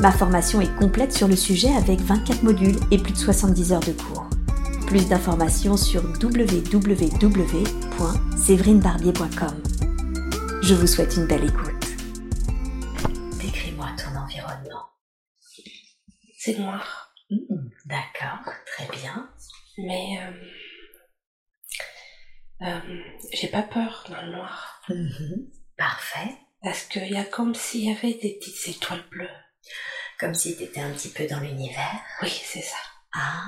Ma formation est complète sur le sujet avec 24 modules et plus de 70 heures de cours. Plus d'informations sur www.séverinebarbier.com. Je vous souhaite une belle écoute. Décris-moi ton environnement. C'est noir. Hmm, d'accord, très bien. Mais euh, euh, j'ai pas peur dans le noir. Mhm, parfait. Parce qu'il y a comme s'il y avait des petites étoiles bleues. Comme si tu étais un petit peu dans l'univers. Oui, c'est ça. Ah,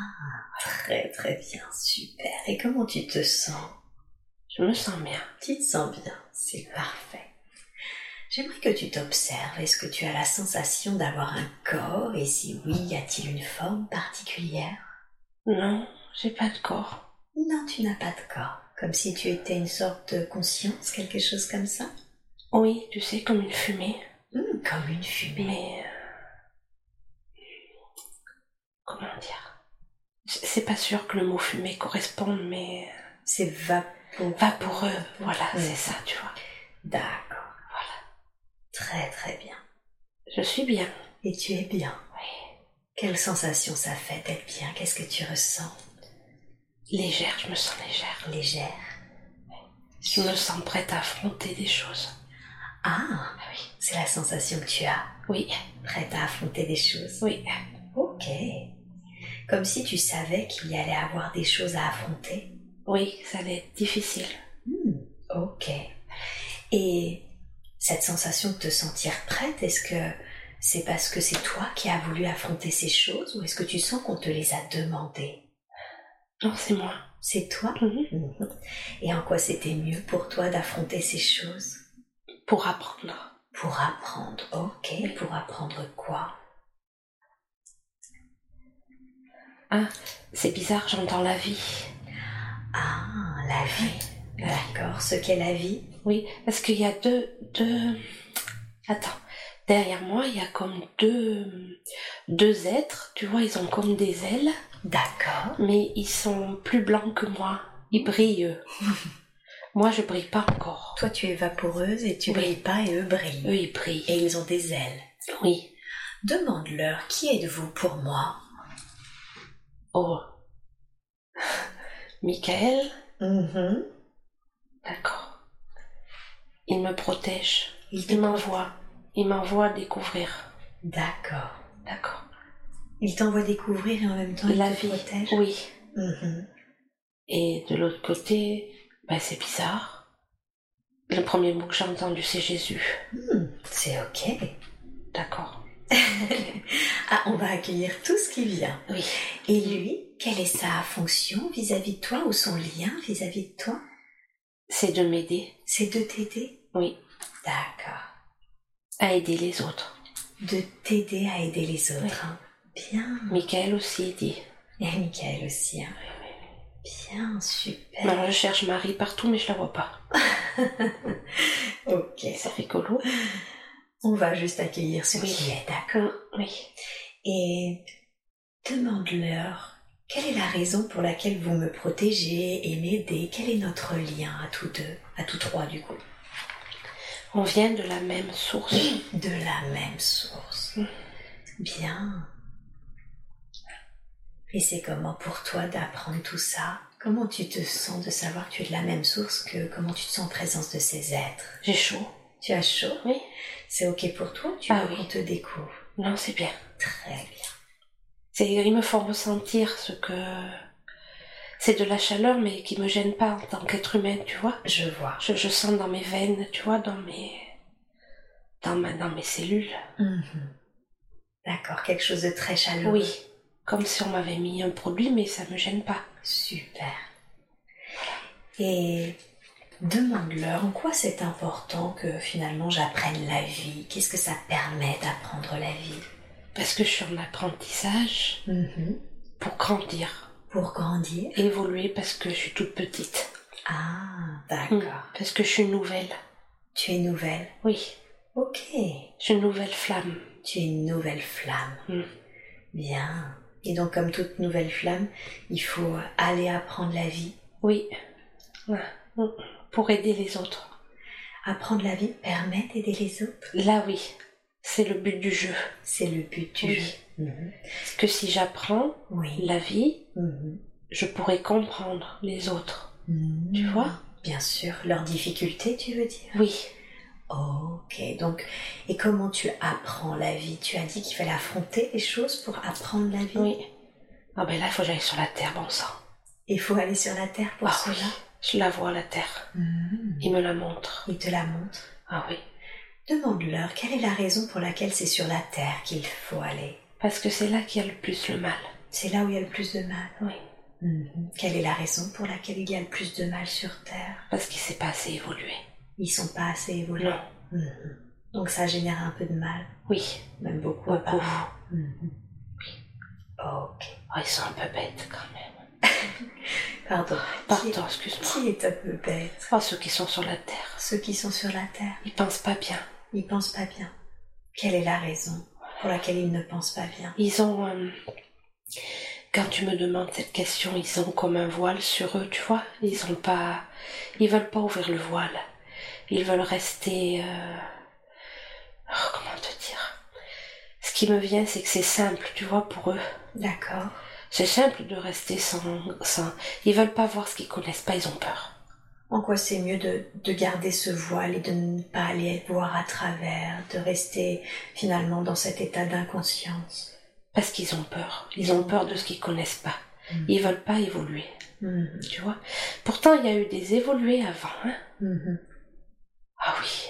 très très bien, super. Et comment tu te sens? Je me sens bien. Tu te sens bien, c'est parfait. J'aimerais que tu t'observes. Est-ce que tu as la sensation d'avoir un corps? Et si oui, y a-t-il une forme particulière? Non, j'ai pas de corps. Non, tu n'as pas de corps. Comme si tu étais une sorte de conscience, quelque chose comme ça? Oui, tu sais, comme une fumée. Hmm, Comme une fumée. Mais. euh, Comment dire? C'est pas sûr que le mot fumée corresponde, mais. C'est vapeur. Vaporeux, voilà, Oui. c'est ça, tu vois. D'accord. Voilà. Très très bien. Je suis bien. Et tu es bien. Oui. Quelle sensation ça fait d'être bien? Qu'est-ce que tu ressens? Légère, je me sens légère. Légère. Je me sens prête à affronter des choses. Ah, Ah oui. c'est la sensation que tu as. Oui, Prête à affronter des choses. oui. Ok. Comme si tu savais qu'il y allait avoir des choses à affronter. Oui, ça allait être difficile. Hmm, ok. Et cette sensation de te sentir prête, est-ce que c'est parce que c'est toi qui as voulu affronter ces choses ou est-ce que tu sens qu'on te les a demandées? Non, c'est moi. C'est toi? Mhm. Mhm. Et en quoi c'était mieux pour toi d'affronter ces choses? Pour apprendre. Pour apprendre, ok. Pour apprendre quoi? Ah, c'est bizarre, j'entends la vie. Ah, la vie. D'accord, ce qu'est la vie. Oui, parce qu'il y a deux, deux. Attends. Derrière moi, il y a comme deux, deux êtres. Tu vois, ils ont comme des ailes, D'accord. mais ils sont plus blancs que moi. Ils brillent. eux. moi, je brille pas encore. Toi, tu es vaporeuse et tu Oui. brilles pas et eux brillent. Eux, ils brillent. Et ils ont des ailes. Oui. Demande-leur qui êtes-vous pour moi? Oh. Michael, Mhm. d'accord. Il me protège. Il m'envoie. Il m'envoie découvrir. D'accord. D'accord. Il t'envoie découvrir et en même temps il La te vie. protège. Oui. Mhm. Et de l'autre côté, ben c'est bizarre. Le premier mot que j'ai entendu, c'est Jésus. Hmm, C'est ok. D'accord. Ah, on va accueillir tout ce qui vient. Oui. Et lui, quelle est sa fonction vis-à-vis de toi ou son lien vis-à-vis de toi? C'est de m'aider. C'est de t'aider? Oui. D'accord. À aider les autres. De t'aider à aider les autres. hein. Bien. Michael aussi dit. Et Michael aussi. hein. Bien, super. Alors je cherche Marie partout, mais je la vois pas. Ok. C'est rigolo. On va juste accueillir ce Oui. qui est, d'accord? Oui. Et demande-leur quelle est la raison pour laquelle vous me protégez et m'aidez Quel est notre lien à tous deux, à tous trois du coup? On vient de la même source. De la même source. Bien. Et c'est comment pour toi d'apprendre tout ça? Comment tu te sens de savoir que tu es de la même source que comment tu te sens en présence de ces êtres? J'ai chaud. Tu as chaud? Oui. C'est ok pour toi Tu Ah veux oui. te découvre Non, c'est bien. Très bien. C'est, ils me font ressentir ce que c'est de la chaleur, mais qui me gêne pas en tant qu'être humain, tu vois. Je vois. Je, je sens dans mes veines, tu vois, dans mes, dans ma, dans mes cellules. Mhm. D'accord, quelque chose de très chaleureux. Oui. Comme si on m'avait mis un produit, mais ça me gêne pas. Super. Et demande-leur en quoi c'est important que finalement j'apprenne la vie? Qu'est-ce que ça permet d'apprendre la vie? Parce que je suis en apprentissage. Mhm. pour grandir, Pour grandir. évoluer parce que je suis toute petite. Ah, Hmm. d'accord. Parce que je suis nouvelle. Tu es nouvelle? Oui, Ok. j'ai une nouvelle flamme. Tu es une nouvelle flamme. Hmm. Bien. Et donc, comme toute nouvelle flamme, il faut aller apprendre la vie? Oui. Ouais. Pour aider les autres. Apprendre la vie permet d'aider les autres. Là, oui. C'est le but du jeu. C'est le but du Oui. jeu. Mhm. Parce que si j'apprends Oui. la vie, Mhm. je pourrai comprendre les autres. Mhm. Tu vois? Bien sûr. Leurs difficultés, tu veux dire? Oui. Ok. Donc, et comment tu apprends la vie? Tu as dit qu'il fallait affronter les choses pour apprendre la vie? Oui. Ah ben là, il faut que j'aille sur la terre, bon sang. Il faut aller sur la terre pour Ah cela? oui. Je la vois, la terre. Mhm. Il me la montre. Il te la montre. Ah oui. Demande-leur quelle est la raison pour laquelle c'est sur la terre qu'il faut aller. Parce que c'est là qu'il y a le plus le mal. C'est là où il y a le plus de mal. Oui. Mhm. Quelle est la raison pour laquelle il y a le plus de mal sur terre? Parce qu'il s'est pas assez évolué. Ils sont pas assez évolués. Non. Mhm. Donc ça génère un peu de mal, Oui. même beaucoup. Beaucoup. apparemment. Mhm. Ok. Oh, ils sont un peu bêtes quand même. Pardon. Pardon, excuse-moi. qui est un peu bête Oh, ceux qui sont sur la terre. Ceux qui sont sur la terre, Ils pensent pas bien. ils pensent pas bien. Quelle est la raison pour laquelle ils ne pensent pas bien? Ils ont... euh, quand tu me demandes cette question, ils ont comme un voile sur eux, tu vois. Ils ont pas... Ils veulent pas ouvrir le voile. Ils veulent rester... euh, oh, comment te dire? Ce qui me vient, c'est que c'est simple, tu vois, pour eux. D'accord. C'est simple de rester sans, sans... Ils veulent pas voir ce qu'ils connaissent pas, ils ont peur. En quoi c'est mieux de, de garder ce voile et de ne pas aller voir à travers, de rester finalement dans cet état d'inconscience? Parce qu'ils ont peur. Ils ont peur de ce qu'ils connaissent pas. Mhm. Ils veulent pas évoluer, Mhm. tu vois? Pourtant, il y a eu des évolués avant, hein. Mhm. Ah oui.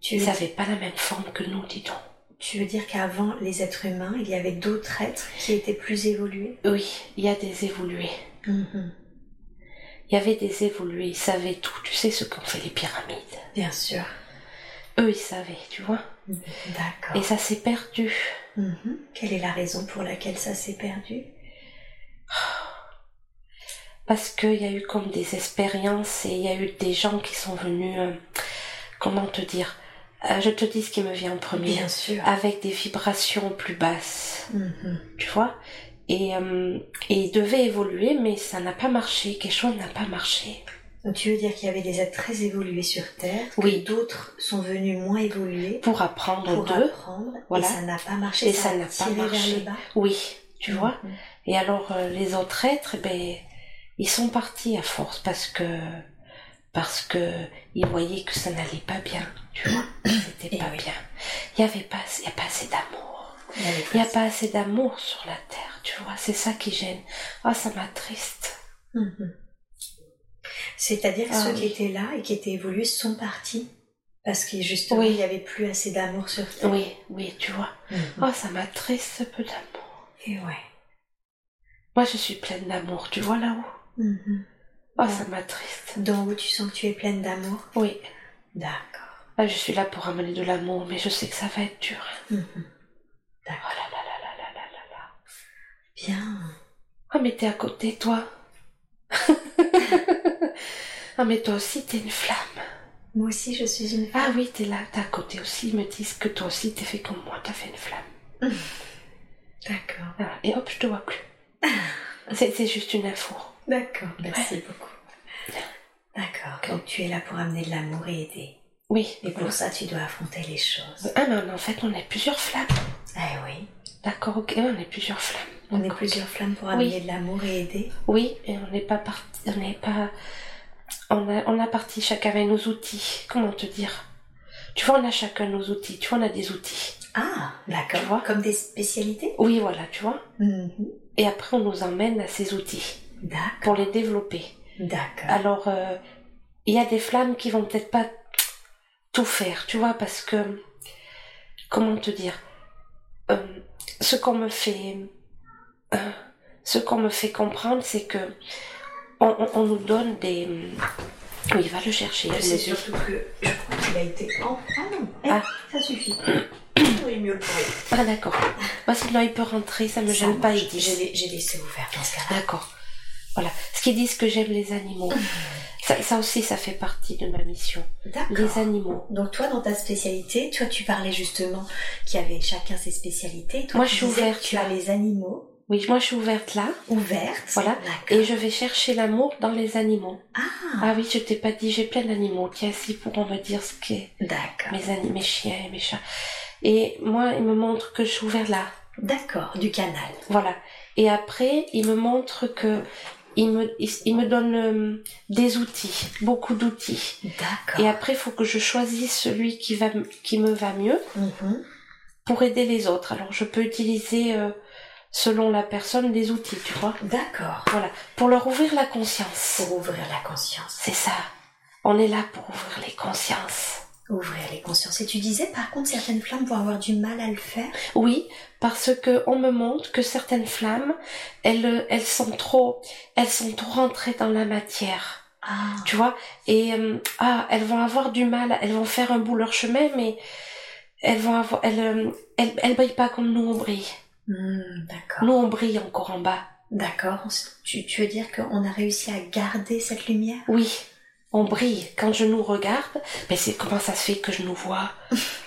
Tu, Ils n'avaient pas la même forme que nous, dis donc. Tu veux dire qu'avant les êtres humains, il y avait d'autres êtres qui étaient plus évolués? Oui, il y a des évolués. Mhm. Il y avait des évolués, ils savaient tout. Tu sais ce qu'ont fait les pyramides? Bien sûr. Eux, ils savaient, tu vois? D'accord. Et ça s'est perdu. Mhm. Quelle est la raison pour laquelle ça s'est perdu? Parce qu'il y a eu comme des expériences et il y a eu des gens qui sont venus, euh, comment te dire, Euh, je te dis ce qui me vient en premier, Bien sûr. avec des vibrations plus basses, Mhm. tu vois? Et, euh, et ils devaient évoluer, mais ça n'a pas marché, quelque chose n'a pas marché. Donc tu veux dire qu'il y avait des êtres très évolués sur Terre, Oui. d'autres sont venus moins évolués Pour apprendre pour d'eux, apprendre, Voilà. et ça n'a pas marché, Et ça, n'a pas marché. vers le bas. oui, tu vois? Mhm. Et alors euh, les autres êtres, eh ben, ils sont partis à force parce que parce que ils voyaient que ça n'allait pas bien, tu vois. C'était Et pas bien. Il y avait pas, y a pas assez d'amour. Il y avait Il y a pas- assez d'amour sur la terre, tu vois. C'est ça qui gêne. Ah, ça m'attriste. Mhm. C'est-à-dire que Ah ceux oui. qui étaient là et qui étaient évolués sont partis parce que justement Oui. il n'y avait plus assez d'amour sur Terre. Oui, oui, tu vois. Mhm. Oh, ça m'attriste ce peu d'amour. Et ouais. Moi, je suis pleine d'amour, tu vois là-haut. Mhm. Oh, Ouais. ça m'attriste. D'en haut, tu sens que tu es pleine d'amour. Oui. D'accord. Ah, je suis là pour amener de l'amour, mais je sais que ça va être dur. Mhm. Oh là là là là là là là là. Bien. Ah, mais t'es à côté, toi. ah, mais toi aussi, t'es une flamme. Moi aussi, je suis une Ah femme. oui, t'es là, t'es à côté aussi. Ils me disent que toi aussi, t'es fait comme moi, t'as fait une flamme. D'accord. Ah, et hop, je te vois plus. C'est juste une info. D'accord. Merci beaucoup. D'accord. Donc tu es là pour amener de l'amour et aider. Oui. Et pour ça, tu dois affronter les choses. Ah, mais en fait, on est plusieurs flammes. Eh oui. D'accord, ok, on est plusieurs flammes. On est plusieurs flammes pour Oui. amener de l'amour et aider. Oui, et on n'est pas parti, on n'est pas, on a, on a parti chacun avec nos outils. Comment te dire? Tu vois, on a chacun nos outils. Tu vois, on a des outils. Ah, d'accord. Tu vois? Comme des spécialités? Oui, voilà, tu vois. Mhm. Et après, on nous emmène à ces outils D'accord. pour les développer. D'accord. Alors, euh, il y a des flammes qui vont peut-être pas tout faire, tu vois, parce que, comment te dire, euh, ce qu'on me fait, euh, ce qu'on me fait comprendre, c'est que on, on- on nous donne des, oui, va le chercher. C'est surtout que je crois qu'il a été. Oh, ah non. Eh, Ah. Ça suffit. oui, mieux le. Ah d'accord. Moi sinon il peut rentrer, ça me Ça gêne pas. J'ai laissé ouvert dans ce cas-là. D'accord. Voilà. Ce qu'ils disent que j'aime les animaux. Ça, ça aussi, ça fait partie de ma mission. D'accord. Les animaux. Donc toi, dans ta spécialité, toi, tu parlais justement qu'il y avait chacun ses spécialités. Toi, Moi, je suis ouverte, Tu as là. les animaux Oui, moi je suis ouverte là. ouvertes. Voilà. Et je vais chercher l'amour dans les animaux. Ah, Ah oui, je t'ai pas dit, j'ai plein d'animaux qui assis pourront me dire ce qu'est d'accord. mes, ani- mes chiens et mes chats. Et moi, il me montre que je suis ouverte là. D'accord, du canal. Voilà. Et après, il me montre que il me, il, il me donne euh, des outils, beaucoup d'outils. D'accord. Et après, il faut que je choisisse celui qui va, qui me va mieux Mhm. pour aider les autres. Alors, je peux utiliser, euh, selon la personne, des outils, tu vois. D'accord. Voilà. Pour leur ouvrir la conscience. Pour ouvrir la conscience. C'est ça. On est là pour ouvrir les consciences. Ouvrir les consciences. Et tu disais, par contre, certaines flammes vont avoir du mal à le faire? Oui, parce que on me montre que certaines flammes, elles, elles sont trop, elles sont trop rentrées dans la matière. Ah, tu vois? Et euh, ah elles vont avoir du mal elles vont faire un bout leur chemin mais elles vont avoir elles euh, elles, elles brillent pas comme nous on brille. Hmm, d'accord. nous on brille encore en bas. D'accord. Tu, tu veux dire qu'on a réussi à garder cette lumière? Oui. On brille. Quand je nous regarde mais c'est comment ça se fait que je nous vois?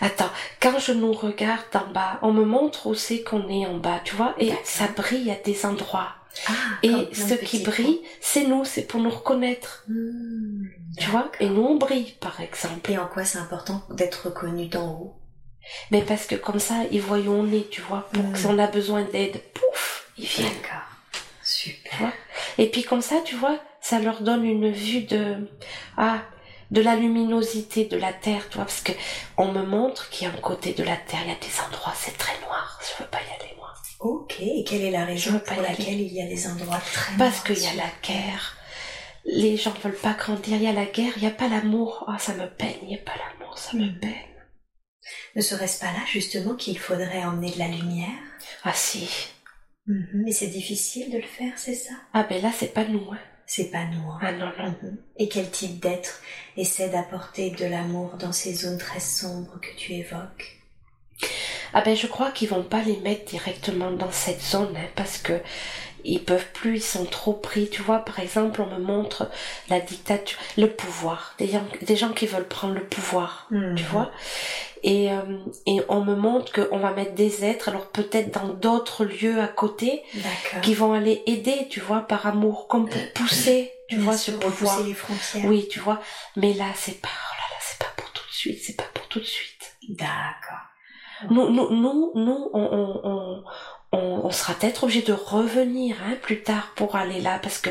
attends quand je nous regarde d'en bas on me montre où c'est qu'on est en bas tu vois et ça brille à des endroits Ah, et ce qui brille c'est nous c'est pour nous reconnaître. Hmm, tu vois et nous on brille par exemple Et en quoi c'est important d'être reconnu d'en haut? Mais parce que comme ça, ils voient où on est, tu vois. Pour Mm. que si on a besoin d'aide, pouf, ils viennent. D'accord. Super. Tu vois? Et puis comme ça, tu vois, ça leur donne une vue de ah de la luminosité de la terre, tu vois, parce que on me montre qu'il y a un côté de la terre, il y a des endroits, c'est très noir. Je veux pas y aller moi. Ok. Et quelle est la raison pour y aller. laquelle il y a des endroits très Parce noirs qu'il y a la guerre. Les gens veulent pas grandir, il y a la guerre, il y a pas l'amour. Ah, ça me peine, il y a pas l'amour, ça me Mm. peine. Ne serait-ce pas là justement qu'il faudrait emmener de la lumière? Ah si. Mhm. Mais c'est difficile de le faire, c'est ça? Ah ben là, c'est pas nous. Hein. C'est pas nous. hein. Ah non, non. Mhm. Et quel type d'être essaie d'apporter de l'amour dans ces zones très sombres que tu évoques? Ah ben je crois qu'ils vont pas les mettre directement dans cette zone hein, parce que ils peuvent plus, ils sont trop pris. Tu vois, par exemple, on me montre la dictature, le pouvoir, des gens, des gens qui veulent prendre le pouvoir, tu Mhm. vois. Et, euh, et on me montre qu'on va mettre des êtres, alors peut-être dans d'autres lieux à côté, qui vont aller aider, tu vois, par amour, comme pour pousser, tu Bien vois, ce pouvoir. les frontières. Oui, tu vois. Mais là, c'est pas, oh là là, c'est pas pour tout de suite, c'est pas pour tout de suite. D'accord. Nous, nous, nous, nous, on, on, on, on, sera peut-être obligé de revenir hein, plus tard pour aller là, parce que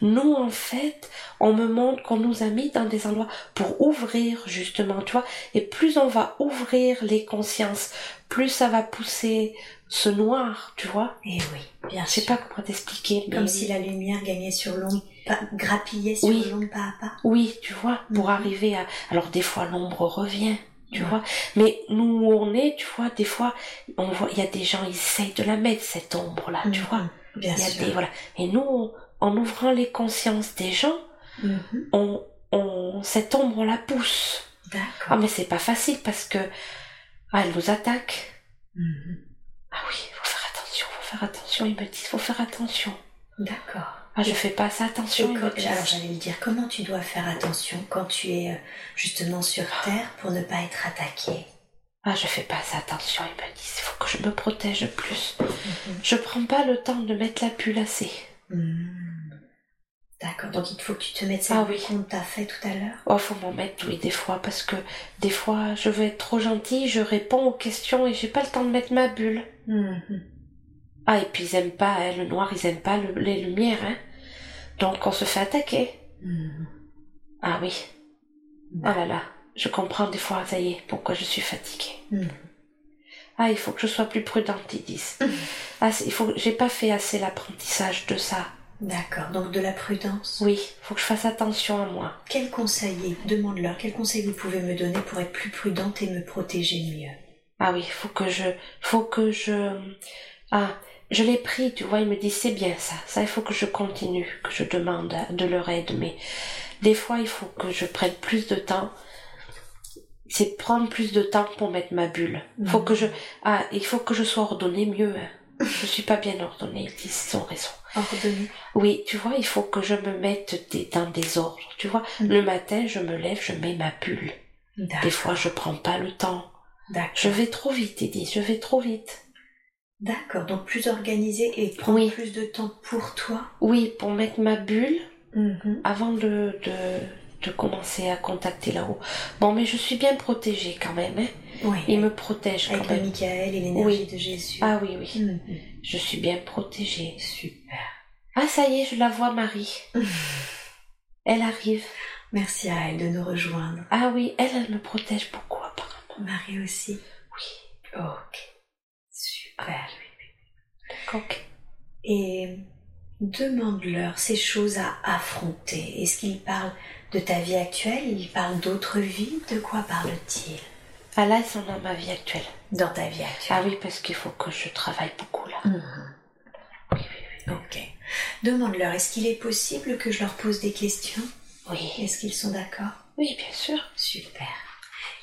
nous, en fait, on me montre qu'on nous a mis dans des endroits pour ouvrir justement, tu vois. Et plus on va ouvrir les consciences, plus ça va pousser ce noir, tu vois. Et oui, bien Je sais sûr. pas comment t'expliquer. mais- Comme si la lumière gagnait sur l'ombre, pas- grappillait sur Oui. l'ombre pas à pas. Oui, tu vois, pour Mhm. arriver à. Alors des fois l'ombre revient, tu vois. Mais nous où on est, tu vois, des fois, on voit, il y a des gens, ils essayent de la mettre cette ombre là, tu vois. Bien Il y a sûr. des voilà. Et nous, on- en ouvrant les consciences des gens, Mhm. on, on cette ombre on la pousse. Ah mais c'est pas facile parce que ah, elle nous attaque. Mhm. Ah oui, faut faire attention, faut faire attention. Ils me disent, faut faire attention. D'accord. Ah je fais pas assez attention. Quand- alors j'allais le dire, comment tu dois faire attention quand tu es euh, justement sur Terre pour ne pas être attaqué? Ah je fais pas assez attention. Ils me disent, il faut que je me protège plus. Mhm. Je prends pas le temps de mettre la bulle assez. Mhm. D'accord, donc il faut que tu te mettes cette Ah oui. qu'on t'a fait tout à l'heure? Oh, faut m'en mettre, oui, des fois, parce que des fois, je veux être trop gentille, je réponds aux questions et j'ai pas le temps de mettre ma bulle. Mhm. Ah, et puis ils aiment pas, hein, le noir, ils aiment pas le- les lumières, hein. Donc on se fait attaquer. Mhm. Ah oui. Oh là là, je comprends des fois, ça y est, pourquoi je suis fatiguée. Mhm. Ah, il faut que je sois plus prudente, ils disent. Ah, il faut, j'ai pas fait assez l'apprentissage de ça. D'accord, donc de la prudence. Oui, faut que je fasse attention à moi. Quel conseil, demande-leur, quel conseil vous pouvez me donner pour être plus prudente et me protéger mieux? Ah oui, faut que je, faut que je, ah, je l'ai pris, tu vois, il me dit c'est bien ça, ça il faut que je continue, que je demande de leur aide, mais des fois il faut que je prenne plus de temps. c'est prendre plus de temps pour mettre ma bulle. Faut Mhm. que je, ah, il faut que je sois ordonnée mieux. Hein. Je suis pas bien ordonnée, ils disent, ils ont raison. Ordonné. Oui, tu vois, il faut que je me mette des, dans des ordres. Tu vois, Mhm. le matin, je me lève, je mets ma bulle. Des fois, je prends pas le temps. Je vais trop vite, Edith, je vais trop vite. D'accord. Donc plus organisé et prendre Oui. plus de temps pour toi. Oui, pour mettre ma bulle Mhm. avant de, de, de commencer à contacter là-haut. Bon, mais je suis bien protégée quand même. Hein. Oui. Il me protège quand Avec même. Michael et l'énergie Oui. de Jésus. Ah oui, oui. Mhm. Je suis bien protégée. Super. Ah, ça y est, je la vois, Marie. Elle arrive. Merci à elle de nous rejoindre. Ah oui, elle, elle me protège beaucoup, apparemment. Marie aussi. Oui. Ok. Super. D'accord. ok. Et demande-leur ces choses à affronter. Est-ce qu'il parle de ta vie actuelle? Il parle d'autres vies? De quoi parle-t-il Ah là, elles sont dans ma vie actuelle. Dans ta vie actuelle. Ah oui, parce qu'il faut que je travaille beaucoup là. Mhm. Oui, oui, oui. Ok. Demande-leur, est-ce qu'il est possible que je leur pose des questions? Oui, Est-ce qu'ils sont d'accord? Oui, bien sûr. Super.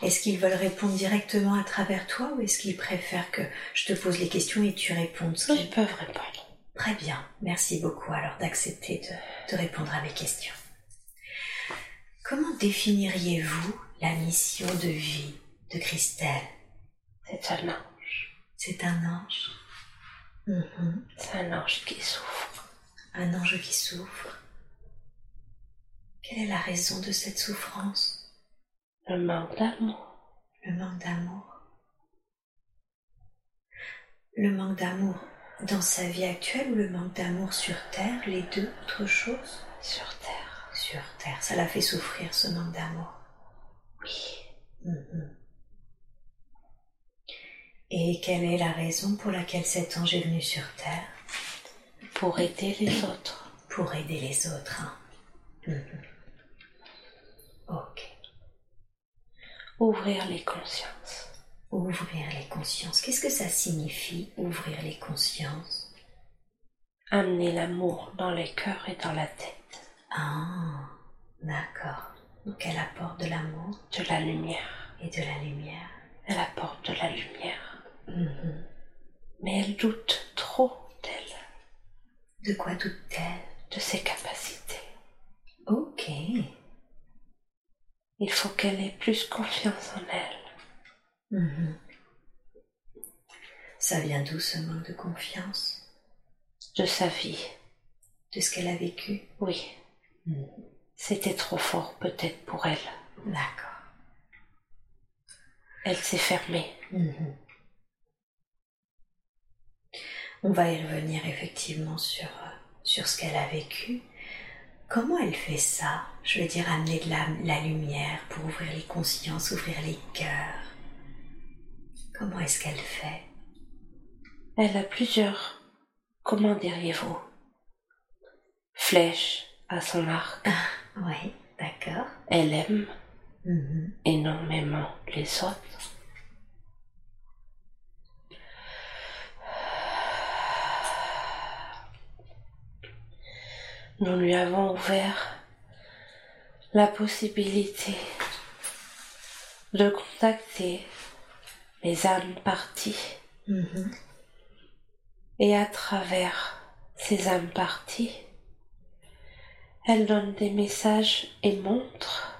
Est-ce qu'ils veulent répondre directement à travers toi ou est-ce qu'ils préfèrent que je te pose les questions et tu répondes Ils peuvent répondre. Très bien. Merci beaucoup alors d'accepter de, de répondre à mes questions. Comment définiriez-vous la mission de vie de Christelle? C'est un ange. C'est un ange? Mhm. C'est un ange qui souffre. Un ange qui souffre. Quelle est la raison de cette souffrance? Le manque d'amour. Le manque d'amour. Le manque d'amour dans sa vie actuelle ou le manque d'amour sur Terre, les deux, autre chose Sur terre. Sur Terre, ça l'a fait souffrir ce manque d'amour. Oui. Mhm. Et quelle est la raison pour laquelle cet ange est venu sur Terre? Pour aider les autres. Pour aider les autres. hein. Mhm. Ok. Ouvrir les consciences. Ouvrir les consciences. Qu'est-ce que ça signifie, ouvrir les consciences? Amener l'amour dans les cœurs et dans la tête. Ah, d'accord. Donc elle apporte de l'amour De la lumière. et de la lumière. Elle apporte de la lumière. Mhm. Mais elle doute trop d'elle. De quoi doute-t-elle? De ses capacités. Ok. Il faut qu'elle ait plus confiance en elle. Mhm. Ça vient d'où ce manque de confiance? De sa vie. De ce qu'elle a vécu? Oui. Mhm. C'était trop fort peut-être pour elle. D'accord. Elle s'est fermée. Mhm. On va y revenir effectivement sur, euh, sur ce qu'elle a vécu. Comment elle fait ça? Je veux dire, amener de la, la lumière pour ouvrir les consciences, ouvrir les cœurs. Comment est-ce qu'elle fait? Elle a plusieurs, comment diriez-vous, flèches à son arc. Oui, d'accord. Elle aime Mhm. énormément les autres. Nous lui avons ouvert la possibilité de contacter les âmes parties Mhm. et à travers ces âmes parties, elle donne des messages et montre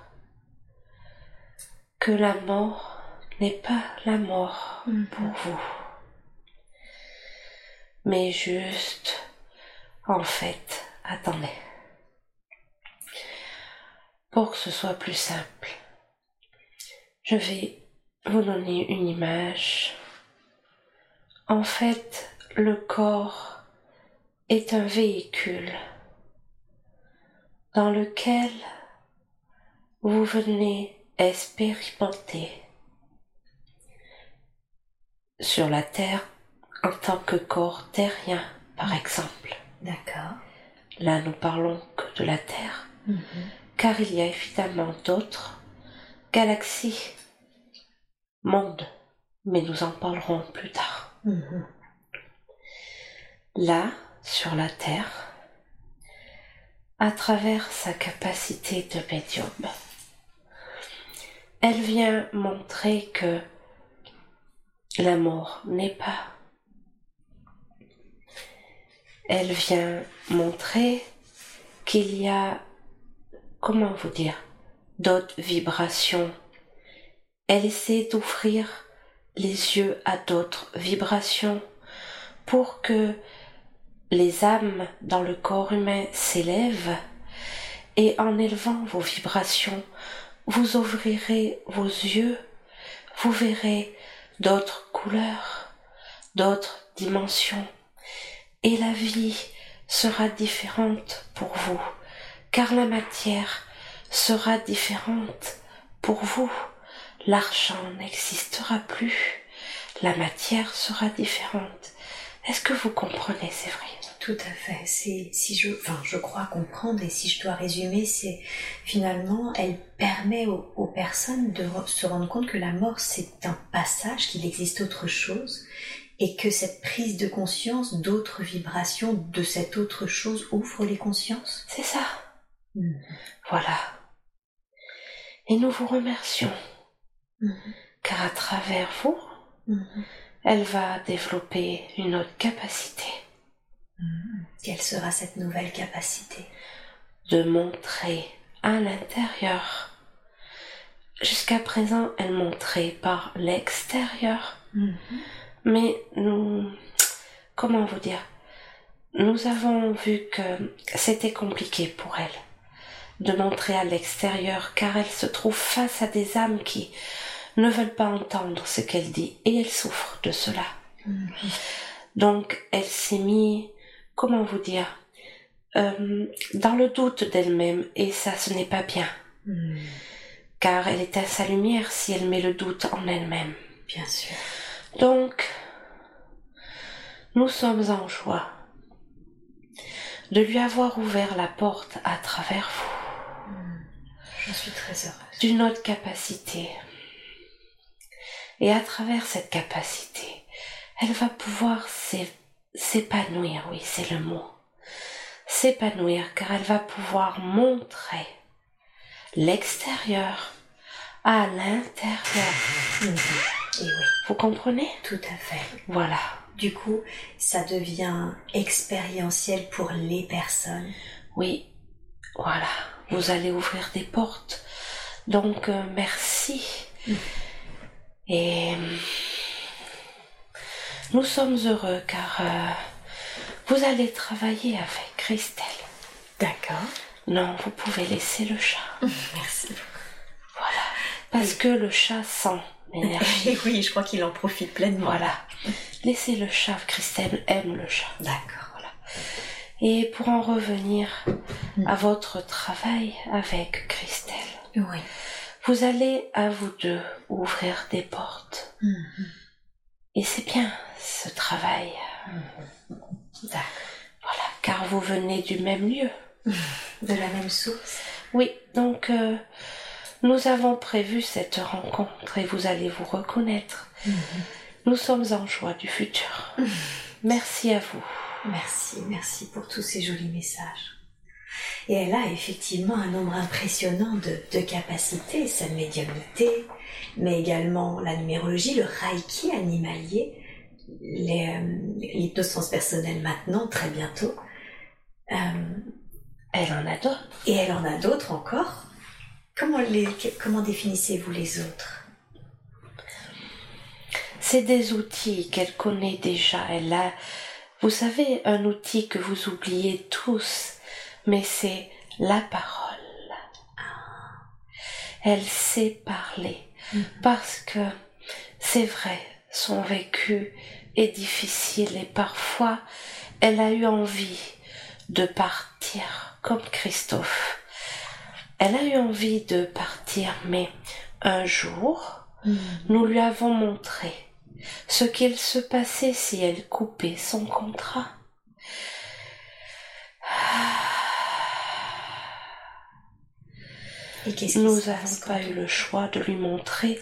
que la mort n'est pas la mort Mhm. pour vous, mais juste, en fait, attendez, pour que ce soit plus simple, je vais vous donner une image. En fait, le corps est un véhicule dans lequel vous venez expérimenter sur la Terre en tant que corps terrien, par exemple. D'accord. Là, nous parlons que de la Terre, Mhm. Car il y a évidemment d'autres galaxies, mondes, mais nous en parlerons plus tard. Mhm. Là, sur la Terre, à travers sa capacité de médium, Elle vient montrer que la mort n'est pas. Elle vient montrer qu'il y a, comment vous dire, d'autres vibrations. Elle essaie d'ouvrir les yeux à d'autres vibrations pour que les âmes dans le corps humain s'élèvent et en élevant vos vibrations, vous ouvrirez vos yeux, vous verrez d'autres couleurs, d'autres dimensions, et la vie sera différente pour vous, car la matière sera différente pour vous. L'argent n'existera plus, la matière sera différente. Est-ce que vous comprenez, c'est vrai Tout à fait. C'est si je, enfin, je crois comprendre et si je dois résumer, c'est finalement, elle permet aux, aux, personnes de se rendre compte que la mort c'est un passage, qu'il existe autre chose et que cette prise de conscience, d'autres vibrations de cette autre chose ouvre les consciences. C'est ça. Mmh. Voilà. Et nous vous remercions, mmh. car à travers vous, mmh elle va développer une autre capacité. Hmm. Quelle sera cette nouvelle capacité? De montrer à l'intérieur. Jusqu'à présent, elle montrait par l'extérieur. Hmm. Mais nous, comment vous dire? Nous avons vu que c'était compliqué pour elle de montrer à l'extérieur car elle se trouve face à des âmes qui ne veulent pas entendre ce qu'elle dit et elle souffre de cela. Mhm. Donc elle s'est mis, comment vous dire, euh, dans le doute d'elle-même et ça ce n'est pas bien. Mhm. Car elle est à sa lumière si elle met le doute en elle-même. Bien sûr. Donc, nous sommes en joie de lui avoir ouvert la porte à travers vous. Suis très heureuse. D'une autre capacité. Et à travers cette capacité, elle va pouvoir s'épanouir, oui, c'est le mot. S'épanouir car elle va pouvoir montrer l'extérieur à l'intérieur. Et oui. Vous comprenez? Tout à fait. Voilà. Du coup, ça devient expérientiel pour les personnes. Oui, voilà. Vous allez ouvrir des portes. Donc, euh, merci. Et nous sommes heureux car euh, vous allez travailler avec Christelle. D'accord. Non, vous pouvez laisser le chat. Merci. Voilà. Parce que le chat sent l'énergie. oui, je crois qu'il en profite pleinement. Voilà. Laissez le chat. Christelle aime le chat. D'accord. Voilà. Et pour en revenir à mm. votre travail avec Christelle. Oui vous allez à vous deux ouvrir des portes. Mhm. Et c'est bien ce travail. Mhm. Voilà, car vous venez du même lieu. De la même source. Oui, donc euh, nous avons prévu cette rencontre et vous allez vous reconnaître. Mhm. Nous sommes en joie du futur. Merci à vous. Merci, merci pour tous ces jolis messages. Et elle a effectivement un nombre impressionnant de, capacités, sa médiumnité, mais également la numérologie, le reiki animalier, euh, l'hypnose transpersonnelle maintenant, très bientôt. Euh, elle en a d'autres. Et elle en a d'autres encore. Comment, comment définissez-vous les autres? C'est des outils qu'elle connaît déjà. Elle a, vous savez, un outil que vous oubliez tous mais c'est la parole. Elle sait parler mm-hmm. parce que c'est vrai, son vécu est difficile et parfois elle a eu envie de partir comme Christophe. Elle a eu envie de partir, mais un jour, mm-hmm. nous lui avons montré ce qu'il se passait si elle coupait son contrat. nous n'avons pas eu le choix de lui montrer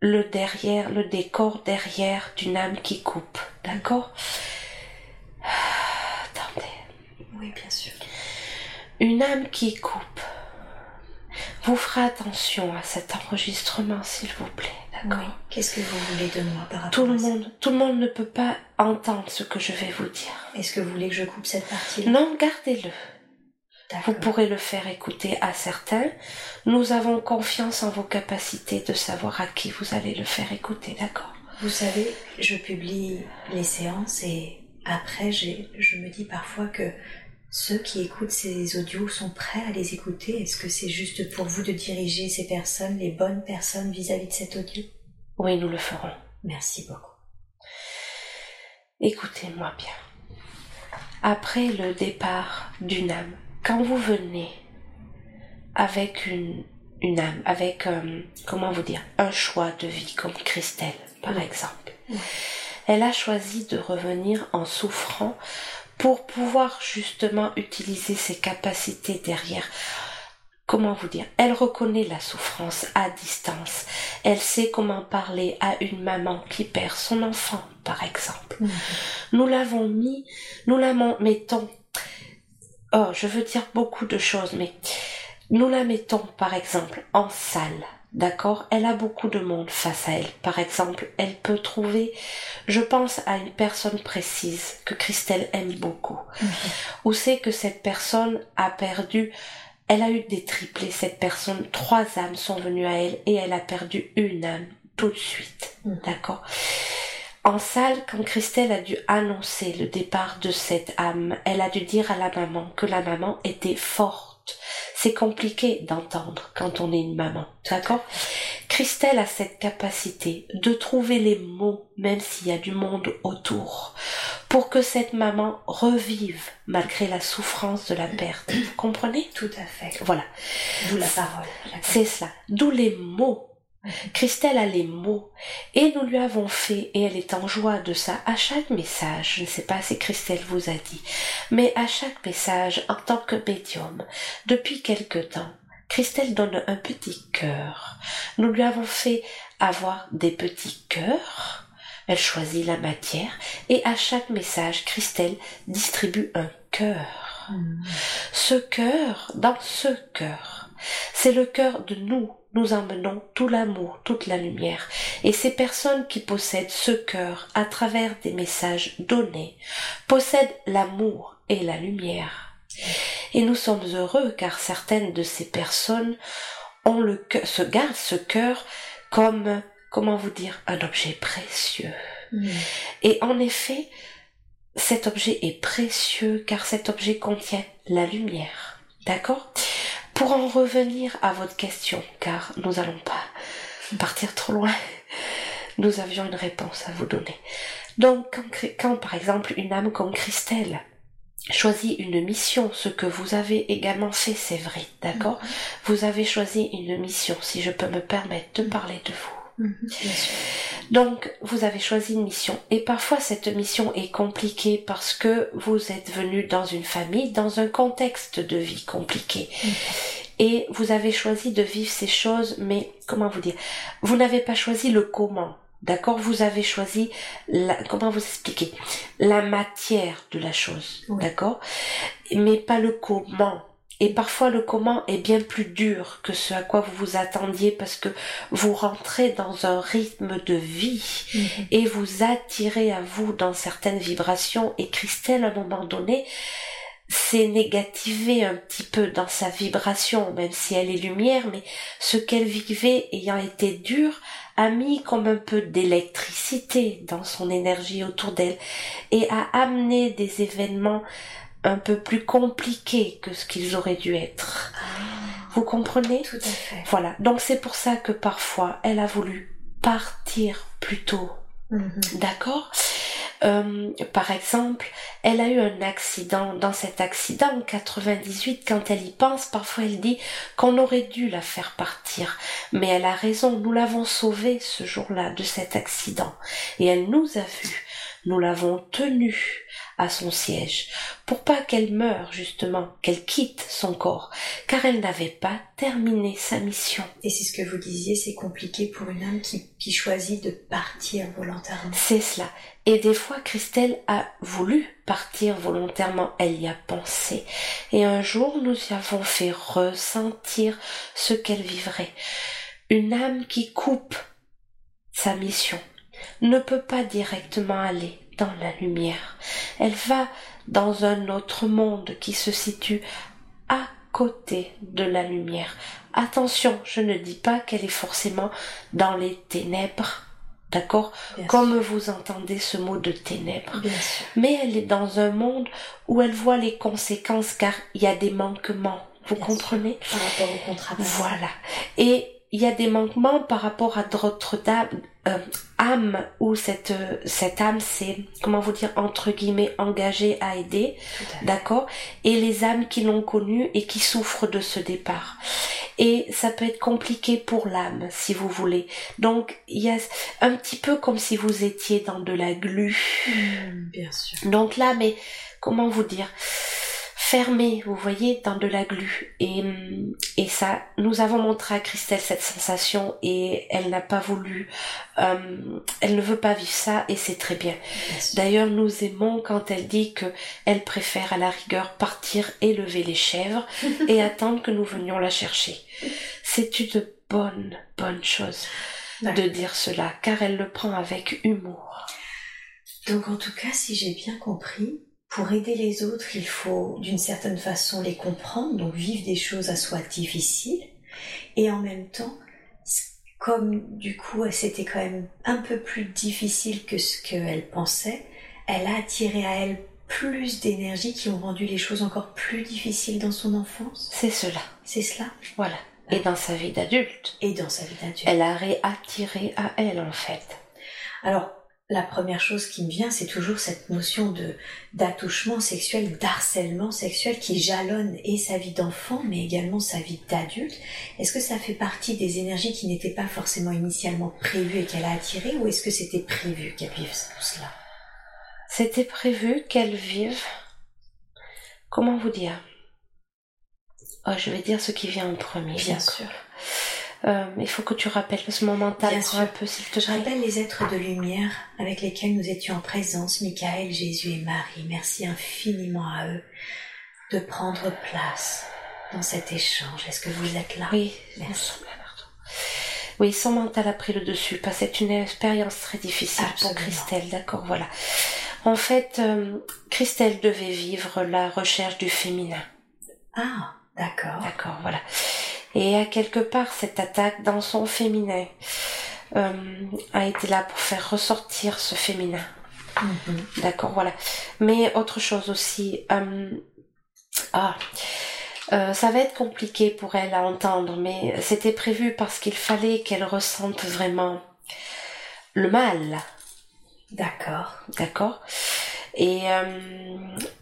le derrière, le décor derrière d'une âme qui coupe. D'accord? Attendez. Oui, bien sûr. Une âme qui coupe. vous ferez attention à cet enregistrement, s'il vous plaît. D'accord Oui. Qu'est-ce que vous voulez de moi par rapport Tout le à ça monde, tout le monde ne peut pas entendre ce que je vais vous dire. Est-ce que vous voulez que je coupe cette partie-là? Non, gardez-le. Vous pourrez le faire écouter à certains. Nous avons confiance en vos capacités de savoir à qui vous allez le faire écouter, d'accord? Vous savez, je publie les séances et après, je me dis parfois que ceux qui écoutent ces audios sont prêts à les écouter. Est-ce que c'est juste pour vous de diriger ces personnes, les bonnes personnes vis-à-vis de cet audio? Oui, nous le ferons. Merci beaucoup. Écoutez-moi bien. Après le départ d'une âme, quand vous venez avec une, une âme, avec, euh, comment vous dire, un choix de vie comme Christelle, par exemple, elle a choisi de revenir en souffrant pour pouvoir justement utiliser ses capacités derrière. Comment vous dire? Elle reconnaît la souffrance à distance. Elle sait comment parler à une maman qui perd son enfant, par exemple. Nous l'avons mis, nous la mettons, oh, je veux dire beaucoup de choses, mais nous la mettons, par exemple, en salle. D'accord Elle a beaucoup de monde face à elle. Par exemple, elle peut trouver, je pense à une personne précise que Christelle aime beaucoup. Où c'est que cette personne a perdu, elle a eu des triplés, cette personne, trois âmes sont venues à elle et elle a perdu une âme tout de suite. Mhm. D'accord en salle, quand Christelle a dû annoncer le départ de cette âme, elle a dû dire à la maman que la maman était forte. C'est compliqué d'entendre quand on est une maman, d'accord? Christelle a cette capacité de trouver les mots, même s'il y a du monde autour, pour que cette maman revive malgré la souffrance de la perte. Vous comprenez? Tout à fait. Voilà. D'où la parole. C'est cela. D'où les mots. Christelle a les mots. Et nous lui avons fait, et elle est en joie de ça, à chaque message, je ne sais pas si Christelle vous a dit, mais à chaque message, en tant que médium, depuis quelque temps, Christelle donne un petit cœur. Nous lui avons fait avoir des petits cœurs. Elle choisit la matière et à chaque message, Christelle distribue un cœur. Mhm. Ce cœur, dans ce cœur, c'est le cœur de nous. Nous emmenons tout l'amour, toute la lumière. Et ces personnes qui possèdent ce cœur à travers des messages donnés possèdent l'amour et la lumière. Et nous sommes heureux car certaines de ces personnes ont le cœur, se gardent ce cœur comme, comment vous dire, un objet précieux. Mhm. Et en effet, cet objet est précieux car cet objet contient la lumière. D'accord? Pour en revenir à votre question, car nous n'allons pas partir trop loin, nous avions une réponse à vous donner. Donc, quand, par exemple une âme comme Christelle choisit une mission, ce que vous avez également fait, c'est vrai, d'accord? Vous avez choisi une mission, si je peux me permettre de parler de vous. Mhm. Bien sûr. Donc, vous avez choisi une mission. Et parfois, cette mission est compliquée parce que vous êtes venu dans une famille, dans un contexte de vie compliqué. Et vous avez choisi de vivre ces choses, mais comment vous dire? Vous n'avez pas choisi le comment. D'accord? Vous avez choisi la, comment vous expliquer? La matière de la chose. Oui. D'accord? Mais pas le comment. Et parfois le comment est bien plus dur que ce à quoi vous vous attendiez parce que vous rentrez dans un rythme de vie Mhm. et vous attirez à vous dans certaines vibrations et Christelle à un moment donné s'est négativée un petit peu dans sa vibration même si elle est lumière mais ce qu'elle vivait ayant été dur a mis comme un peu d'électricité dans son énergie autour d'elle et a amené des événements un peu plus compliqués que ce qu'ils auraient dû être. Vous comprenez? Tout à fait. Voilà, donc c'est pour ça que parfois elle a voulu partir plus tôt. Mhm. D'accord? Euh, Par exemple, elle a eu un accident. Dans cet accident, en 98, quand elle y pense, parfois elle dit qu'on aurait dû la faire partir. Mais elle a raison, nous l'avons sauvée ce jour-là de cet accident. Et elle nous a vus. Nous l'avons tenue à son siège, pour pas qu'elle meure justement, qu'elle quitte son corps, car elle n'avait pas terminé sa mission. Et c'est ce que vous disiez, c'est compliqué pour une âme qui, qui choisit de partir volontairement. C'est cela. Et des fois, Christelle a voulu partir volontairement, elle y a pensé. Et un jour, nous y avons fait ressentir ce qu'elle vivrait. Une âme qui coupe sa mission ne peut pas directement aller dans la lumière. Elle va dans un autre monde qui se situe à côté de la lumière. Attention, je ne dis pas qu'elle est forcément dans les ténèbres, d'accord? Comme vous entendez ce mot de ténèbres. Mais elle est dans un monde où elle voit les conséquences car il y a des manquements. Vous comprenez? Par rapport au contrat. Voilà. Et il y a des manquements par rapport à d'autres euh, âmes où cette cette âme c'est comment vous dire entre guillemets engagée à aider, d'accord? Et les âmes qui l'ont connue et qui souffrent de ce départ. Et ça peut être compliqué pour l'âme si vous voulez. Donc il y a un petit peu comme si vous étiez dans de la glu. Mmh, bien sûr. Donc là mais comment vous dire? Fermé, vous voyez, dans de la glu. Et, et ça, nous avons montré à Christelle cette sensation et elle n'a pas voulu, euh, elle ne veut pas vivre ça et c'est très bien. D'ailleurs, nous aimons quand elle dit que elle préfère à la rigueur partir élever les chèvres et attendre que nous venions la chercher. C'est une bonne, bonne chose de dire cela, car elle le prend avec humour. Donc en tout cas, si j'ai bien compris, pour aider les autres, il faut d'une certaine façon les comprendre, donc vivre des choses à soi difficiles, et en même temps, comme du coup c'était quand même un peu plus difficile que ce qu'elle pensait, elle a attiré à elle plus d'énergie qui ont rendu les choses encore plus difficiles dans son enfance. C'est cela. C'est cela. Voilà. Et dans sa vie d'adulte. Et dans sa vie d'adulte. Elle a réattiré à elle en fait. Alors, la première chose qui me vient, c'est toujours cette notion de d'attouchement sexuel, d'harcèlement sexuel qui jalonne et sa vie d'enfant, mais également sa vie d'adulte. Est-ce que ça fait partie des énergies qui n'étaient pas forcément initialement prévues et qu'elle a attirées, ou est-ce que c'était prévu qu'elle vive tout cela? C'était prévu qu'elle vive. Comment vous dire? Oh, Je vais dire ce qui vient en premier. Bien sûr. Euh, il faut que tu rappelles ce moment un peu, s'il te Je rappelle les êtres de lumière avec lesquels nous étions en présence, Michael, Jésus et Marie. Merci infiniment à eux de prendre place dans cet échange. Est-ce que vous êtes là? Oui, merci. Oui, son mental a pris le dessus, parce que c'est une expérience très difficile pour Christelle, d'accord, voilà. En fait, euh, Christelle devait vivre la recherche du féminin. Ah, d'accord. D'accord, voilà et à quelque part cette attaque dans son féminin euh, a été là pour faire ressortir ce féminin. Mm-hmm. D'accord, voilà. Mais autre chose aussi, euh, ah, euh, ça va être compliqué pour elle à entendre, mais c'était prévu parce qu'il fallait qu'elle ressente vraiment le mal. D'accord. D'accord. Et,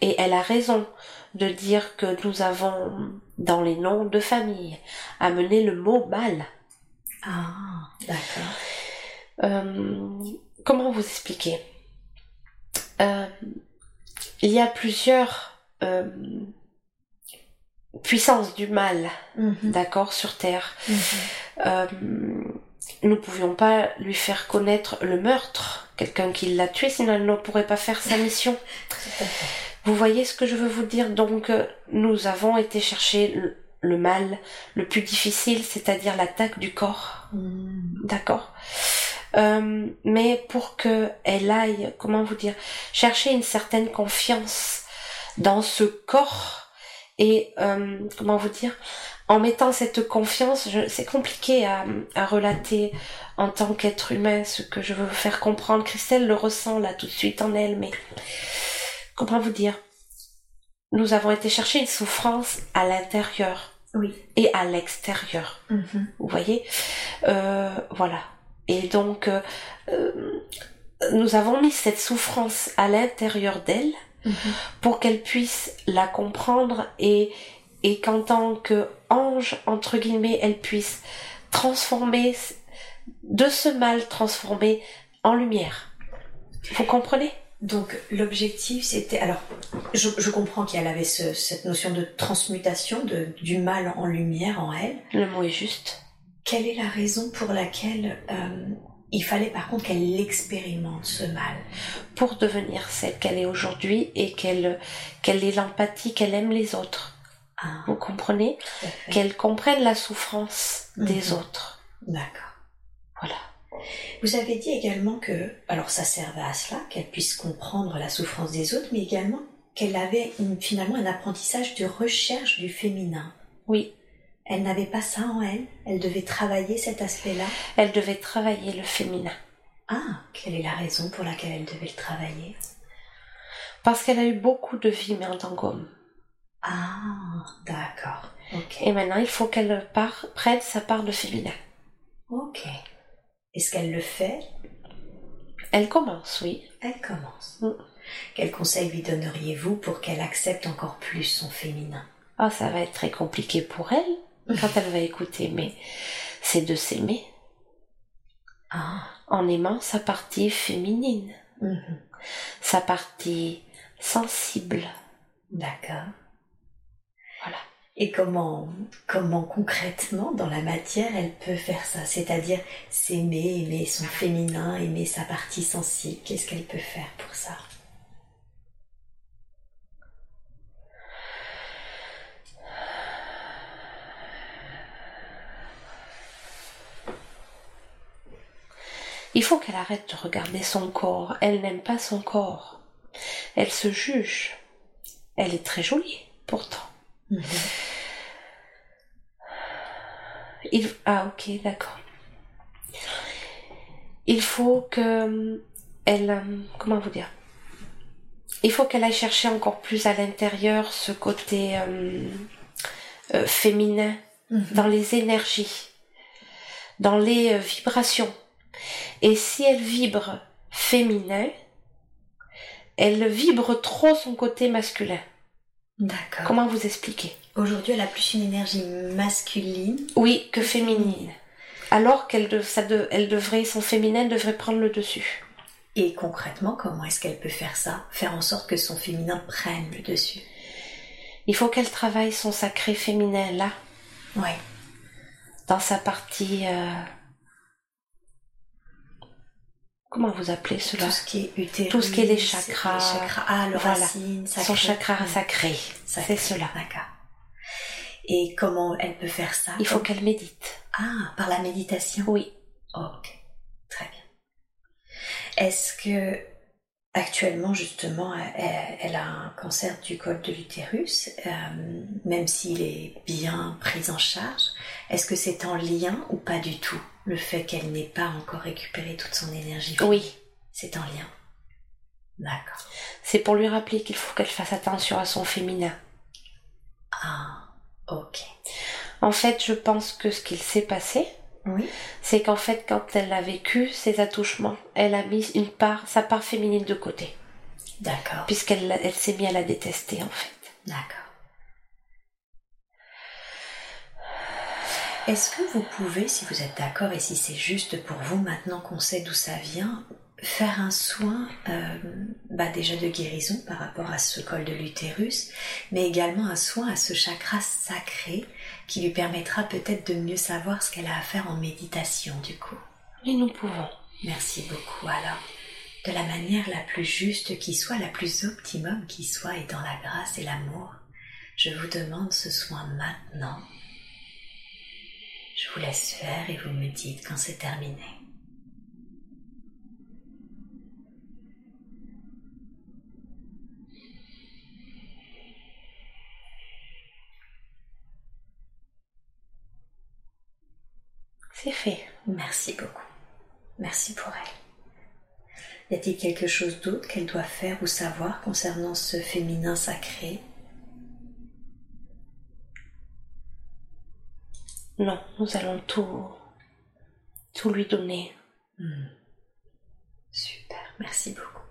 et elle a raison de dire que nous avons dans les noms de famille amené le mot mal. Ah, d'accord. Euh, comment vous expliquer? Euh, Il y a plusieurs euh, puissances du mal, mhm. d'accord, sur Terre. Mhm. nous ne pouvions pas lui faire connaître le meurtre, quelqu'un qui l'a tué, sinon elle ne pourrait pas faire sa mission. Vous voyez ce que je veux vous dire? Donc euh, nous avons été chercher le, mal le plus difficile, c'est-à-dire l'attaque du corps. Hmm. D'accord? Euh, mais pour que elle aille, comment vous dire, chercher une certaine confiance dans ce corps et euh, comment vous dire, en mettant cette confiance, c'est compliqué à, à, relater en tant qu'être humain ce que je veux vous faire comprendre. Christelle le ressent là tout de suite en elle, mais comment vous dire Nous avons été chercher une souffrance à l'intérieur oui. et à l'extérieur. Mm-hmm. Vous voyez? Euh, Voilà. Et donc, euh, euh, nous avons mis cette souffrance à l'intérieur d'elle mm-hmm. pour qu'elle puisse la comprendre et, et qu'en tant que ange, entre guillemets, elle puisse transformer, de ce mal transformer en lumière. Vous comprenez? Donc l'objectif c'était alors je, comprends qu'elle avait cette notion de transmutation de, du mal en lumière en elle. Le mot est juste. Quelle est la raison pour laquelle euh, il fallait par contre qu'elle expérimente ce mal? Pour devenir celle qu'elle est aujourd'hui et qu'elle qu'elle ait l'empathie, qu'elle aime les autres. Ah. Vous comprenez? Qu'elle comprenne la souffrance des mhm. autres. D'accord. Voilà. Vous avez dit également que, alors ça servait à cela, qu'elle puisse comprendre la souffrance des autres, mais également qu'elle avait finalement un apprentissage de recherche du féminin. Oui. Elle n'avait pas ça en elle, elle devait travailler cet aspect-là? Elle devait travailler le féminin. Ah, quelle est la raison pour laquelle elle devait le travailler? Parce qu'elle a eu beaucoup de vie, mais en tant qu'homme. Ah, d'accord. Et maintenant, il faut qu'elle prenne sa part de féminin. Ok. Est-ce qu'elle le fait? Elle commence, oui. Elle commence. Mm. Quel conseil lui donneriez-vous pour qu'elle accepte encore plus son féminin? Ah, ça va être très compliqué pour elle quand elle va écouter, mais c'est de s'aimer. Ah. En aimant sa partie féminine, mm-hmm. sa partie sensible. D'accord. Et comment, comment concrètement, dans la matière, elle peut faire ça? C'est-à-dire s'aimer, aimer son féminin, aimer sa partie sensible. Qu'est-ce qu'elle peut faire pour ça? Il faut qu'elle arrête de regarder son corps. Elle n'aime pas son corps. Elle se juge. Elle est très jolie, pourtant. Mhm. Il... Ah ok, d'accord. Il faut que elle... Euh, comment vous dire? Il faut qu'elle aille chercher encore plus à l'intérieur ce côté euh, euh, féminin mhm. dans les énergies, dans les vibrations. Et si elle vibre féminin, elle vibre trop son côté masculin. D'accord. Comment vous expliquer Aujourd'hui, elle a plus une énergie masculine. Oui, que féminine. Alors qu'elle elle devrait, son féminin devrait prendre le dessus. Et concrètement, comment est-ce qu'elle peut faire ça Faire en sorte que son féminin prenne le dessus? Il faut qu'elle travaille son sacré féminin là. Oui. Dans sa partie euh, comment vous appelez cela Tout ce qui est utérus, tout ce qui est les chakras, ah, le racine, son chakra sacré, c'est cela. D'accord. Et comment elle peut faire ça Il faut qu'elle médite. Ah, par la méditation Oui. Ok, très bien. Est-ce que actuellement justement elle, a un cancer du col de l'utérus, euh, même s'il est bien pris en charge Est-ce que c'est en lien ou pas du tout? Le fait qu'elle n'ait pas encore récupéré toute son énergie Oui. C'est en lien. D'accord. C'est pour lui rappeler qu'il faut qu'elle fasse attention à son féminin. Ah, ok. En fait, je pense que ce qu'il s'est passé, oui. c'est qu'en fait, quand elle a vécu ses attouchements, elle a mis une part, sa part féminine de côté. D'accord. Puisqu'elle elle, s'est mise à la détester, en fait. D'accord. Est-ce que vous pouvez, si vous êtes d'accord et si c'est juste pour vous maintenant qu'on sait d'où ça vient, faire un soin euh, bah déjà de guérison par rapport à ce col de l'utérus, mais également un soin à ce chakra sacré qui lui permettra peut-être de mieux savoir ce qu'elle a à faire en méditation du coup? Oui, nous pouvons. Merci beaucoup alors. De la manière la plus juste qui soit, la plus optimum qui soit, et dans la grâce et l'amour, je vous demande ce soin maintenant je vous laisse faire et vous me dites quand c'est terminé. C'est fait. Merci beaucoup. Merci pour elle. Y a-t-il quelque chose d'autre qu'elle doit faire ou savoir concernant ce féminin sacré? Non, nous allons tout, tout lui donner. Hmm. Super, merci beaucoup.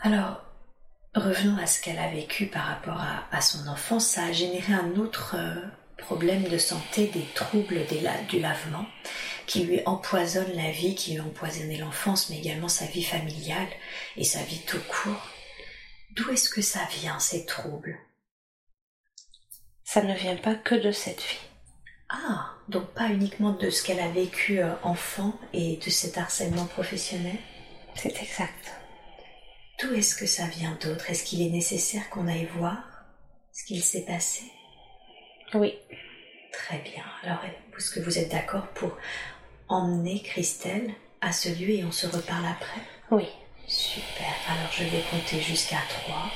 Alors, revenons à ce qu'elle a vécu par rapport à, son enfance. Ça a généré un autre euh, problème de santé, des troubles du lavement. qui lui empoisonne la vie, qui lui a empoisonné l'enfance, mais également sa vie familiale et sa vie tout court. D'où est-ce que ça vient, ces troubles? Ça ne vient pas que de cette vie. Ah, donc pas uniquement de ce qu'elle a vécu euh, enfant et de cet harcèlement professionnel? C'est exact. D'où est-ce que ça vient d'autre? Est-ce qu'il est nécessaire qu'on aille voir ce qu'il s'est passé? Oui. Très bien. Alors, est-ce que vous êtes d'accord pour emmener Christelle à ce lieu et on se reparle après? Oui. Super. Alors, je vais compter jusqu'à 3.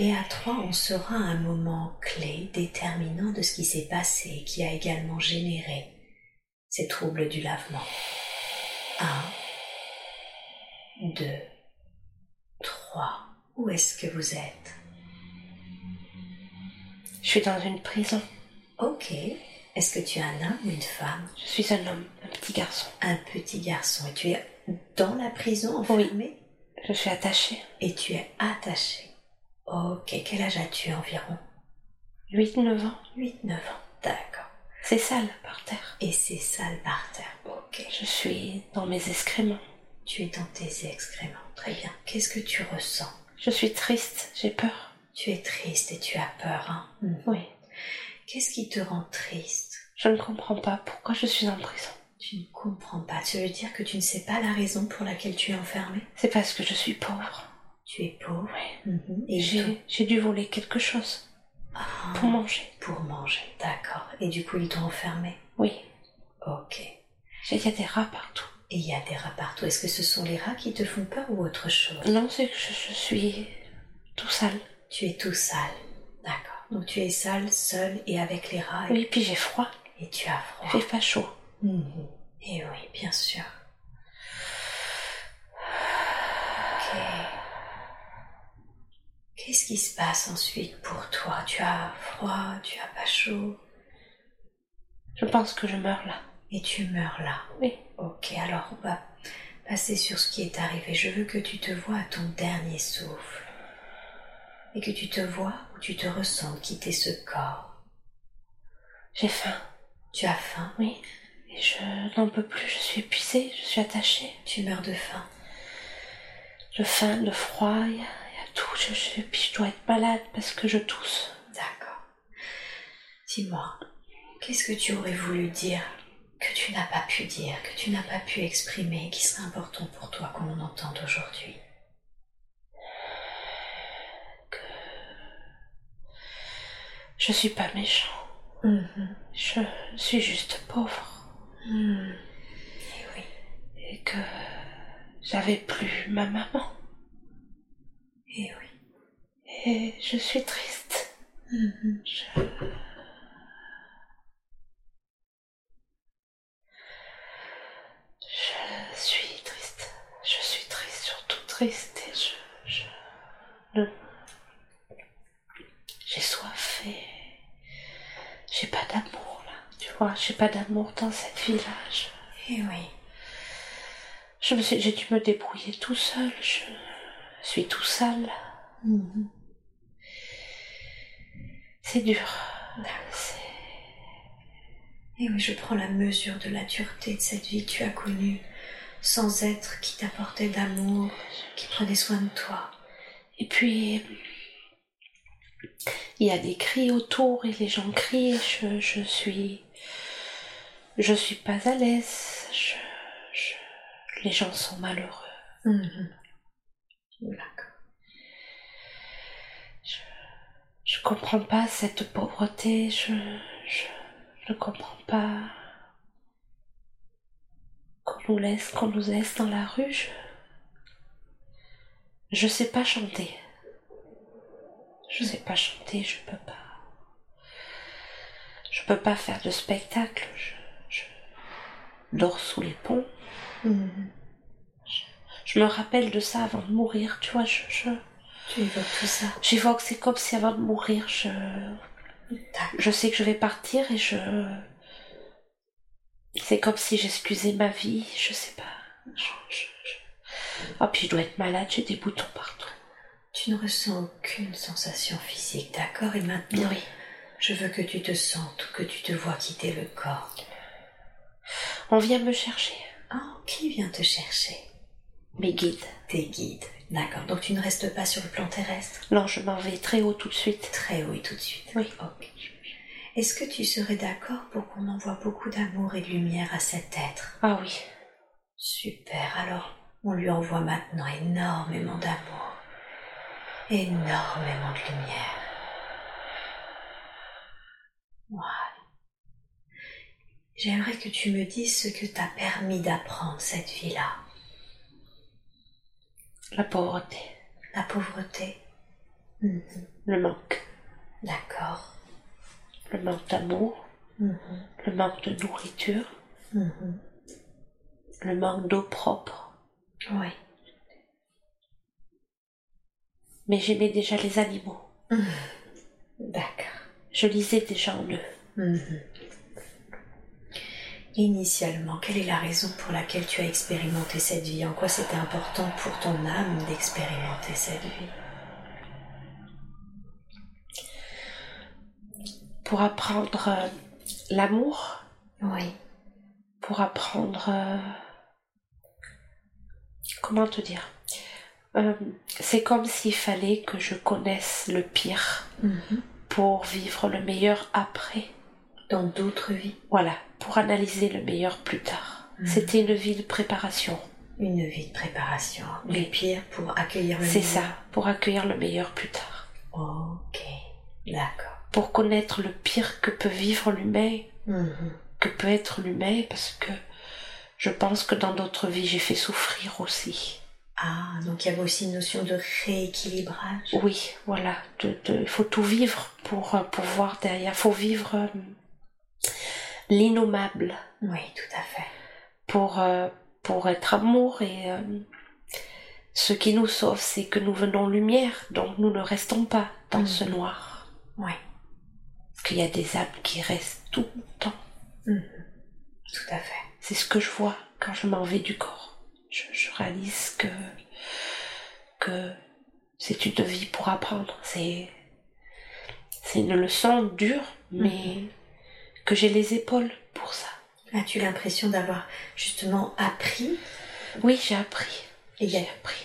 Et à 3, on sera un moment clé déterminant de ce qui s'est passé et qui a également généré ces troubles du lavement. 1, 2, 3. Où est-ce que vous êtes? Je suis dans une prison. Ok. Est-ce que tu es un homme ou une femme? Je suis un homme, un petit garçon. Un petit garçon. Et tu es dans la prison enfermé? Oui. Je suis attachée. Et tu es attaché. Ok. Quel âge as-tu environ? 8-9 ans. 8-9 ans. D'accord. C'est sale par terre. Et c'est sale par terre. Ok. Je suis dans mes excréments. Tu es dans tes excréments. Très bien. Qu'est-ce que tu ressens? Je suis triste, j'ai peur. Tu es triste et tu as peur, hein? Mhm. Oui. Qu'est-ce qui te rend triste? Je ne comprends pas pourquoi je suis en prison. Tu ne comprends pas. Ça veut dire que tu ne sais pas la raison pour laquelle tu es enfermé C'est parce que je suis pauvre. Tu es pauvre. Oui. Mhm. Et J'ai j'ai dû voler quelque chose Ah, pour manger. pour manger. D'accord. Et du coup, ils t'ont enfermé. Oui. Ok. Il y a des rats partout. Et il y a des rats partout. Est-ce que ce sont les rats qui te font peur ou autre chose? Non, c'est que je, je suis tout sale. Tu es tout sale. D'accord. Donc tu es sale, seul et avec les rats. et- Oui, puis j'ai froid. Et tu as froid. Fait pas chaud. Mhm. Et oui, bien sûr. Ok. Qu'est-ce qui se passe ensuite pour toi? Tu as froid, tu as pas chaud? Je pense que je meurs là. et tu meurs là? Oui. Ok, alors on va passer sur ce qui est arrivé. Je veux que tu te vois à ton dernier souffle et que tu te vois ou tu te ressens quitter ce corps. J'ai faim. Tu as faim, Oui. Et je n'en peux plus. Je suis épuisée. Je suis attachée. tu meurs de faim? De faim, de froid. Tout. Je, je, puis je dois être malade parce que je tousse. D'accord. Dis-moi, qu'est-ce que tu aurais voulu dire que tu n'as pas pu dire, que tu n'as pas pu exprimer, qui serait important pour toi qu'on en entende aujourd'hui? Je suis pas méchant. Mhm. Je suis juste pauvre. Hmm. Eh oui, Et que j'avais plus ma maman. Eh oui. Et je suis triste. Mhm. Je... Je suis triste. Je suis triste, surtout triste. Et je. je... J'ai soif et. J'ai pas d'amour là. Tu vois, j'ai pas d'amour dans cette vie-là. Je... Eh oui. je me suis... J'ai dû me débrouiller tout seul. Je suis tout sale. Mhm. C'est dur. C'est- Eh oui, je prends la mesure de la dureté de cette vie que tu as connue, sans être qui t'apportait d'amour, qui prenait soin de toi. Et puis, il y a des cris autour et les gens crient. et Je, je suis, je suis pas à l'aise. Je, je- les gens sont malheureux. Mhm. Je comprends pas cette pauvreté. Je, je, je comprends pas qu'on nous laisse, qu'on nous laisse dans la rue. Je, je sais pas chanter. Je sais pas chanter. Je peux pas. Je peux pas faire de spectacle. Je, dors sous les ponts. Mhm. Je me rappelle de ça avant de mourir. Tu vois, je, je Tu évoques tout ça. j'évoque. C'est comme si avant de mourir, je je sais que je vais partir et je. C'est comme si j'excusais ma vie, je sais pas. Je, je, je- Ah, puis je dois être malade, j'ai des boutons partout. Tu ne ressens aucune sensation physique, d'accord? Et maintenant, Oui. je veux que tu te sentes ou que tu te vois quitter le corps. On vient me chercher. Oh, qui vient te chercher? Mes guides. Tes guides. D'accord. Donc tu ne restes pas sur le plan terrestre? Non, je m'en vais très haut tout de suite. Très haut et tout de suite. Oui. Ok. Est-ce que tu serais d'accord pour qu'on envoie beaucoup d'amour et de lumière à cet être? Ah oui. Super. Alors, on lui envoie maintenant énormément d'amour, énormément de lumière. Voilà. J'aimerais que tu me dises ce que t'as permis d'apprendre cette vie-là. La pauvreté. La pauvreté. Mhm. Le manque. D'accord. Le manque d'amour. Mhm. Le manque de nourriture. Mhm. Le manque d'eau propre. Oui. Mais j'aimais déjà les animaux. D'accord. Je lisais déjà en eux. Initialement, quelle est la raison pour laquelle tu as expérimenté cette vie? En quoi c'était important pour ton âme d'expérimenter cette vie? Pour apprendre euh, l'amour? Oui. Pour apprendre... euh, Comment te dire? Euh, C'est comme s'il fallait que je connaisse le pire Mhm. pour vivre le meilleur après. Dans d'autres vies, Voilà, pour analyser le meilleur plus tard. Mhm. C'était une vie de préparation. une vie de préparation. Oui. Du pire pour accueillir le C'est ça, pour accueillir le meilleur plus tard. Ok. D'accord. Pour connaître le pire que peut vivre l'humain, Mhm. que peut être l'humain, parce que je pense que dans d'autres vies, j'ai fait souffrir aussi. Ah, donc il y avait aussi une notion de rééquilibrage. Oui, voilà, de, de- il faut tout vivre pour, euh, pour voir derrière. Il faut vivre euh, l'innommable Oui, tout à fait. pour, euh, pour être amour et euh, ce qui nous sauve, c'est que nous venons lumière, donc nous ne restons pas dans Mhm. ce noir. Oui, Parce qu'il y a des âmes qui restent tout le temps. tout à fait. C'est ce que je vois quand je m'en vais du corps. Je, je réalise que, que c'est une vie pour apprendre. C'est, c'est une leçon dure, mais que j'ai les épaules pour ça. As-tu l'impression d'avoir justement appris? Oui, j'ai appris. Et il y a- J'ai appris.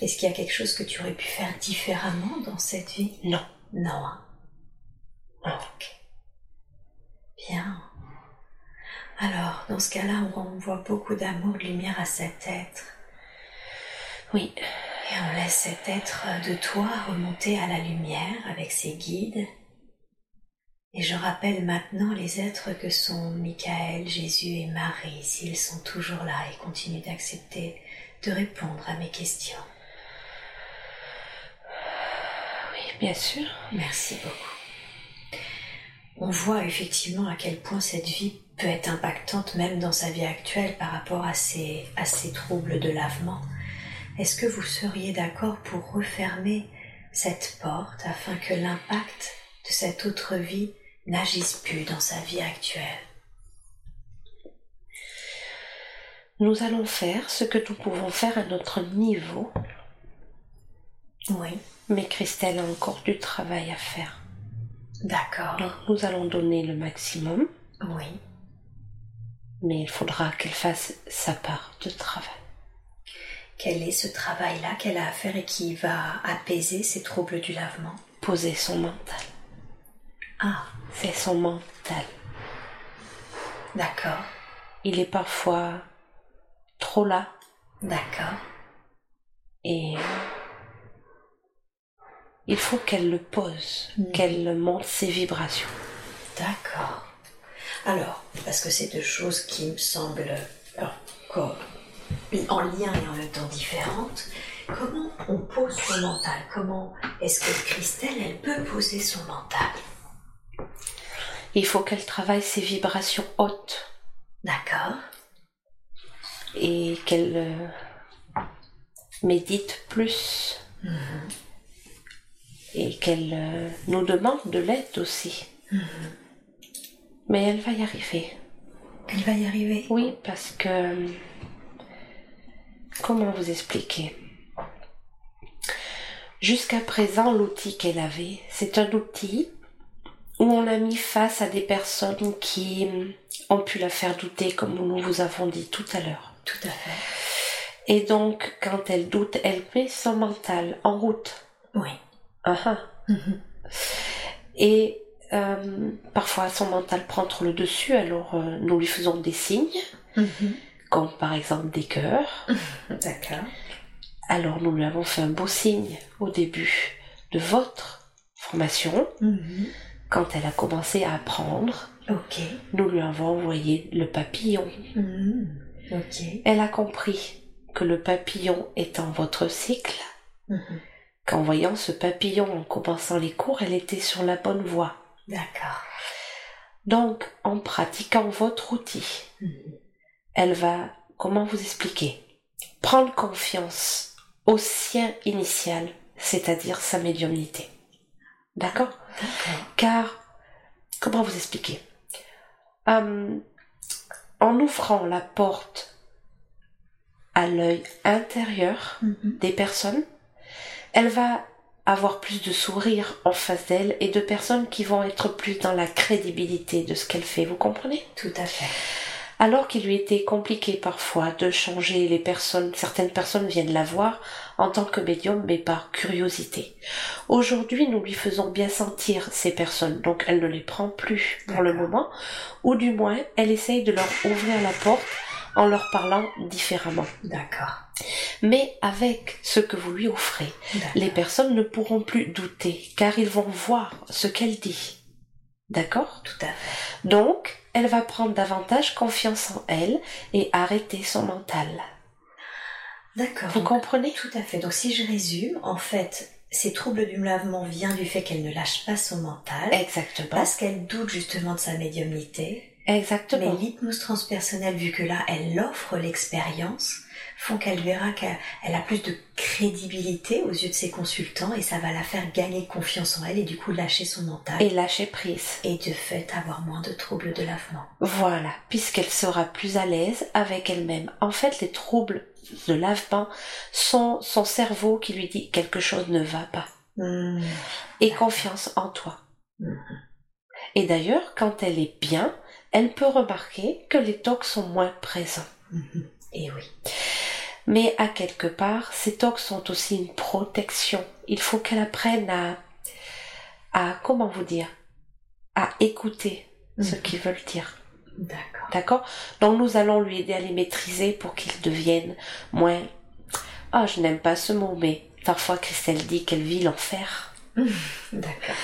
Est-ce qu'il y a quelque chose que tu aurais pu faire différemment dans cette vie? Non. Non. Hein? Non. Bien. Alors, dans ce cas-là, on envoie beaucoup d'amour, de lumière à cet être. Oui. Et on laisse cet être de toi remonter à la lumière avec ses guides. Et je rappelle maintenant les êtres que sont Michael, Jésus et Marie, s'ils sont toujours là et continuent d'accepter de répondre à mes questions. Oui, bien sûr. Merci beaucoup. On voit effectivement à quel point cette vie peut être impactante même dans sa vie actuelle par rapport à ces, à ces troubles de lavement. Est-ce que vous seriez d'accord pour refermer cette porte afin que l'impact de cette autre vie n'agisse plus dans sa vie actuelle Nous allons faire ce que nous pouvons faire à notre niveau, Oui, mais Christelle a encore du travail à faire. d'accord. Donc nous allons donner le maximum, Oui, mais il faudra qu'elle fasse sa part de travail. quel est ce travail-là qu'elle a à faire et qui va apaiser ces troubles du lavement? Poser son mental. Ah, C'est son mental. d'accord, Il est parfois trop là d'accord. et il faut qu'elle le pose, Mhm. qu'elle monte ses vibrations. D'accord. Alors, parce que c'est deux choses qui me semblent co- en lien et en même temps différentes, comment on pose son mental? Comment est-ce que Christelle, elle peut poser son mental? Il faut qu'elle travaille ses vibrations hautes. D'accord. Et qu'elle euh, médite plus. Et qu'elle euh, nous demande de l'aide aussi. Mais elle va y arriver. Elle va y arriver. Oui, parce que... Comment vous expliquer? Jusqu'à présent, l'outil qu'elle avait, c'est un outil où on l'a mis face à des personnes qui ont pu la faire douter, comme nous vous avons dit tout à l'heure. Tout à fait. Et donc, quand elle doute, elle met son mental en route. Oui. Ah ah. Mhm. Et euh, parfois, son mental prend trop le dessus, alors euh, nous lui faisons des signes, Mhm. comme par exemple des cœurs. D'accord. Alors, nous lui avons fait un beau signe au début de votre formation, Mhm. Quand elle a commencé à apprendre. Ok. Nous lui avons envoyé le papillon. Mhm. Ok. Elle a compris que le papillon étant votre cycle, Mhm. qu'en voyant ce papillon en commençant les cours, elle était sur la bonne voie. D'accord. Donc, en pratiquant votre outil, Mhm. elle va, comment vous expliquer, prendre confiance au sien initial, c'est-à-dire sa médiumnité. D'accord? Car, comment vous expliquer? Euh, En ouvrant la porte à l'œil intérieur Mhm. des personnes, elle va avoir plus de sourires en face d'elle et de personnes qui vont être plus dans la crédibilité de ce qu'elle fait, vous comprenez? Tout à fait. Alors qu'il lui était compliqué parfois de changer les personnes, certaines personnes viennent la voir en tant que médium mais par curiosité. Aujourd'hui, nous lui faisons bien sentir ces personnes, donc elle ne les prend plus pour le moment, ou du moins elle essaye de leur ouvrir la porte en leur parlant différemment. D'accord. Mais avec ce que vous lui offrez, les personnes ne pourront plus douter car ils vont voir ce qu'elle dit. D'accord? Tout à fait. Donc, elle va prendre davantage confiance en elle et arrêter son mental. D'accord. Vous comprenez? Tout à fait. Donc si je résume, en fait, ces troubles du lavement viennent du fait qu'elle ne lâche pas son mental, Exactement. parce qu'elle doute justement de sa médiumnité. Mais Exactement. l'hypnose transpersonnelle, vu que là, elle offre l'expérience, font qu'elle verra qu'elle elle a plus de crédibilité aux yeux de ses consultants et ça va la faire gagner confiance en elle et du coup lâcher son mental Et lâcher prise. et de fait avoir moins de troubles de lavement. Voilà, puisqu'elle sera plus à l'aise avec elle-même. En fait, les troubles de lavement sont son cerveau qui lui dit quelque chose ne va pas. Hmm. Et confiance en toi. Mhm. Et d'ailleurs, quand elle est bien, elle peut remarquer que les tocs sont moins présents. Mhm. Et oui. Mais à quelque part, ces tocs sont aussi une protection. Il faut qu'elle apprenne à, à, comment vous dire, à écouter ce Mhm. qu'ils veulent dire. D'accord. D'accord? Donc nous allons lui aider à les maîtriser pour qu'ils deviennent moins... Ah, je n'aime pas ce mot, mais parfois Christelle dit qu'elle vit l'enfer. D'accord.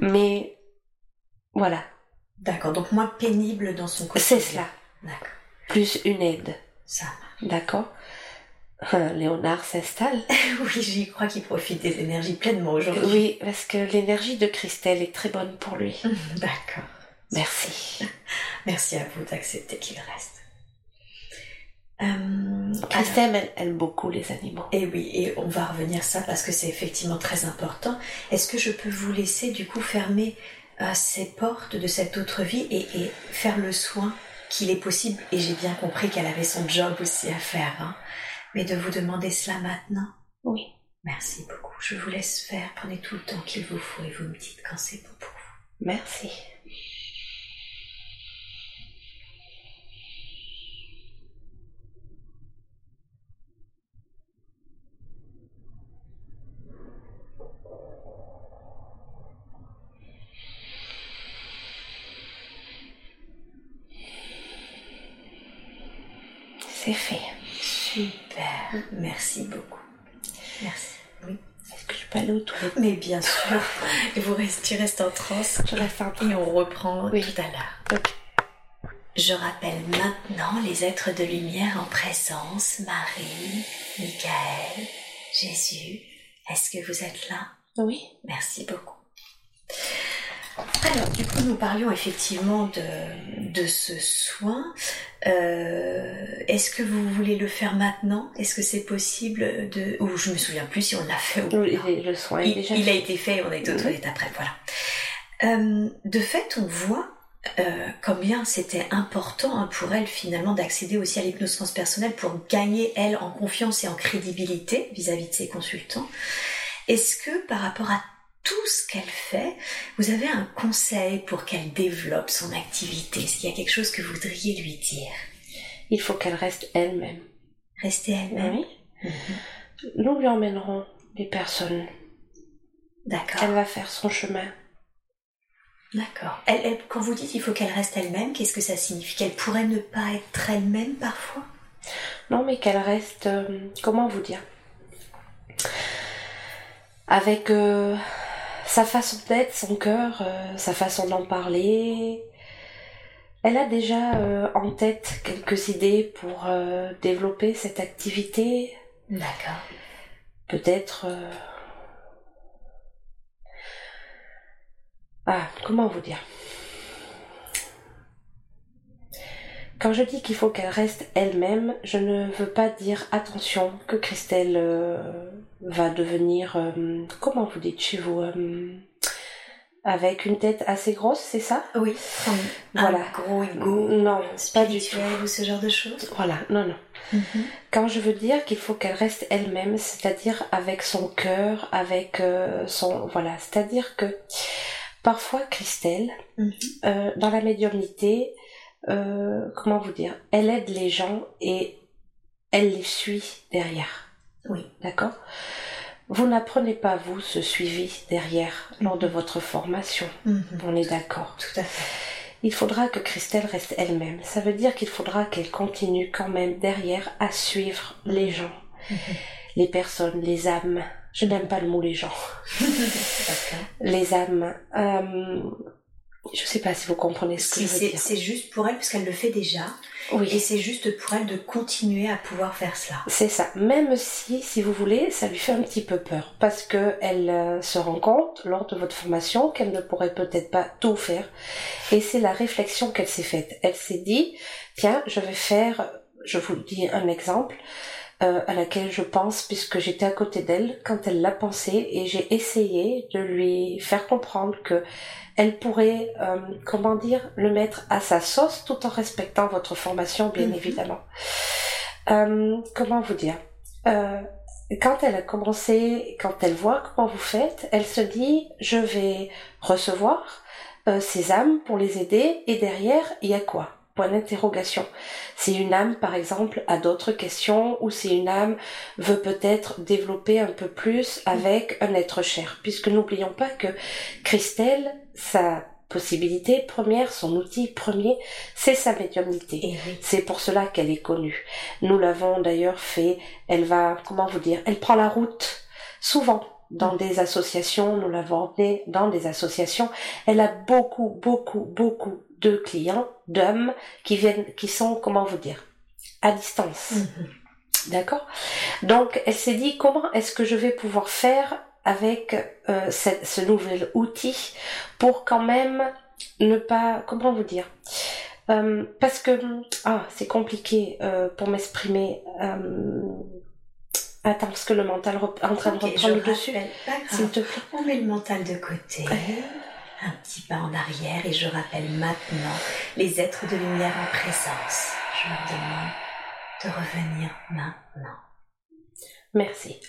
Mais voilà, D'accord. Donc moins pénible dans son quotidien. c'est cela. D'accord. Plus une aide. Ça. D'accord Léonard s'installe. Oui, j'y crois qu'il profite des énergies pleinement aujourd'hui. Oui, parce que l'énergie de Christelle est très bonne pour lui. D'accord. Merci. Merci à vous d'accepter qu'il reste. Euh, alors- Christelle elle aime beaucoup les animaux. Et oui, et on va revenir à ça parce que c'est effectivement très important. Est-ce que je peux vous laisser du coup fermer euh, ces portes de cette autre vie et, et faire le soin qu'il est possible Et j'ai bien compris qu'elle avait son job aussi à faire, hein. mais de vous demander cela maintenant. Oui. Merci beaucoup. Je vous laisse faire. Prenez tout le temps qu'il vous faut et vous me dites quand c'est bon pour vous. Merci. C'est fait. Super. Merci beaucoup. Merci. Oui. Est-ce que je peux aller aux toilettes Mais bien sûr. Et vous restez, tu restes en transe. Je reste en train. Et on reprend Oui. tout à l'heure. Ok. Je rappelle maintenant les êtres de lumière en présence, Marie, Michael, Jésus. Est-ce que vous êtes là? Oui. Merci beaucoup. Alors, du coup, nous parlions effectivement de, de ce soin. Euh, Est-ce que vous voulez le faire maintenant? Est-ce que c'est possible de... Ou je me souviens plus si on l'a fait ou Oui, le soin est Il, déjà il a été fait, on est aux toilettes après, voilà. Euh, de fait, on voit euh, combien c'était important hein, pour elle finalement d'accéder aussi à l'hypnose transpersonnelle pour gagner elle en confiance et en crédibilité vis-à-vis de ses consultants. Est-ce que par rapport à tout ce qu'elle fait, vous avez un conseil pour qu'elle développe son activité? Est-ce qu'il y a quelque chose que vous voudriez lui dire? Il faut qu'elle reste elle-même. Rester elle-même? Oui. Mhm. Nous lui emmènerons des personnes. D'accord. Elle va faire son chemin. D'accord. Elle, quand vous dites qu'il faut qu'elle reste elle-même, qu'est-ce que ça signifie? Qu'elle pourrait ne pas être elle-même parfois? Non, mais qu'elle reste. Euh, comment vous dire? Avec euh, sa façon d'être, son cœur, euh, sa façon d'en parler. Elle a déjà en tête quelques idées pour développer cette activité. D'accord. Peut-être Ah, comment vous dire? Quand je dis qu'il faut qu'elle reste elle-même, je ne veux pas dire attention que Christelle euh, va devenir, euh, comment vous dites chez vous, euh, avec une tête assez grosse, c'est ça? Oui, voilà. un gros ego non, pas du tout. ou ce genre de choses Voilà, non, non. Mhm. Quand je veux dire qu'il faut qu'elle reste elle-même, c'est-à-dire avec son cœur, avec son... Voilà, c'est-à-dire que Parfois, Christelle, mhm. dans la médiumnité, euh, comment vous dire, elle aide les gens et elle les suit derrière. Oui. D'accord? Vous n'apprenez pas, vous, ce suivi derrière lors de votre formation. Mhm. On est d'accord. Tout à fait. Il faudra que Christelle reste elle-même. Ça veut dire qu'il faudra qu'elle continue quand même derrière à suivre les gens, mhm. les personnes, les âmes, je n'aime pas le mot les gens. les âmes. Euh, je sais pas si vous comprenez ce que je veux dire. C'est juste pour elle, parce qu'elle le fait déjà. Oui. Et c'est juste pour elle de continuer à pouvoir faire cela. C'est ça. Même si, si vous voulez, ça lui fait un petit peu peur. Parce que elle euh, se rend compte, lors de votre formation, qu'elle ne pourrait peut-être pas tout faire. Et c'est la réflexion qu'elle s'est faite. Elle s'est dit, tiens, je vais faire, je vous dis un exemple. Euh, à laquelle je pense puisque j'étais à côté d'elle quand elle l'a pensé et j'ai essayé de lui faire comprendre que elle pourrait, euh, comment dire, le mettre à sa sauce tout en respectant votre formation, bien mhm. évidemment. Euh, comment vous dire Quand elle a commencé, quand elle voit comment vous faites, elle se dit, je vais recevoir ces âmes pour les aider et derrière, il y a quoi? Point d'interrogation. Si une âme, par exemple, a d'autres questions ou si une âme veut peut-être développer un peu plus avec un être cher. Puisque n'oublions pas que Christelle, sa possibilité première, son outil premier, c'est sa médiumnité. Eh c'est pour cela qu'elle est connue. Nous l'avons d'ailleurs fait, elle va, comment vous dire, elle prend la route souvent dans mm. des associations, nous l'avons emmenée dans des associations. Elle a beaucoup, beaucoup, beaucoup de clients, d'hommes qui viennent, qui sont, comment vous dire, à distance. Mhm. D'accord? Donc, elle s'est dit, comment est-ce que je vais pouvoir faire avec euh, ce, nouvel outil pour quand même ne pas, comment vous dire euh, Parce que, ah, c'est compliqué euh, pour m'exprimer. Attends, parce que le mental est en train de reprendre le dessus. S'il te plaît. On met le mental de côté un petit pas en arrière et je rappelle maintenant les êtres de lumière en présence. Je leur demande de revenir maintenant. Merci.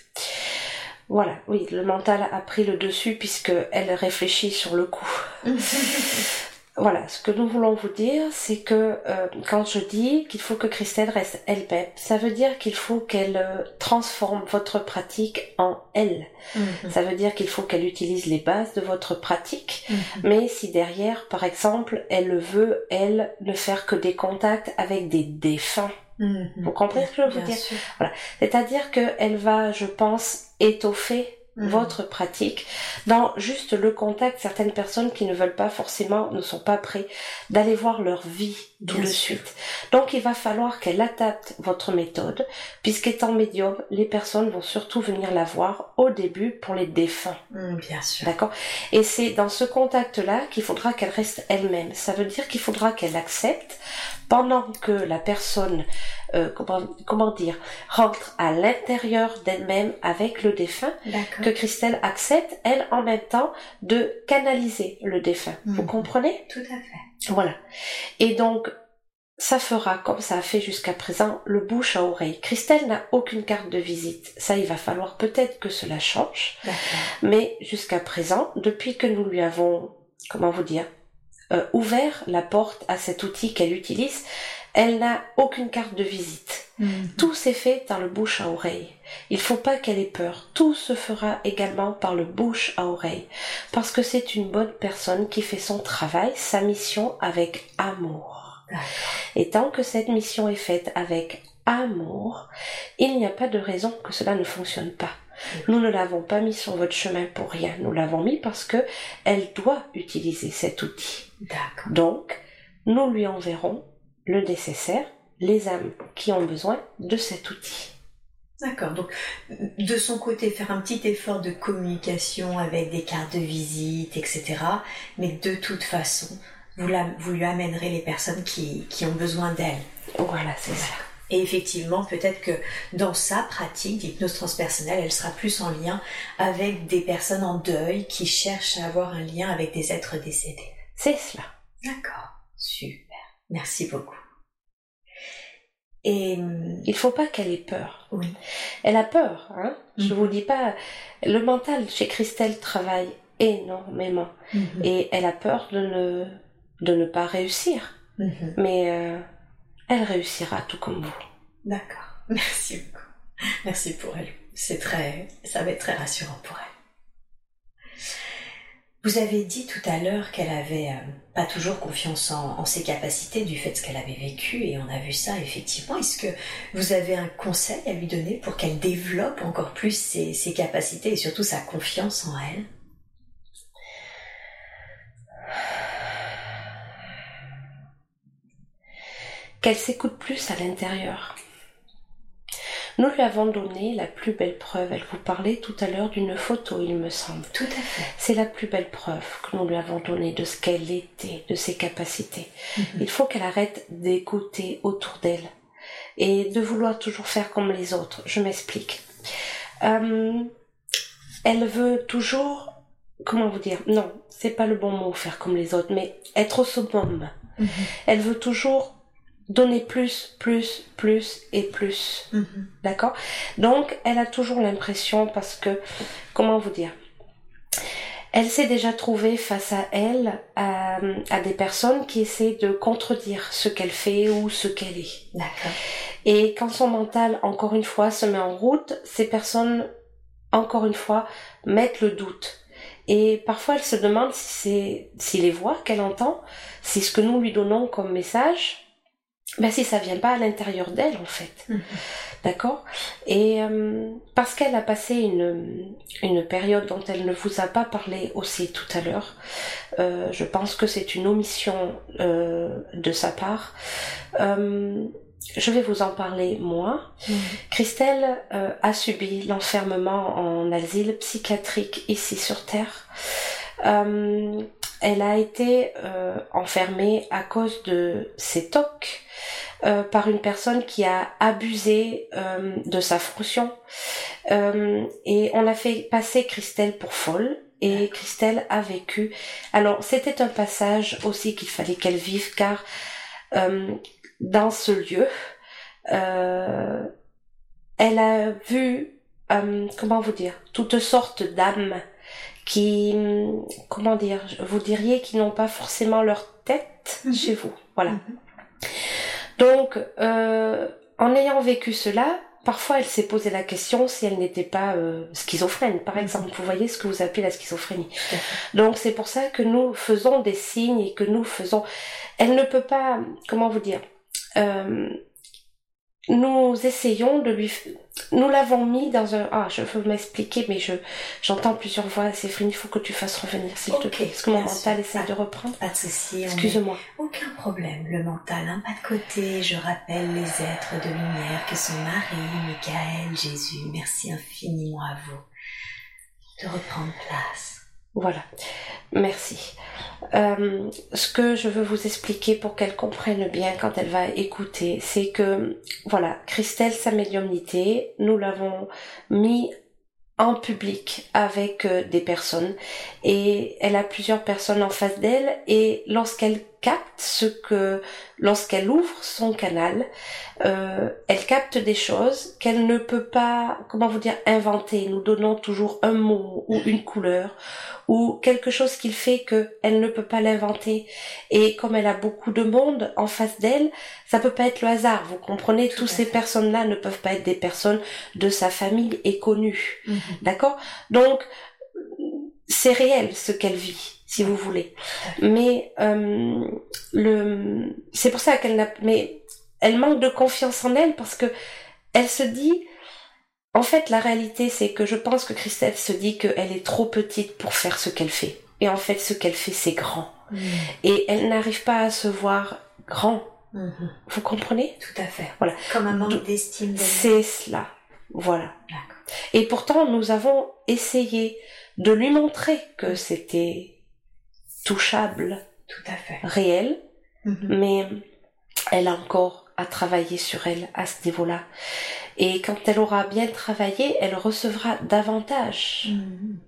Voilà, oui, le mental a pris le dessus puisque elle réfléchit sur le coup. Voilà, ce que nous voulons vous dire, c'est que euh, quand je dis qu'il faut que Christelle reste elle-même, ça veut dire qu'il faut qu'elle euh, transforme votre pratique en elle. Mhm. Ça veut dire qu'il faut qu'elle utilise les bases de votre pratique, mhm. mais si derrière, par exemple, elle veut, elle, ne faire que des contacts avec des défunts, mhm. vous comprenez ce que je veux dire? Voilà, c'est-à-dire qu'elle va, je pense, étoffer. Votre pratique, dans juste le contact, certaines personnes qui ne veulent pas forcément, ne sont pas prêts d'aller voir leur vie tout de suite. Donc il va falloir qu'elle adapte votre méthode, puisqu'étant médium, les personnes vont surtout venir la voir au début pour les défunts. Mm, bien sûr. D'accord? Et c'est dans ce contact-là qu'il faudra qu'elle reste elle-même. Ça veut dire qu'il faudra qu'elle accepte pendant que la personne, euh, comment, comment dire, rentre à l'intérieur d'elle-même avec le défunt, que Christelle accepte, elle, en même temps, de canaliser le défunt. Vous mhm. comprenez? Tout à fait. Voilà. Et donc, ça fera, comme ça a fait jusqu'à présent, le bouche à oreille. Christelle n'a aucune carte de visite. Ça, il va falloir peut-être que cela change. Mais jusqu'à présent, depuis que nous lui avons, comment vous dire, euh, ouvert la porte à cet outil qu'elle utilise, elle n'a aucune carte de visite. Mhm. Tout s'est fait par le bouche à oreille. Il faut pas qu'elle ait peur. Tout se fera également par le bouche à oreille. Parce que c'est une bonne personne qui fait son travail, sa mission avec amour. Et tant que cette mission est faite avec amour, il n'y a pas de raison que cela ne fonctionne pas. Nous ne l'avons pas mis sur votre chemin pour rien. Nous l'avons mis parce que elle doit utiliser cet outil. Donc, nous lui enverrons le nécessaire, les âmes qui ont besoin de cet outil. D'accord. Donc, de son côté, faire un petit effort de communication avec des cartes de visite, etc. Mais de toute façon, vous, lui amènerez les personnes qui, ont besoin d'elle. Voilà, c'est ça. Et effectivement, peut-être que dans sa pratique d'hypnose transpersonnelle, elle sera plus en lien avec des personnes en deuil qui cherchent à avoir un lien avec des êtres décédés. C'est cela. D'accord. Super. Merci beaucoup. Et il faut pas qu'elle ait peur. Oui. Elle a peur, hein. Je mhm. vous dis pas. Le mental chez Christelle travaille énormément mhm. et elle a peur de ne de ne pas réussir. Mhm. Mais euh, elle réussira tout comme vous. D'accord. Merci beaucoup. Merci pour elle. C'est très, ça va être très rassurant pour elle. Vous avez dit tout à l'heure qu'elle avait euh, pas toujours confiance en, ses capacités du fait de ce qu'elle avait vécu et on a vu ça effectivement. Est-ce que vous avez un conseil à lui donner pour qu'elle développe encore plus ses capacités et surtout sa confiance en elle? Qu'elle s'écoute plus à l'intérieur. Nous lui avons donné la plus belle preuve. Elle vous parlait tout à l'heure d'une photo, il me semble. Tout à fait. C'est la plus belle preuve que nous lui avons donnée de ce qu'elle était, de ses capacités. Mhm. Il faut qu'elle arrête d'écouter autour d'elle et de vouloir toujours faire comme les autres. Je m'explique. Euh, elle veut toujours, comment vous dire, non, c'est pas le bon mot, faire comme les autres, mais être au summum. Mhm. Elle veut toujours donner plus, plus, plus et plus. Mhm. D'accord? Donc, elle a toujours l'impression, parce que, comment vous dire? Elle s'est déjà trouvée face à elle à, à, des personnes qui essaient de contredire ce qu'elle fait ou ce qu'elle est. D'accord. Et quand son mental, encore une fois, se met en route, ces personnes, encore une fois, mettent le doute. Et parfois, elle se demande si c'est, si les voix qu'elle entend, si ce que nous lui donnons comme message, ben si ça vient pas à l'intérieur d'elle en fait. Mhm. D'accord? Et euh, parce qu'elle a passé une, une période dont elle ne vous a pas parlé aussi tout à l'heure, euh, je pense que c'est une omission euh, de sa part. Euh, je vais vous en parler moi. Mhm. Christelle euh, a subi l'enfermement en asile psychiatrique ici sur Terre. Euh, elle a été enfermée à cause de ses tocs euh, par une personne qui a abusé euh, de sa fonction. Euh, et on a fait passer Christelle pour folle. Et Christelle a vécu. Alors c'était un passage aussi qu'il fallait qu'elle vive car dans ce lieu, elle a vu, comment vous dire, toutes sortes d'âmes qui, comment dire, vous diriez, qui n'ont pas forcément leur tête mhm. chez vous. Voilà. Mhm. Donc, euh, en ayant vécu cela, parfois elle s'est posé la question si elle n'était pas euh, schizophrène, par mhm. exemple. Vous voyez ce que vous appelez la schizophrénie. Donc c'est pour ça que nous faisons des signes et que nous faisons. Elle ne peut pas, comment vous dire, euh, nous essayons de lui nous l'avons mis dans un ah je veux m'expliquer mais je j'entends plusieurs voix Séverine il faut que tu fasses revenir s'il te plaît parce que mon mental essaie de reprendre. pas de souci excuse-moi. Aucun problème le mental hein, pas de côté je rappelle les êtres de lumière que sont Marie Michael Jésus merci infiniment à vous de reprendre place voilà, merci. Euh, ce que je veux vous expliquer pour qu'elle comprenne bien quand elle va écouter, c'est que, voilà, Christelle, sa médiumnité, nous l'avons mis en public avec euh, des personnes et elle a plusieurs personnes en face d'elle et lorsqu'elle capte ce que, lorsqu'elle ouvre son canal, euh, elle capte des choses qu'elle ne peut pas, comment vous dire, inventer. Nous donnons toujours un mot ou une couleur ou quelque chose qu'il fait qu'elle ne peut pas l'inventer. Et comme elle a beaucoup de monde en face d'elle, ça peut pas être le hasard. Vous comprenez, toutes ces personnes-là ne peuvent pas être des personnes de sa famille et connues. Mhm. D'accord? Donc, c'est réel ce qu'elle vit si vous voulez. Mais euh, le, c'est pour ça qu'elle n'a, mais elle manque de confiance en elle parce que elle se dit, en fait, la réalité, c'est que je pense que Christelle se dit qu'elle est trop petite pour faire ce qu'elle fait. Et en fait, ce qu'elle fait, c'est grand. Mhm. Et elle n'arrive pas à se voir grand. Mhm. Vous comprenez? Tout à fait. Voilà. Comme un manque d'estime. C'est cela. Voilà. Et pourtant, nous avons essayé de lui montrer que c'était touchable, Tout à fait. réel, Mhm. mais elle a encore à travailler sur elle à ce niveau-là. Et quand elle aura bien travaillé, elle recevra davantage. Mhm.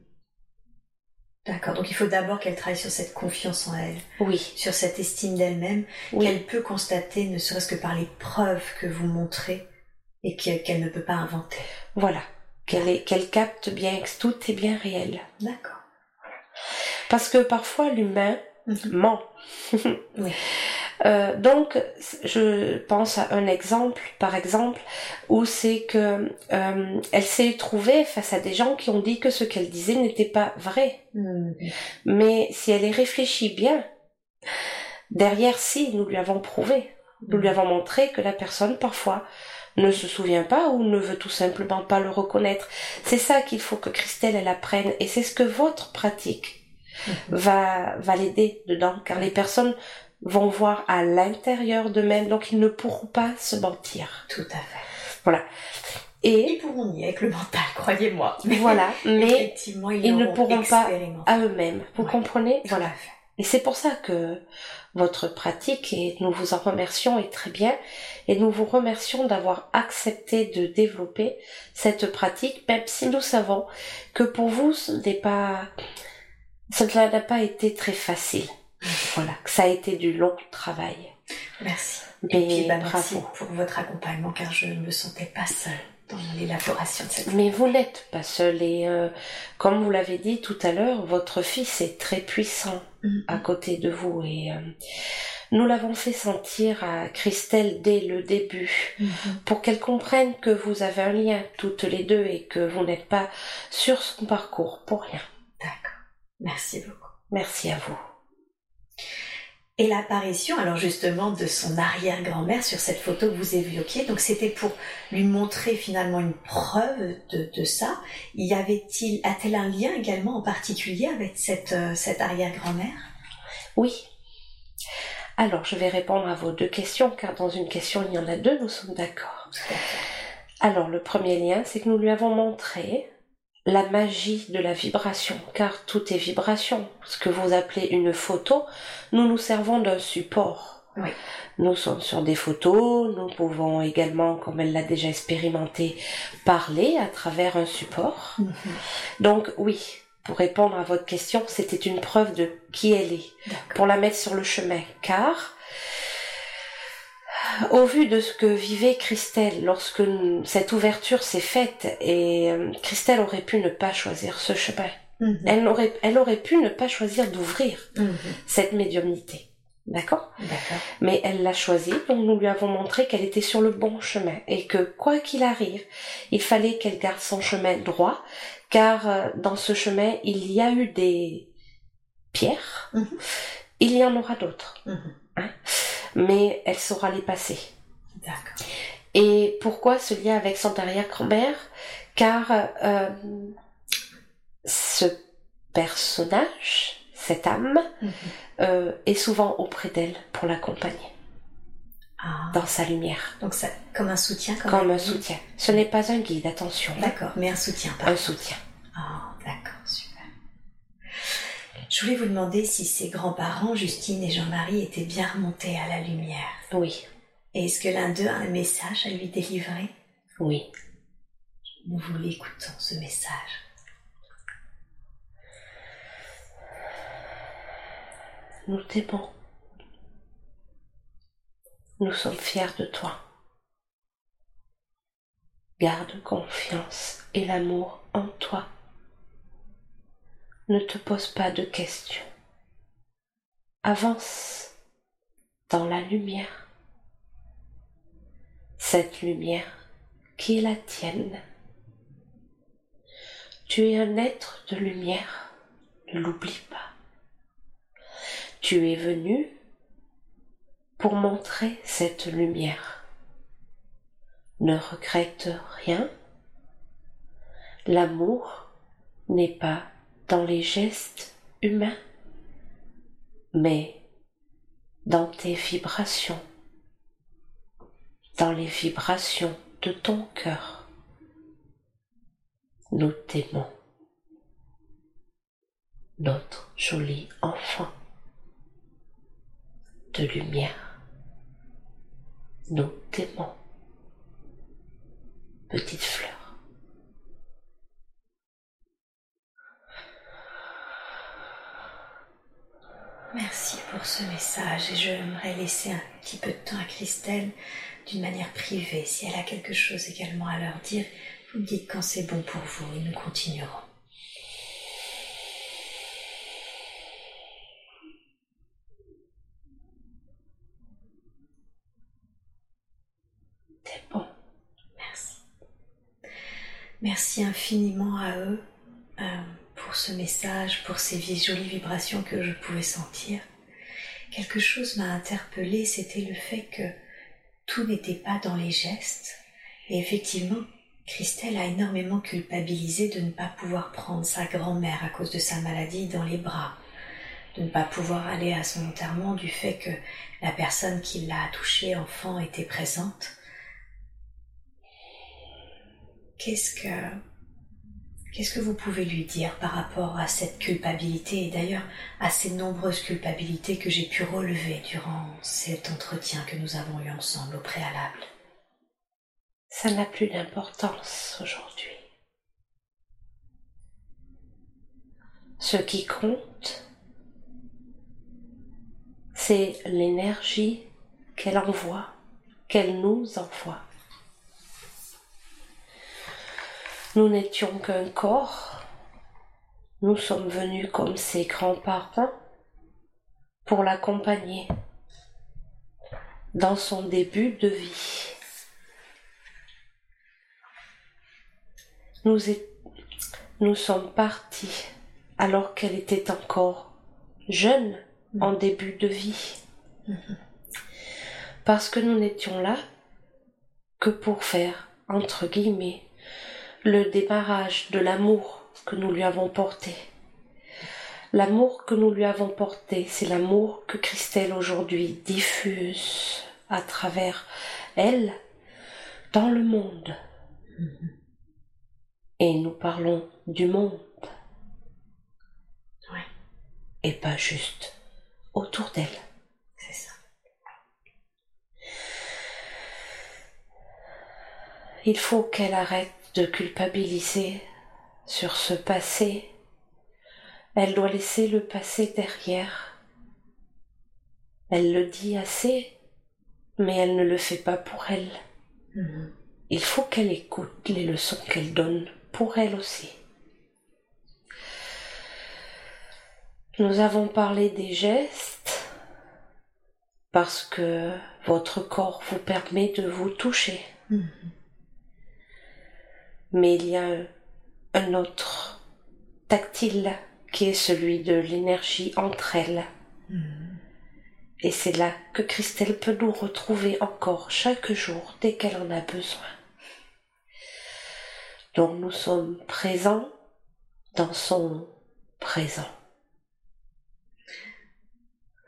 D'accord. Donc il faut d'abord qu'elle travaille sur cette confiance en elle, Oui, sur cette estime d'elle-même, oui, qu'elle peut constater, ne serait-ce que par les preuves que vous montrez et que- qu'elle ne peut pas inventer. voilà. Qu'elle capte bien que tout est bien réel. D'accord. Parce que parfois l'humain Mhm. ment. Oui. Euh, donc, je pense à un exemple, par exemple, où c'est que euh, elle s'est trouvée face à des gens qui ont dit que ce qu'elle disait n'était pas vrai. Mhm. Mais si elle y réfléchit bien, derrière, si, nous lui avons prouvé, nous lui avons montré que la personne, parfois, ne se souvient pas ou ne veut tout simplement pas le reconnaître. C'est ça qu'il faut que Christelle, elle apprenne, et c'est ce que votre pratique Mhm. Va, va l'aider dedans, car les personnes vont voir à l'intérieur d'eux-mêmes, donc ils ne pourront pas se mentir. Tout à fait. Et Ils pourront nier avec le mental, croyez-moi. voilà, mais effectivement, ils, ils ne pourront pas à eux-mêmes. Vous Ouais. comprenez? Voilà. Et c'est pour ça que votre pratique, et nous vous en remercions, est très bien, et nous vous remercions d'avoir accepté de développer cette pratique, même si nous savons que pour vous, ce n'est pas, cela n'a pas été très facile. Voilà, que ça a été du long travail. Merci. Mais Et puis, bah, merci pour votre accompagnement, car je ne me sentais pas seule dans l'élaboration de cette Mais vous n'êtes pas seul et euh, comme vous l'avez dit tout à l'heure, votre fils est très puissant Mhm. à côté de vous et euh, nous l'avons fait sentir à Christelle dès le début Mhm. pour qu'elle comprenne que vous avez un lien toutes les deux et que vous n'êtes pas sur son parcours pour rien. Merci beaucoup. Merci à vous. Et l'apparition, alors justement, de son arrière-grand-mère sur cette photo que vous évoquiez, donc c'était pour lui montrer finalement une preuve de, de ça. Y avait-il, a-t-elle un lien également en particulier avec cette, euh, cette arrière-grand-mère? Oui. Alors, je vais répondre à vos deux questions car dans une question il y en a deux, nous sommes d'accord. Alors, le premier lien, c'est que nous lui avons montré la magie de la vibration, car tout est vibration. Ce que vous appelez une photo, nous nous servons d'un support. Oui. Nous sommes sur des photos, nous pouvons également, comme elle l'a déjà expérimenté, parler à travers un support. Mhm. Donc oui, pour répondre à votre question, c'était une preuve de qui elle est, pour la mettre sur le chemin, car au vu de ce que vivait Christelle lorsque cette ouverture s'est faite, et euh, Christelle aurait pu ne pas choisir ce chemin, Mhm. elle aurait, elle aurait pu ne pas choisir d'ouvrir Mhm. cette médiumnité. D'accord? Mais elle l'a choisi, donc nous lui avons montré qu'elle était sur le bon chemin et que quoi qu'il arrive, il fallait qu'elle garde son chemin droit, car euh, dans ce chemin, il y a eu des pierres, Mhm. il y en aura d'autres. Hein, mais elle saura les passer. D'accord. Et pourquoi ce lien avec son arrière-grand-mère Car euh, ce personnage, cette âme, Mhm. euh, est souvent auprès d'elle pour l'accompagner Ah. dans sa lumière. Donc ça, comme un soutien, comme, Comme un soutien. Ce n'est pas un guide, attention. D'accord, mais un soutien. Un soutien. Ah, d'accord. Je voulais vous demander si ses grands-parents, Justine et Jean-Marie, étaient bien remontés à la lumière. Oui, Et est-ce que l'un d'eux a un message à lui délivrer? Oui. Nous vous l'écoutons, ce message. Nous t'aimons. Nous sommes fiers de toi. Garde confiance et l'amour en toi. Ne te pose pas de questions. Avance dans la lumière. Cette lumière qui est la tienne. Tu es un être de lumière, ne l'oublie pas. Tu es venu pour montrer cette lumière. Ne regrette rien. L'amour n'est pas dans les gestes humains, mais dans tes vibrations, dans les vibrations de ton cœur. Nous t'aimons, notre joli enfant de lumière. Nous t'aimons, petite fleur. Merci pour ce message et j'aimerais laisser un petit peu de temps à Christelle d'une manière privée. Si elle a quelque chose également à leur dire, vous me dites quand c'est bon pour vous et nous continuerons. C'est bon. Merci. Merci infiniment à eux. Pour ce message, pour ces jolies vibrations que je pouvais sentir. Quelque chose m'a interpellée, c'était le fait que tout n'était pas dans les gestes. Et effectivement, Christelle a énormément culpabilisé de ne pas pouvoir prendre sa grand-mère à cause de sa maladie dans les bras, de ne pas pouvoir aller à son enterrement du fait que la personne qui l'a touchée enfant était présente. Qu'est-ce que Qu'est-ce que vous pouvez lui dire par rapport à cette culpabilité et d'ailleurs à ces nombreuses culpabilités que j'ai pu relever durant cet entretien que nous avons eu ensemble au préalable? Ça n'a plus d'importance aujourd'hui. Ce qui compte, c'est l'énergie qu'elle envoie, qu'elle nous envoie. Nous n'étions qu'un corps. Nous sommes venus comme ses grands-parents pour l'accompagner dans son début de vie. Nous, sommes partis alors qu'elle était encore jeune en début de vie. Parce que nous n'étions là que pour faire, entre guillemets, le démarrage de l'amour que nous lui avons porté. L'amour que nous lui avons porté, c'est l'amour que Christelle aujourd'hui diffuse à travers elle dans le monde. Et nous parlons du monde. Et pas juste autour d'elle. C'est ça. Il faut qu'elle arrête de culpabiliser sur ce passé. Elle doit laisser le passé derrière. Elle le dit assez, mais elle ne le fait pas pour elle. Mm-hmm. Il faut qu'elle écoute les leçons qu'elle donne pour elle aussi. Nous avons parlé des gestes parce que votre corps vous permet de vous toucher. Mm-hmm mais il y a un autre tactile qui est celui de l'énergie entre elles. Hmm. Et c'est là que Christelle peut nous retrouver encore chaque jour dès qu'elle en a besoin. Donc nous sommes présents dans son présent.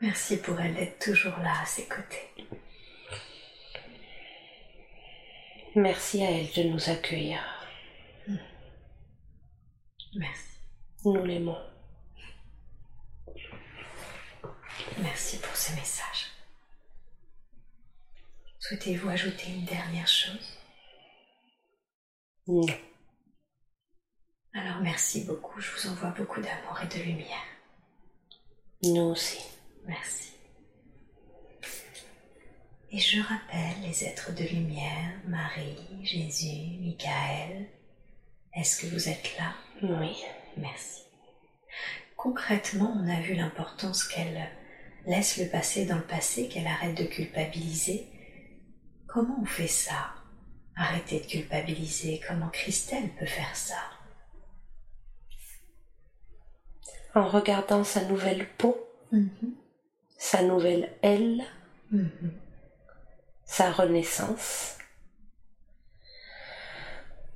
Merci pour elle d'être toujours là à ses côtés. Merci à elle de nous accueillir. Merci. Nous l'aimons. Merci pour ce message. Souhaitez-vous ajouter une dernière chose? Non. Alors merci beaucoup, je vous envoie beaucoup d'amour et de lumière. Nous aussi. Merci. Et je rappelle les êtres de lumière, Marie, Jésus, Michael. Est-ce que vous êtes là? Oui. Merci. Concrètement, on a vu l'importance qu'elle laisse le passé dans le passé, qu'elle arrête de culpabiliser. Comment on fait ça? Arrêter de culpabiliser. Comment Christelle peut faire ça? En regardant sa nouvelle peau, Mhm. sa nouvelle elle, Mhm. sa renaissance,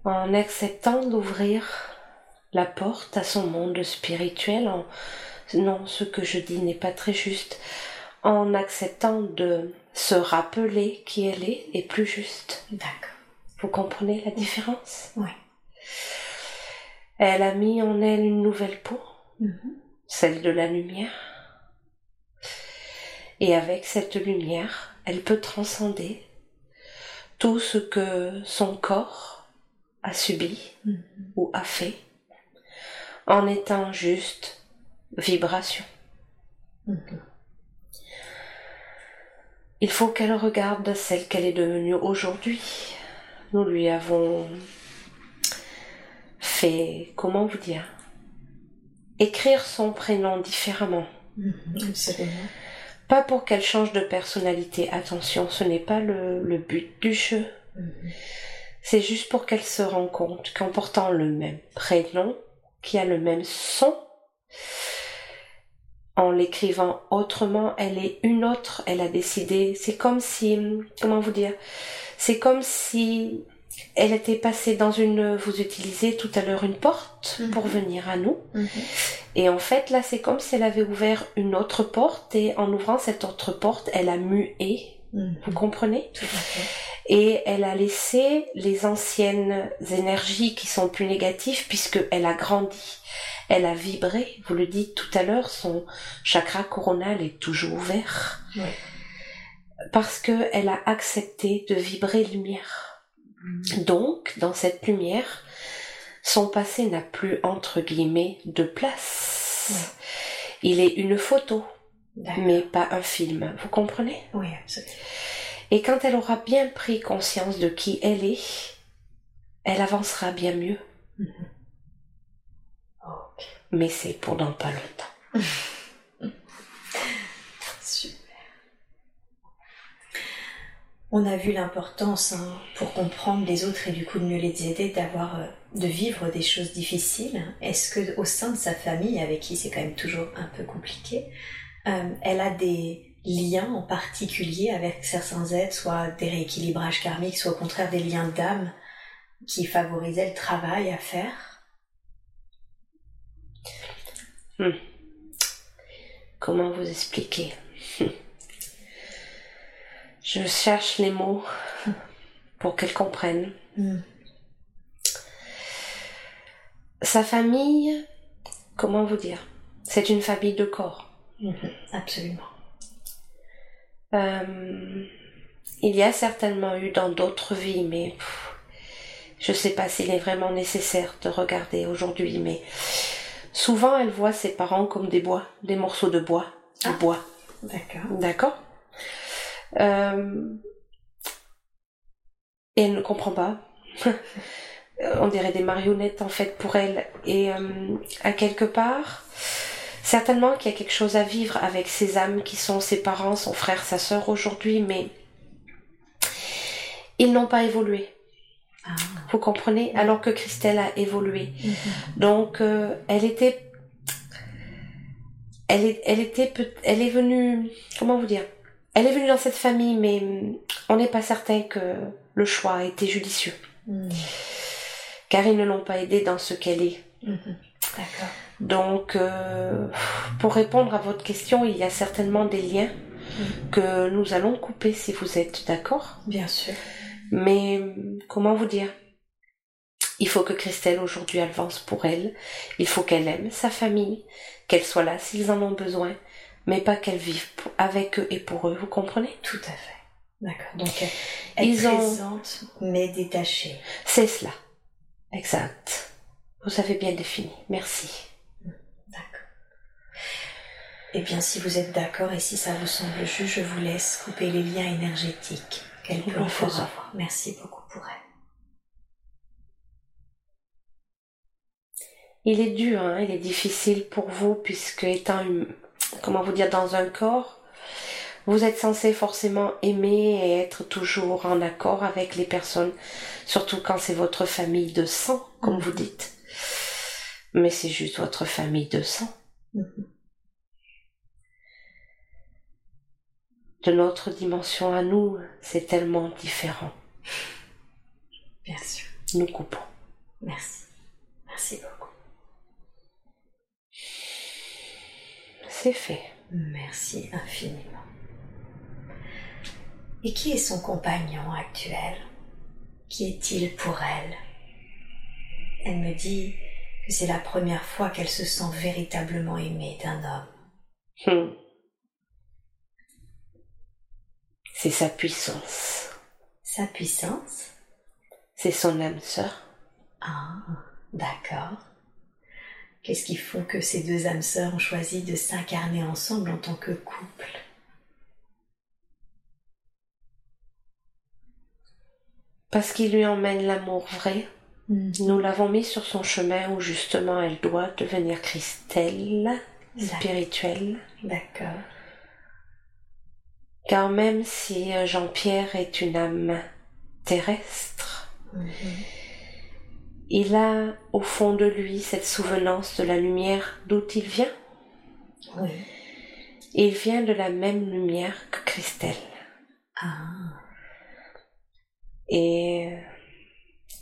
en acceptant d'ouvrir la porte à son monde spirituel, en... non, ce que je dis n'est pas très juste, en acceptant de se rappeler qui elle est est plus juste. D'accord. Vous comprenez la différence? Ouais. Elle a mis en elle une nouvelle peau, Mhm. celle de la lumière. Et avec cette lumière, elle peut transcender tout ce que son corps a subi Mhm. ou a fait en étant juste vibration. Mhm. Il faut qu'elle regarde celle qu'elle est devenue aujourd'hui. Nous lui avons fait, comment vous dire, écrire son prénom différemment. Mhm. Absolument. Pas pour qu'elle change de personnalité, attention, ce n'est pas le, le but du jeu. C'est juste pour qu'elle se rende compte qu'en portant le même prénom, qui a le même son, en l'écrivant autrement, elle est une autre, elle a décidé, c'est comme si, comment vous dire, c'est comme si elle était passée dans une, vous utilisez tout à l'heure une porte pour Mhm. venir à nous, Mhm. et en fait là c'est comme si elle avait ouvert une autre porte, et en ouvrant cette autre porte, elle a mué, Mhm. vous comprenez? Tout à fait. Et elle a laissé les anciennes énergies qui sont plus négatives puisque elle a grandi. Elle a vibré, vous le dites tout à l'heure, son chakra coronal est toujours ouvert parce que elle a accepté de vibrer lumière. Mhm. Donc, dans cette lumière, son passé n'a plus entre guillemets de place. Il est une photo, mais pas un film. Vous comprenez? Oui, absolument. Et quand elle aura bien pris conscience de qui elle est, elle avancera bien mieux. Mhm. Mais c'est pour dans pas longtemps. Super. On a vu l'importance hein, pour comprendre les autres et du coup de mieux les aider, d'avoir, euh, de vivre des choses difficiles. Est-ce que au sein de sa famille, avec qui c'est quand même toujours un peu compliqué, euh, elle a des liens en particulier avec certains êtres, soit des rééquilibrages karmiques, soit au contraire des liens d'âme qui favorisaient le travail à faire Comment vous expliquer? Je cherche les mots pour qu'elle comprenne. Hmm. Sa famille, comment vous dire? C'est une famille de corps. Mhm. Absolument. Euh, il y a certainement eu dans d'autres vies, mais pff, je sais pas s'il est vraiment nécessaire de regarder aujourd'hui, mais souvent elle voit ses parents comme des bois, des morceaux de bois, du Ah. bois. D'accord. D'accord Euh, Et elle ne comprend pas. On dirait des marionnettes en fait pour elle. Et euh, à quelque part, certainement qu'il y a quelque chose à vivre avec ces âmes qui sont ses parents, son frère, sa sœur aujourd'hui, mais ils n'ont pas évolué. Ah. Vous comprenez? Alors que Christelle a évolué. Mhm. Donc, euh, elle était, elle est, elle était, elle est venue, comment vous dire? Elle est venue dans cette famille, mais on n'est pas certain que le choix a été judicieux, Mhm. car ils ne l'ont pas aidée dans ce qu'elle est. Mhm. D'accord. Donc, euh, pour répondre à votre question, il y a certainement des liens que nous allons couper si vous êtes d'accord. Bien sûr. Mais comment vous dire? Il faut que Christelle aujourd'hui avance pour elle. Il faut qu'elle aime sa famille, qu'elle soit là s'ils en ont besoin, mais pas qu'elle vive pour- avec eux et pour eux. Vous comprenez? Tout à fait. D'accord. Donc, être Ils ont- présente, mais détachée. C'est cela. Exact. Vous avez bien défini. Merci. Eh bien, si vous êtes d'accord et si ça vous semble juste, je vous laisse couper les liens énergétiques qu'elle peut encore avoir. Merci beaucoup pour elle. Il est dur, hein, il est difficile pour vous puisque étant, comment vous dire, dans un corps, vous êtes censé forcément aimer et être toujours en accord avec les personnes, surtout quand c'est votre famille de sang, comme vous mhm. dites. Mais c'est juste votre famille de sang. Mhm. De notre dimension à nous, c'est tellement différent. Bien sûr. Nous coupons. Merci. Merci beaucoup. C'est fait. Merci infiniment. Et qui est son compagnon actuel? Qui est-il pour elle? Elle me dit que c'est la première fois qu'elle se sent véritablement aimée d'un homme. Hmm. C'est sa puissance. Sa puissance? C'est son âme sœur. Ah, d'accord. Qu'est-ce qui font que ces deux âmes sœurs ont choisi de s'incarner ensemble en tant que couple? Parce qu'il lui emmène l'amour vrai. Mm. Nous l'avons mis sur son chemin où justement elle doit devenir Christelle, spirituelle. D'accord. Car même si euh, Jean-Pierre est une âme terrestre, mm-hmm. il a au fond de lui cette souvenance de la lumière d'où il vient. Oui. Il vient de la même lumière que Christelle. Ah. Et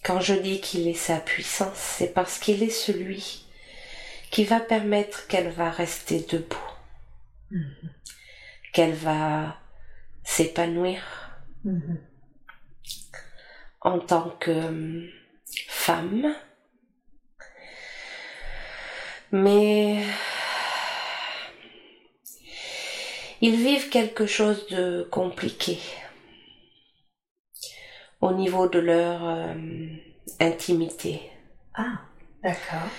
quand je dis qu'il est sa puissance, c'est parce qu'il est celui qui va permettre qu'elle va rester debout, mm-hmm. qu'elle va s'épanouir mm-hmm. en tant que hum, femme. Mais ils vivent quelque chose de compliqué au niveau de leur euh, intimité. Ah, d'accord.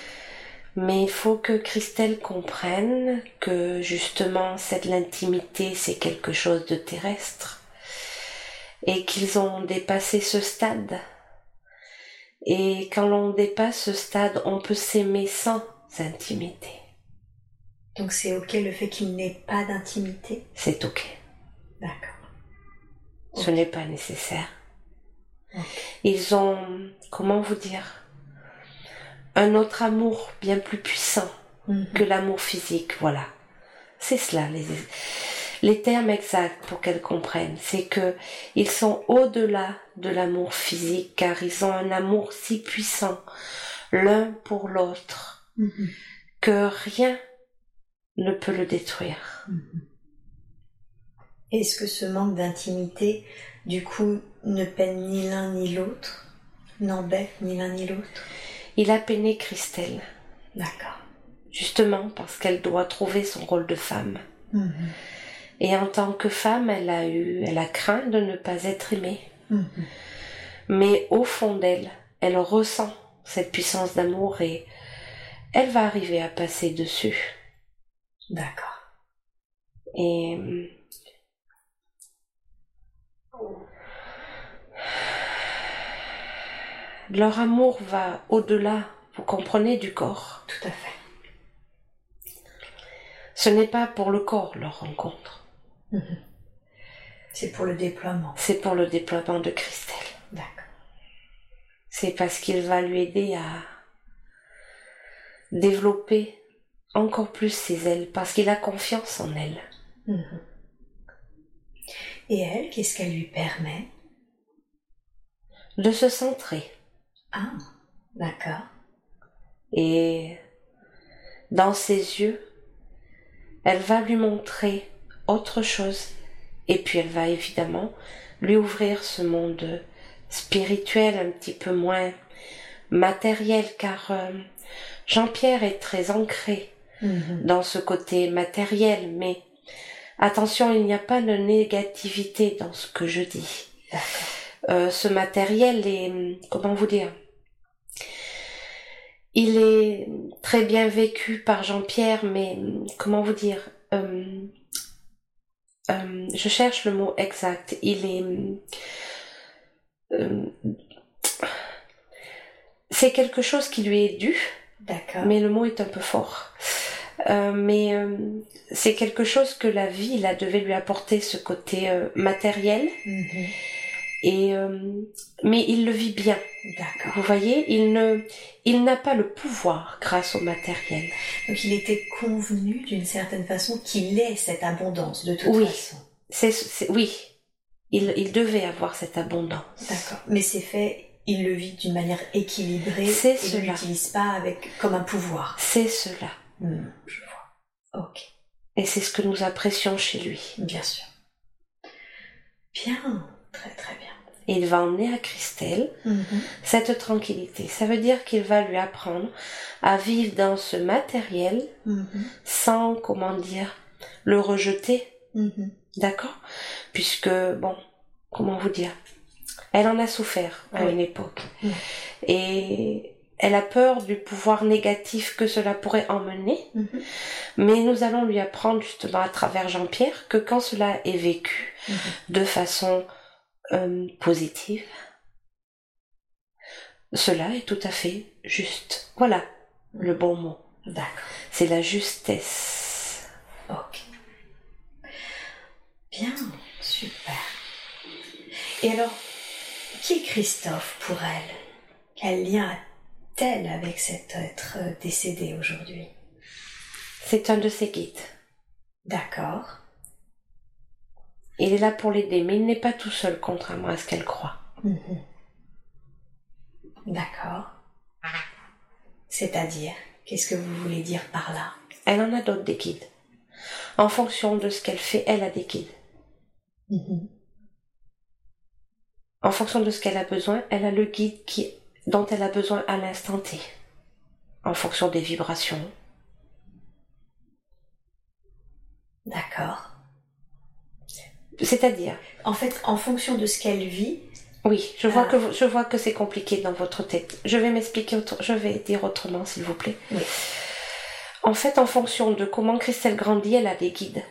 Mais il faut que Christelle comprenne que justement cette l'intimité c'est quelque chose de terrestre et qu'ils ont dépassé ce stade. Et quand l'on dépasse ce stade, on peut s'aimer sans intimité. Donc c'est ok le fait qu'il n'ait pas d'intimité? C'est ok. D'accord. Ce n'est pas nécessaire. Ils ont, comment vous dire, un autre amour bien plus puissant mhm. que l'amour physique, voilà. C'est cela, les, les termes exacts pour qu'elles comprennent. C'est que ils sont au-delà de l'amour physique car ils ont un amour si puissant l'un pour l'autre mhm. que rien ne peut le détruire. Mhm. Est-ce que ce manque d'intimité, du coup, ne peine ni l'un ni l'autre? N'embête ni l'un ni l'autre? Il a peiné Christelle. D'accord. Justement parce qu'elle doit trouver son rôle de femme. Mhm. Et en tant que femme, elle a eu, elle a craint de ne pas être aimée. Mhm. Mais au fond d'elle, elle ressent cette puissance d'amour et elle va arriver à passer dessus. D'accord. Et leur amour va au-delà, vous comprenez, du corps. Tout à fait. Ce n'est pas pour le corps leur rencontre. Mhm. C'est pour le déploiement. C'est pour le déploiement de Christelle. D'accord. C'est parce qu'il va lui aider à développer encore plus ses ailes, parce qu'il a confiance en elle. Mhm. Et elle, qu'est-ce qu'elle lui permet? De se centrer. Ah, d'accord. Et dans ses yeux, elle va lui montrer autre chose. Et puis elle va évidemment lui ouvrir ce monde spirituel un petit peu moins matériel car euh, Jean-Pierre est très ancré mhm. dans ce côté matériel mais attention il n'y a pas de négativité dans ce que je dis euh, ce matériel est comment vous dire il est très bien vécu par Jean-Pierre, mais comment vous dire, euh, euh, je cherche le mot exact. Il est. c'est quelque chose qui lui est dû, D'accord. mais le mot est un peu fort. Euh, mais euh, c'est quelque chose que la vie là devait lui apporter ce côté euh, matériel Mhm. Et euh, mais il le vit bien D'accord. vous voyez il ne il n'a pas le pouvoir grâce au matériel Donc il était convenu d'une certaine façon qu'il ait cette abondance de toute Oui. façon. c'est c'est- oui il, il devait avoir cette abondance D'accord. Mais c'est fait, il le vit d'une manière équilibrée C'est et cela. l'utilise pas avec comme un pouvoir. c'est cela Hmm, je vois. Ok, et c'est ce que nous apprécions chez lui bien sûr. Bien, très très bien. et il va emmener à Christelle Mhm. cette tranquillité ça veut dire qu'il va lui apprendre à vivre dans ce matériel Mhm. sans comment dire le rejeter Mhm. D'accord? Puisque, bon, comment vous dire? Elle en a souffert à Oui. une époque. Et elle a peur du pouvoir négatif que cela pourrait emmener. Mais nous allons lui apprendre justement à travers Jean-Pierre que quand cela est vécu de façon euh, positive, cela est tout à fait juste. Voilà le bon mot. D'accord. C'est la justesse. Ok. Bien, super. Et alors, qui est Christophe pour elle? Quel lien a-t-elle avec cet être euh, décédé aujourd'hui? C'est un de ses guides. D'accord. Il est là pour l'aider, mais il n'est pas tout seul, contrairement à ce qu'elle croit. Mhm. D'accord. C'est-à-dire, qu'est-ce que vous voulez dire par là? Elle en a d'autres des guides. En fonction de ce qu'elle fait, elle a des guides. Mhm. En fonction de ce qu'elle a besoin, elle a le guide qui, dont elle a besoin à l'instant T. En fonction des vibrations. D'accord. C'est-à-dire, En fait, en fonction de ce qu'elle vit, oui, je vois Ah. que vous- je vois que c'est compliqué dans votre tête. Je vais m'expliquer, je vais dire autrement, s'il vous plaît. Oui. En fait, en fonction de comment Christelle grandit, elle a des guides.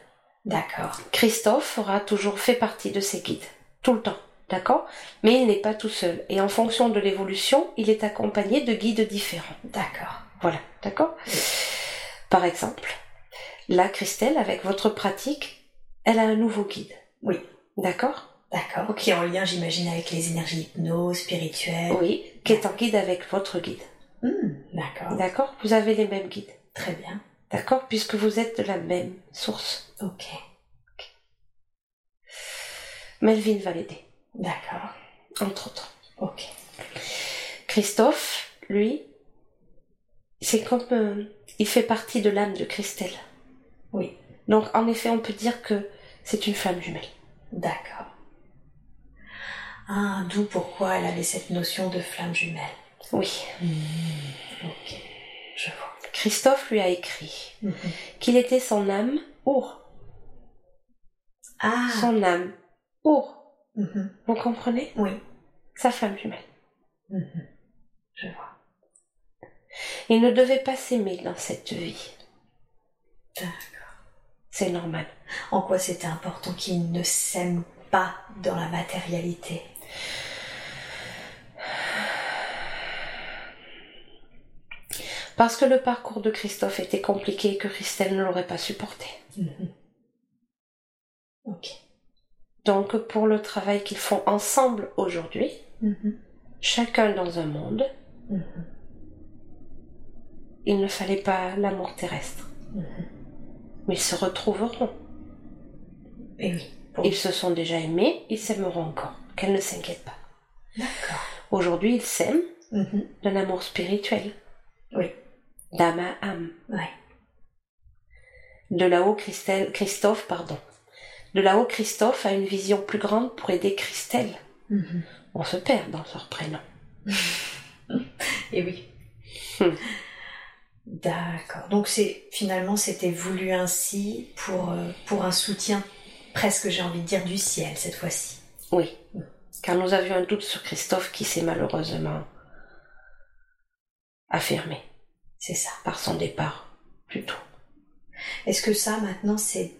d'accord. Christophe aura toujours fait partie de ses guides, tout le temps, d'accord? Mais il n'est pas tout seul. Et en fonction de l'évolution, il est accompagné de guides différents. D'accord. Voilà, d'accord? Par exemple, là, Christelle, avec votre pratique, elle a un nouveau guide. Oui. D'accord? D'accord. Qui est en lien, j'imagine, avec les énergies hypnose, spirituelles. Oui, qui est en guide avec votre guide. Hmm, d'accord. D'accord? Vous avez les mêmes guides. Très bien. D'accord? Puisque vous êtes de la même source. Ok. Melvin va l'aider, D'accord. entre autres. Ok. Christophe, lui, c'est comme... euh, il fait partie de l'âme de Christelle. Oui. Donc, en effet, on peut dire que c'est une flamme jumelle. D'accord. Ah, d'où pourquoi elle avait cette notion de flamme jumelle. Oui. Ok. Je vois. Christophe lui a écrit Mhm. qu'il était son âme our. Ah. Son âme our. Mhm. Vous comprenez? Oui. Sa flamme jumelle. Mhm. Je vois. Il ne devait pas s'aimer dans cette vie. D'accord. C'est normal. En quoi c'était important qu'il ne s'aime pas dans la matérialité? Parce que le parcours de Christophe était compliqué et que Christelle ne l'aurait pas supporté. Mhm. Ok. Donc pour le travail qu'ils font ensemble aujourd'hui, Mhm. chacun dans un monde, Mhm. il ne fallait pas l'amour terrestre. Mais ils se retrouveront. Et oui. Ils se sont déjà aimés, ils s'aimeront encore. Qu'elle ne s'inquiète pas. D'accord. Aujourd'hui, ils s'aiment Mhm. d'un amour spirituel, Oui. d'âme à âme. Ouais. De là-haut, Christelle, Christophe, pardon. De là-haut, Christophe a une vision plus grande pour aider Christelle. Mhm. On se perd dans leur prénom. Et oui. D'accord. Donc c'est finalement c'était voulu ainsi pour euh, pour un soutien presque j'ai envie de dire du ciel cette fois-ci. Oui. Car nous avions un doute sur Christophe qui s'est malheureusement affirmé C'est ça. par son départ plus tôt. Est-ce que ça, maintenant, c'est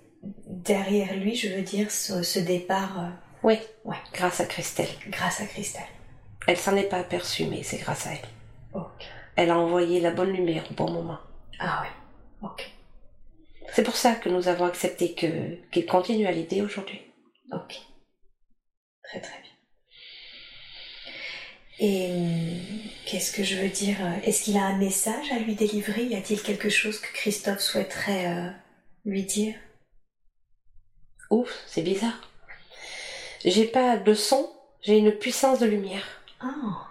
derrière lui, je veux dire, ce, départ euh, Oui, ouais. grâce à Christelle. Grâce à Christelle. Elle s'en est pas aperçue, mais c'est grâce à elle. Ok. Elle a envoyé la bonne lumière au bon moment. Ah oui, ok. C'est pour ça que nous avons accepté que qu'il continue à l'aider aujourd'hui. Ok. Très très bien. Et hum, qu'est-ce que je veux dire Est-ce qu'il a un message à lui délivrer? Y a-t-il quelque chose que Christophe souhaiterait euh, lui dire? Ouf, c'est bizarre. J'ai pas de son, j'ai une puissance de lumière. Ah.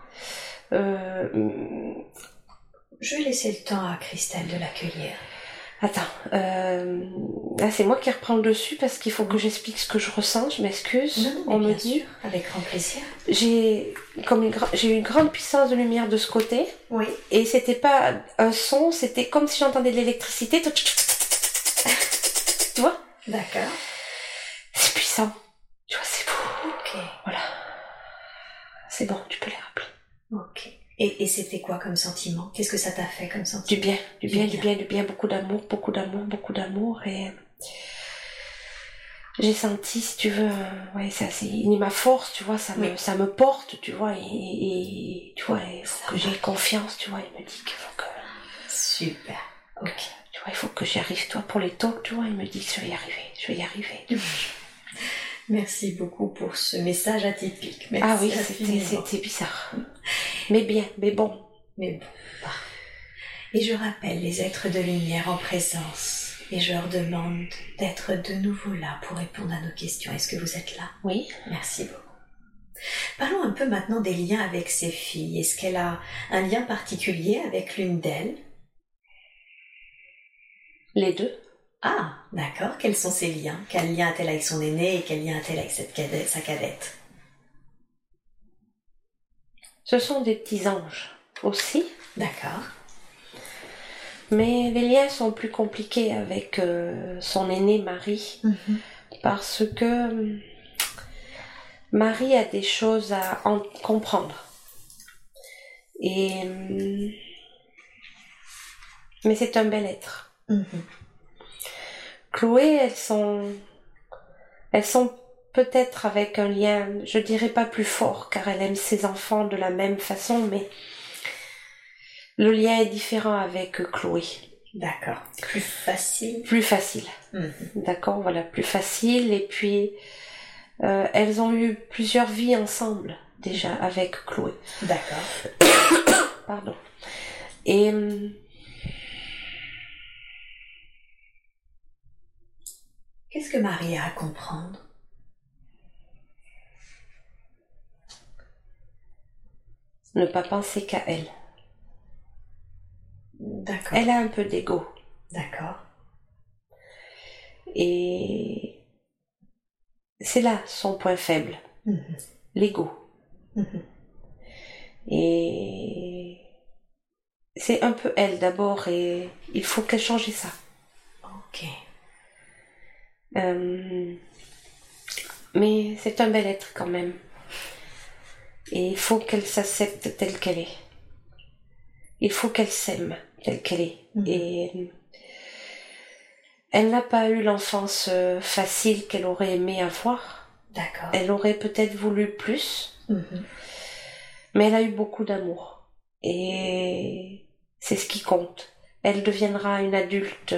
Euh. Je vais laisser le temps à Christelle de l'accueillir. Attends, euh, là c'est moi qui reprends le dessus parce qu'il faut que j'explique ce que je ressens. Je m'excuse. On me dit. avec grand plaisir. J'ai comme une j'ai une grande puissance de lumière de ce côté. Oui. Et c'était pas un son, c'était comme si j'entendais de l'électricité. tu vois? D'accord. C'est puissant. Tu vois, c'est beau. Ok. Voilà. C'est bon, tu peux les rappeler. Ok. Et, c'était quoi comme sentiment? Qu'est-ce que ça t'a fait comme sentiment? Du bien, du, bien, du bien, du bien, beaucoup d'amour, beaucoup d'amour, beaucoup d'amour. Et j'ai senti, si tu veux, ouais, ça c'est ma force, tu vois, ça me, ça me porte, tu vois, et, tu vois, il faut que j'ai confiance, tu vois, il me dit qu'il faut que. Super. Ok. Tu vois, il faut que j'y arrive, toi, pour les talks, tu vois, il me dit que je vais y arriver, je vais y arriver. Merci beaucoup pour ce message atypique. ah oui, c'était bizarre. Mais bien, mais bon. Mais bon. Et je rappelle les êtres de lumière en présence et je leur demande d'être de nouveau là pour répondre à nos questions. Est-ce que vous êtes là? Oui. Merci beaucoup. Parlons un peu maintenant des liens avec ses filles. Est-ce qu'elle a un lien particulier avec l'une d'elles? Les deux. Ah, d'accord. Quels sont ses liens? Quel lien a-t-elle avec son aîné et quel lien a-t-elle avec cette cadette, sa cadette? Ce sont des petits anges aussi. D'accord. Mais les liens sont plus compliqués avec euh, son aîné Marie mhm. parce que euh, Marie a des choses à en comprendre. Et euh, mais c'est un bel être. Mhm. Chloé, elles sont, elles sont peut-être avec un lien, je dirais pas plus fort, car elle aime ses enfants de la même façon, mais le lien est différent avec Chloé. D'accord. Plus facile. Plus facile. Mhm. D'accord, voilà, plus facile. Et puis, euh, elles ont eu plusieurs vies ensemble déjà avec Chloé. D'accord. Pardon. Et Qu'est-ce que Marie a à comprendre? Ne pas penser qu'à elle. D'accord. Elle a un peu d'ego. D'accord. Et c'est là son point faible, mhm. l'ego. Mhm. Et c'est un peu elle d'abord et il faut qu'elle change ça. Ok. Euh, mais c'est un bel être quand même. Et il faut qu'elle s'accepte telle qu'elle est. Il faut qu'elle s'aime telle qu'elle est. Mhm. Et euh, elle n'a pas eu l'enfance euh, facile qu'elle aurait aimé avoir. D'accord. Elle aurait peut-être voulu plus. Mhm. Mais elle a eu beaucoup d'amour. Et c'est ce qui compte. Elle deviendra une adulte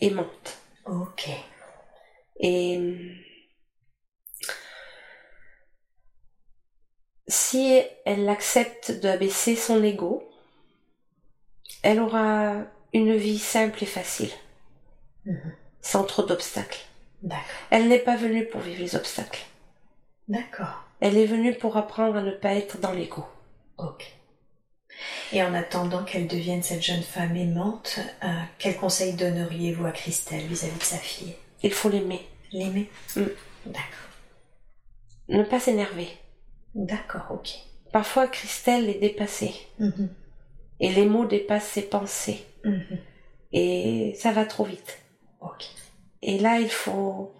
aimante. Ok. Et si elle accepte d'abaisser son ego, elle aura une vie simple et facile, mhm. sans trop d'obstacles. Elle n'est pas venue pour vivre les obstacles. D'accord. Elle est venue pour apprendre à ne pas être dans l'ego. Ok. Et en attendant qu'elle devienne cette jeune femme aimante, euh, quel conseil donneriez-vous à Christelle vis-à-vis de sa fille? Il faut l'aimer. L'aimer mm. D'accord. Ne pas s'énerver. D'accord, ok. Parfois, Christelle est dépassée. Mm-hmm. Et les mots dépassent ses pensées. Mm-hmm. Et ça va trop vite. Ok. Et là, il faut...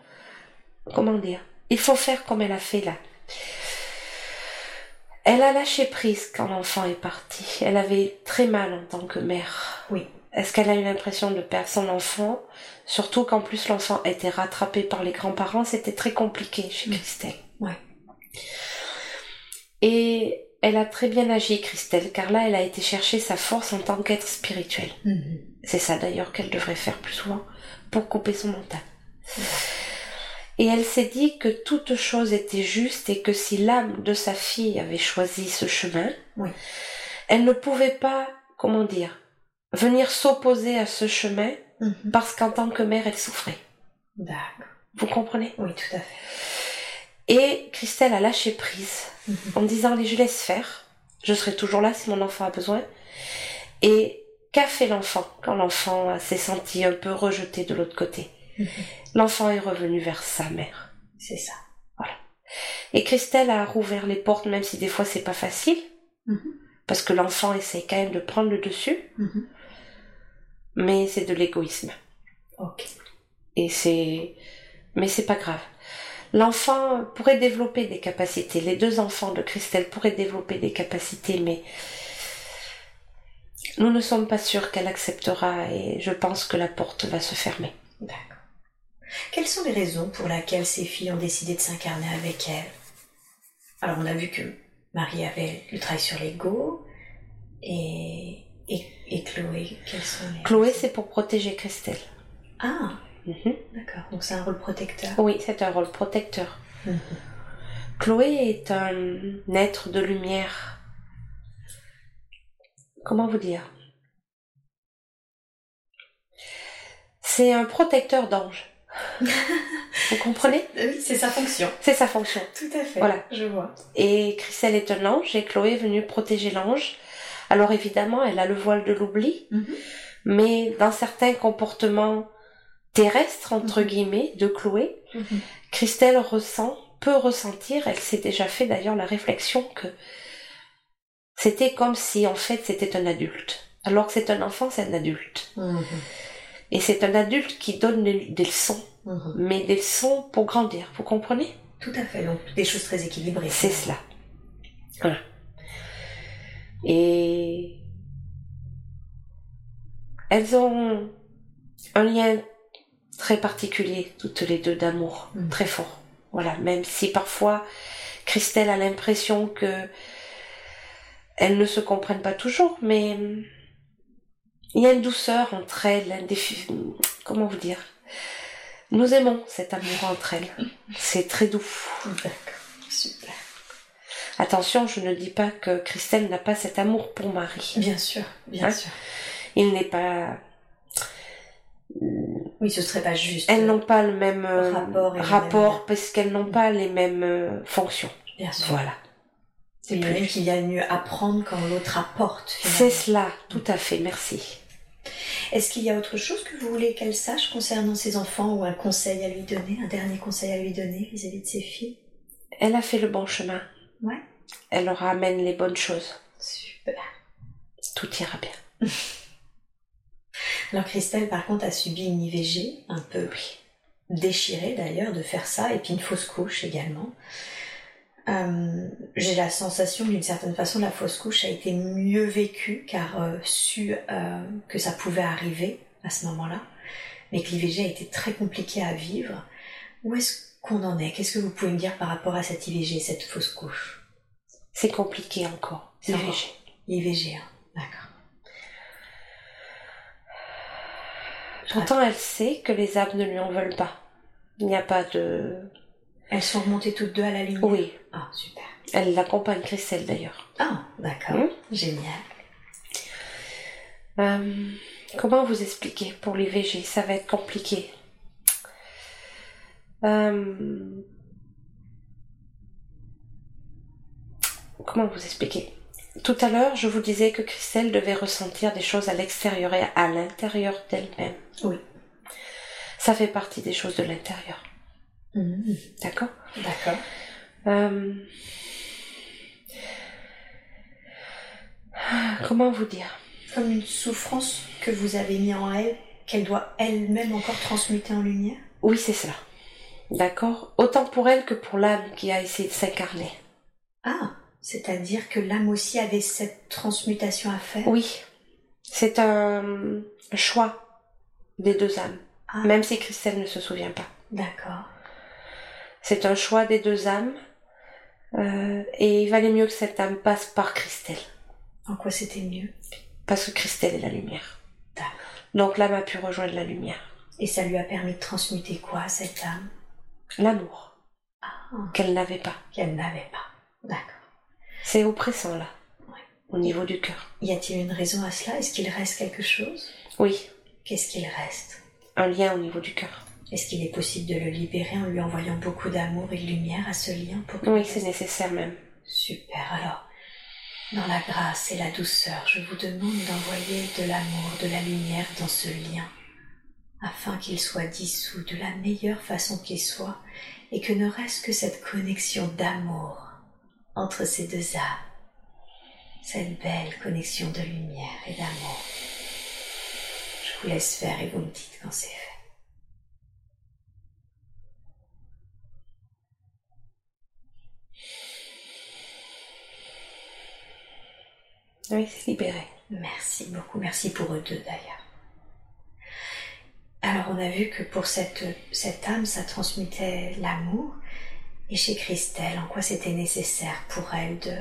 Comment dire Il faut faire comme elle a fait là. Elle a lâché prise quand l'enfant est parti. Elle avait très mal en tant que mère. Oui. Est-ce qu'elle a eu l'impression de perdre son enfant? Surtout qu'en plus l'enfant était rattrapé par les grands-parents, c'était très compliqué chez Mm. Christelle. Ouais. Et elle a très bien agi, Christelle, car là, elle a été chercher sa force en tant qu'être spirituel. Mhm. C'est ça d'ailleurs qu'elle devrait faire plus souvent pour couper son mental. Et elle s'est dit que toute chose était juste et que si l'âme de sa fille avait choisi ce chemin, Oui. elle ne pouvait pas, comment dire, venir s'opposer à ce chemin Mhm. parce qu'en tant que mère, elle souffrait. D'accord. Vous comprenez? Oui, tout à fait. Et Christelle a lâché prise Mhm. en disant allez, je laisse faire. Je serai toujours là si mon enfant a besoin. Et qu'a fait l'enfant quand l'enfant s'est senti un peu rejeté de l'autre côté? Mhm. L'enfant est revenu vers sa mère. C'est ça. Et Christelle a rouvert les portes, même si des fois c'est pas facile, parce que l'enfant essaie quand même de prendre le dessus. Mais c'est de l'égoïsme. Ok. Et c'est, mais c'est pas grave. L'enfant pourrait développer des capacités. Les deux enfants de Christelle pourraient développer des capacités, mais nous ne sommes pas sûrs qu'elle acceptera et je pense que la porte va se fermer. D'accord. Quelles sont les raisons pour lesquelles ces filles ont décidé de s'incarner avec elle? Alors, on a vu que Marie avait le travail sur l'ego et, et, et Chloé, quelles sont les Chloé, c'est pour protéger Christelle. Ah, Mhm. d'accord. Donc, c'est un rôle protecteur. Oui, c'est un rôle protecteur. Mhm. Chloé est un être de lumière. Comment vous dire? C'est un protecteur d'ange. vous comprenez? Oui, c'est sa fonction. C'est sa fonction. Tout à fait. Voilà. Je vois. Et Christelle est un ange et Chloé est venue protéger l'ange. Alors évidemment, elle a le voile de l'oubli, Mhm. mais dans certains comportements terrestres, entre Mhm. guillemets, de Chloé, Mhm. Christelle ressent, peut ressentir, elle s'est déjà fait d'ailleurs la réflexion que c'était comme si en fait c'était un adulte. Alors que c'est un enfant, c'est un adulte. Et c'est un adulte qui donne des leçons, mais des leçons pour grandir, vous comprenez? Tout à fait. Donc, des choses très équilibrées. C'est cela. Voilà. Et elles ont un lien très particulier, toutes les deux, d'amour, Mhm. très fort. Voilà, même si parfois Christelle a l'impression que elles ne se comprennent pas toujours, mais il y a une douceur entre elles, un défi- comment vous dire? Nous aimons cet amour entre elles. C'est très doux. D'accord. Super. Attention, je ne dis pas que Christelle n'a pas cet amour pour Marie. Bien sûr. Bien Hein sûr. Il n'est pas. Oui, ce serait pas juste. Elles n'ont pas le même euh, Rapport même- parce qu'elles n'ont pas les mêmes euh, fonctions. Bien sûr. Voilà. C'est une même qui vient mieux apprendre quand l'autre apporte. C'est cela, tout à fait, merci. Est-ce qu'il y a autre chose que vous voulez qu'elle sache concernant ses enfants ou un conseil à lui donner, un dernier conseil à lui donner vis-à-vis de ses filles? Elle a fait le bon chemin. Ouais. Elle leur amène les bonnes choses. Super. Tout ira bien. Alors Christelle, par contre, a subi une IVG, un peu déchirée d'ailleurs de faire ça, et puis une fausse couche également. Euh, J'ai la sensation d'une certaine façon la fausse couche a été mieux vécue car euh, su euh, que ça pouvait arriver à ce moment-là, mais que l'IVG a été très compliqué à vivre. Où est-ce qu'on en est? Qu'est-ce que vous pouvez me dire par rapport à cette IVG, cette fausse couche? C'est compliqué encore. C'est IVG. IVG, hein. d'accord. Pourtant, elle sait que les âmes ne lui en veulent pas. Il n'y a pas de. Elles sont remontées toutes deux à la lumière Oui, Ah, super. elle l'accompagne Christelle d'ailleurs. Ah, d'accord. Hmm? Génial. Euh, comment vous expliquer pour l'IVG Ça va être compliqué. Euh, comment vous expliquer? Tout à l'heure, je vous disais que Christelle devait ressentir des choses à l'extérieur et à l'intérieur d'elle-même. Oui. Ça fait partie des choses de l'intérieur. Mhm. D'accord? D'accord. Euh, Comment vous dire? Comme une souffrance que vous avez mis en elle, qu'elle doit elle-même encore transmuter en lumière? Oui, c'est cela. D'accord Autant pour elle que pour l'âme qui a essayé de s'incarner. Ah, c'est-à-dire que l'âme aussi avait cette transmutation à faire? Oui. C'est un choix des deux âmes, Ah, même si Christelle ne se souvient pas. D'accord. C'est un choix des deux âmes. euh, et il valait mieux que cette âme passe par Christelle. En quoi c'était mieux? Parce que Christelle est la lumière. D'accord. Donc l'âme a pu rejoindre la lumière. Et ça lui a permis de transmuter quoi, cette âme? L'amour Ah, qu'elle n'avait pas. qu'elle n'avait pas. D'accord. C'est oppressant là, Ouais. au niveau du cœur. Y a-t-il une raison à cela? Est-ce qu'il reste quelque chose? Oui, Qu'est-ce qu'il reste? Un lien au niveau du cœur. Est-ce qu'il est possible de le libérer en lui envoyant beaucoup d'amour et de lumière à ce lien pour Oui, c'est nécessaire même. Super. Alors, dans la grâce et la douceur, je vous demande d'envoyer de l'amour, de la lumière dans ce lien, afin qu'il soit dissous de la meilleure façon qu'il soit, et que ne reste que cette connexion d'amour entre ces deux âmes, cette belle connexion de lumière et d'amour. Je vous laisse faire et vous me dites quand c'est fait. Oui, c'est libéré. Merci beaucoup, merci pour eux deux d'ailleurs. Alors on a vu que pour cette, cette âme, ça transmutait l'amour. Et chez Christelle, en quoi c'était nécessaire pour elle de...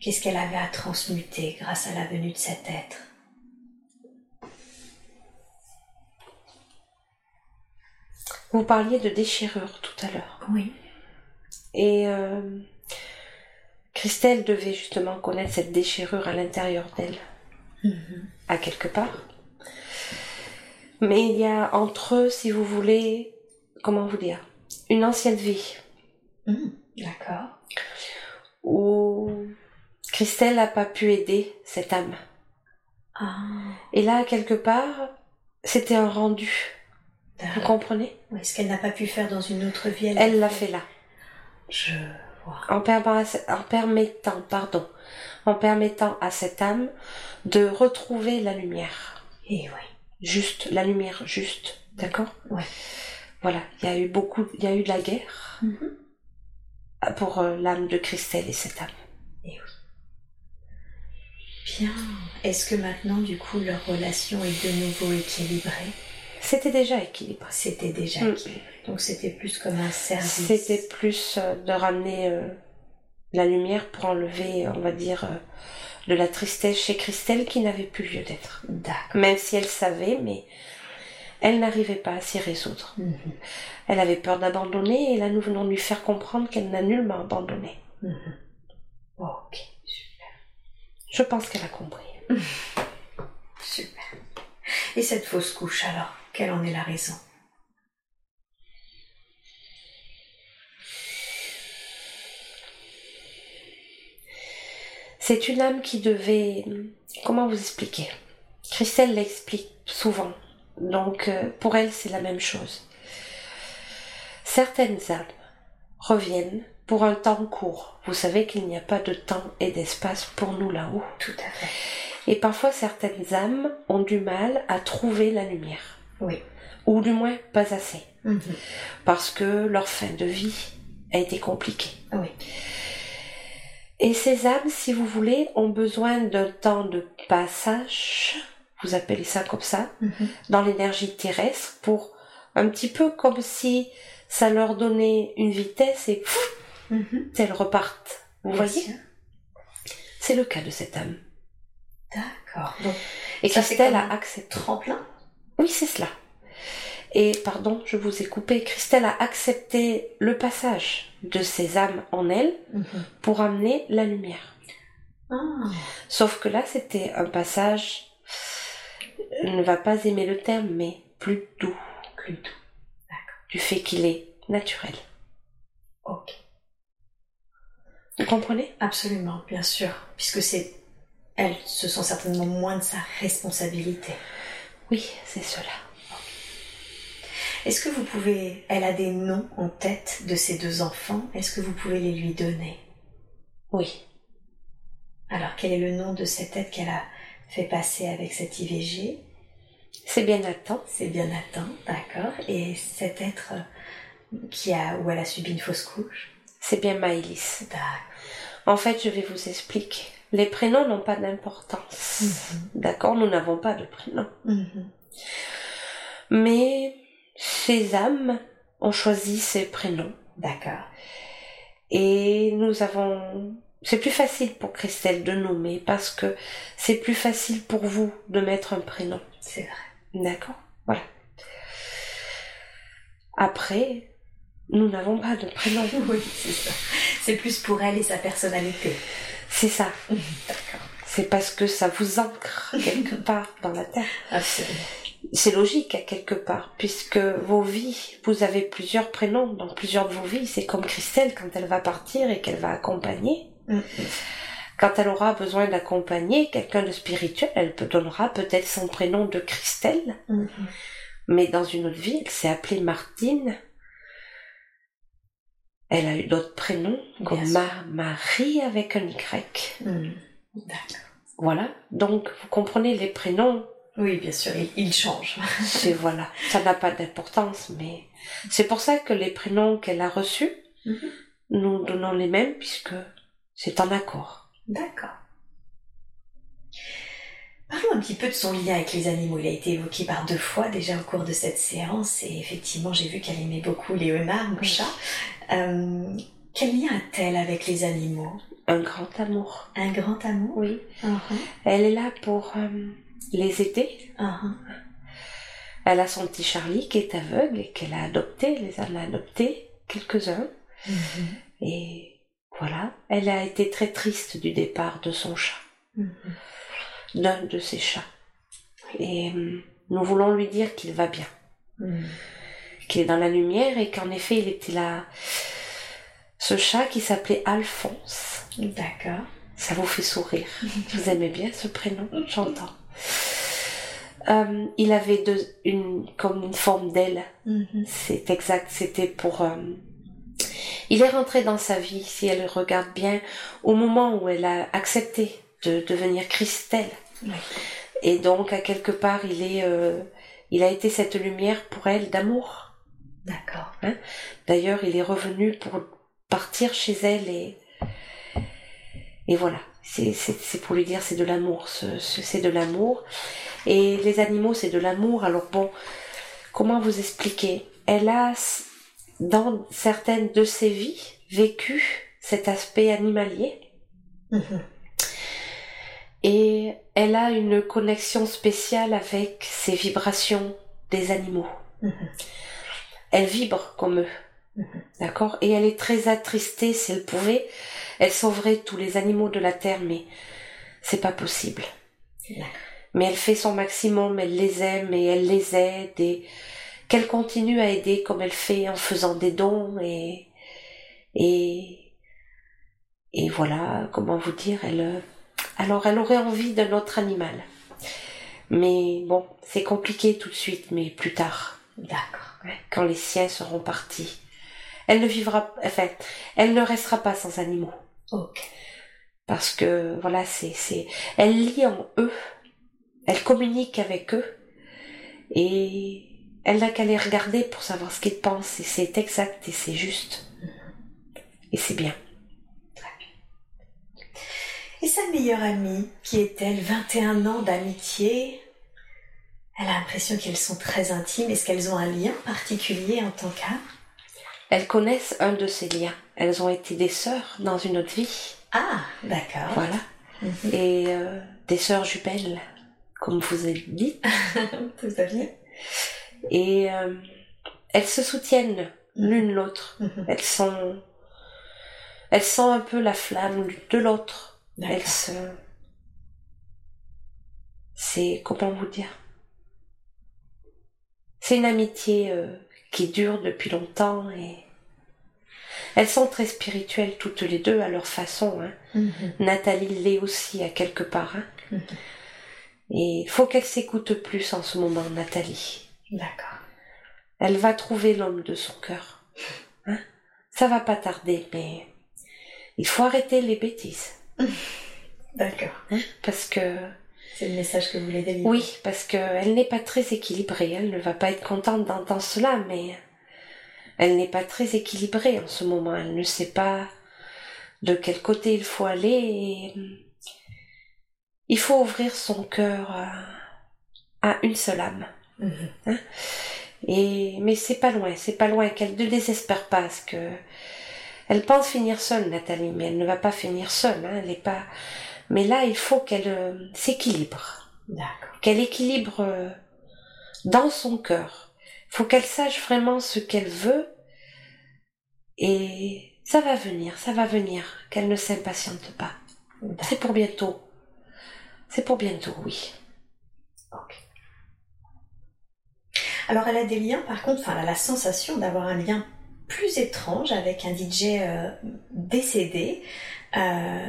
Qu'est-ce qu'elle avait à transmuter grâce à la venue de cet être? Vous parliez de déchirure tout à l'heure. Oui. Et euh, Christelle devait justement connaître cette déchirure à l'intérieur d'elle, à quelque part. Mais il y a entre eux, si vous voulez, comment vous dire, une ancienne vie Mhm. D'accord. où Christelle n'a pas pu aider cette âme. Ah, Et là, quelque part, c'était un rendu. Vous comprenez? Oui, ce qu'elle n'a pas pu faire dans une autre vie, elle, l'a fait là. Je vois. en, permettant, pardon, en permettant à cette âme de retrouver la lumière. Et oui. Juste, la lumière juste. D'accord? Ouais. Voilà, il y a eu beaucoup, il y a eu de la guerre Mhm. pour euh, l'âme de Christelle et cette âme. Et oui. Bien. Est-ce que maintenant, du coup, leur relation est de nouveau équilibrée? C'était déjà équilibré. C'était déjà Mm. équilibré. Donc c'était plus comme un service. C'était plus euh, de ramener euh, la lumière pour enlever, on va dire, euh, de la tristesse chez Christelle qui n'avait plus lieu d'être. D'accord. Même si elle savait, mais elle n'arrivait pas à s'y résoudre. Mhm. Elle avait peur d'abandonner et là nous venons de lui faire comprendre qu'elle n'a nullement abandonné. Mhm. Ok. Super. Je pense qu'elle a compris. Super. Et cette fausse couche, alors Quelle en est la raison? C'est une âme qui devait... Comment vous expliquer? Christelle l'explique souvent. Donc euh, pour elle c'est la même chose. Certaines âmes reviennent pour un temps court. Vous savez qu'il n'y a pas de temps et d'espace pour nous là-haut. Tout à fait. Et parfois certaines âmes ont du mal à trouver la lumière. Oui. Ou du moins pas assez. Mhm. Parce que leur fin de vie a été compliquée. Oui. Et ces âmes, si vous voulez, ont besoin d'un temps de passage, vous appelez ça comme ça, Mhm. dans l'énergie terrestre pour un petit peu comme si ça leur donnait une vitesse et pfff, Mhm. elles repartent. Vous Bien voyez. C'est le cas de cette âme. D'accord. Et Christelle a accepté. tremplin? Oui, c'est cela. Et pardon, je vous ai coupé. Christelle a accepté le passage de ces âmes en elle Mhm. pour amener la lumière. Ah. Sauf que là, c'était un passage, je ne va pas aimer le terme, mais plus doux, Plus doux. du fait qu'il est naturel. Ok. Vous comprenez? Absolument, bien sûr. Puisque c'est. Elle se sent certainement moins de sa responsabilité. Oui, c'est cela. Est-ce que vous pouvez. Elle a des noms en tête de ses deux enfants. Est-ce que vous pouvez les lui donner? Oui. Alors, quel est le nom de cet être qu'elle a fait passer avec cette IVG C'est bien Nathan. C'est bien Nathan, d'accord. Et cet être qui a, où elle a subi une fausse couche? C'est bien Maëlys. D'accord. En fait, je vais vous expliquer. Les prénoms n'ont pas d'importance. Mhm. D'accord? Nous n'avons pas de prénom. Mhm. Mais ces âmes ont choisi ces prénoms. D'accord. Et nous avons... C'est plus facile pour Christelle de nommer parce que c'est plus facile pour vous de mettre un prénom. C'est vrai. D'accord Voilà. Après, nous n'avons pas de prénom. Oui, c'est ça. C'est plus pour elle et sa personnalité. C'est ça. D'accord. C'est parce que ça vous ancre quelque part dans la tête. Absolument. C'est logique à quelque part, puisque vos vies, vous avez plusieurs prénoms dans plusieurs de vos vies. C'est comme Christelle quand elle va partir et qu'elle va accompagner. Mhm. Quand elle aura besoin d'accompagner quelqu'un de spirituel, elle donnera peut-être son prénom de Christelle, Mhm. mais dans une autre vie, elle s'est appelée Martine. Elle a eu d'autres prénoms, comme. Ma- Marie avec un Y. D'accord. Voilà. Donc, vous comprenez les prénoms, Oui, bien sûr, il, il change. c'est voilà. Ça n'a pas d'importance, mais c'est pour ça que les prénoms qu'elle a reçus, Mhm. nous donnons les mêmes puisque c'est en accord. D'accord. Parlons un petit peu de son lien avec les animaux. Il a été évoqué par deux fois déjà au cours de cette séance et effectivement j'ai vu qu'elle aimait beaucoup les homards, mon Oui. chat. Euh, quel lien a-t-elle avec les animaux? Un grand amour. Un grand amour? Oui. Mhm. Elle est là pour euh, les aider. Mhm. Elle a son petit Charlie qui est aveugle et qu'elle a adopté. Elle les a adoptés, quelques-uns. Mhm. Et voilà. Elle a été très triste du départ de son chat. Mhm. D'un de ses chats. Et euh, nous voulons lui dire qu'il va bien. Mhm. qu'il est dans la lumière et qu'en effet il était là. Ce chat qui s'appelait Alphonse. D'accord. Ça vous fait sourire. Vous aimez bien ce prénom? J'entends. Euh, il avait deux, une, comme une forme d'aile. Mhm. C'est exact. C'était pour. euh, Il est rentré dans sa vie, si elle regarde bien, au moment où elle a accepté de devenir Christelle. Oui. Et donc, à quelque part, il est, euh, il a été cette lumière pour elle d'amour. D'accord. D'ailleurs, il est revenu pour partir chez elle et et voilà. C'est pour lui dire c'est de l'amour. ce- ce- C'est de l'amour. Et les animaux c'est de l'amour. Alors bon, comment vous expliquer? Elle a dans certaines de ses vies vécu cet aspect animalier Mhm. et elle a une connexion spéciale avec ces vibrations des animaux. Mhm. Elle vibre comme eux. Mhm. D'accord? Et elle est très attristée si elle pouvait. Elle sauverait tous les animaux de la terre, mais c'est pas possible. Mais elle fait son maximum, elle les aime et elle les aide et qu'elle continue à aider comme elle fait en faisant des dons et et et voilà comment vous dire elle alors elle aurait envie d'un autre animal mais bon c'est compliqué tout de suite mais plus tard D'accord. Quand les siens seront partis. Elle ne vivra, enfin, elle ne restera pas sans animaux. Ok. Parce que, voilà, c'est, c'est, elle lit en eux. Elle communique avec eux. Et elle n'a qu'à les regarder pour savoir ce qu'ils pensent. Et c'est exact et c'est juste. Et c'est bien. Et sa meilleure amie, qui est-elle 21 ans d'amitié Elle a l'impression qu'elles sont très intimes. Est-ce qu'elles ont un lien particulier en tant qu'âme? Elles connaissent un de ces liens. Elles ont été des sœurs dans une autre vie. Ah, d'accord. Voilà. Et euh, des sœurs jumelles, comme vous avez dit. Tout à fait. Et euh, elles se soutiennent l'une l'autre. Mhm. Elles sont, elles sentent un peu la flamme de l'autre. Elles se, c'est comment vous dire? C'est une amitié euh, qui dure depuis longtemps et elles sont très spirituelles toutes les deux à leur façon. Hein. Mhm. Nathalie l'est aussi à quelque part. Hein. Mhm. Et il faut qu'elle s'écoute plus en ce moment, Nathalie. D'accord. Elle va trouver l'homme de son cœur. Hein Ça va pas tarder, mais il faut arrêter les bêtises. D'accord. Hein parce que, C'est le message que vous voulez délivrer. oui, parce qu'elle n'est pas très équilibrée. Elle ne va pas être contente d'entendre cela, mais elle n'est pas très équilibrée en ce moment. Elle ne sait pas de quel côté il faut aller et il faut ouvrir son cœur à, une seule âme. Mhm. Hein? Et mais c'est pas loin, c'est pas loin qu'elle ne désespère pas, parce que elle pense finir seule, Nathalie, mais elle ne va pas finir seule. Hein, elle est pas. Mais là, il faut qu'elle euh, s'équilibre, qu'elle équilibre euh, dans son cœur. Il faut qu'elle sache vraiment ce qu'elle veut, et ça va venir, ça va venir. Qu'elle ne s'impatiente pas. C'est pour bientôt. C'est pour bientôt, oui. Ok. Alors elle a des liens, par contre, enfin elle a la sensation d'avoir un lien plus étrange avec un DJ euh, décédé. Euh,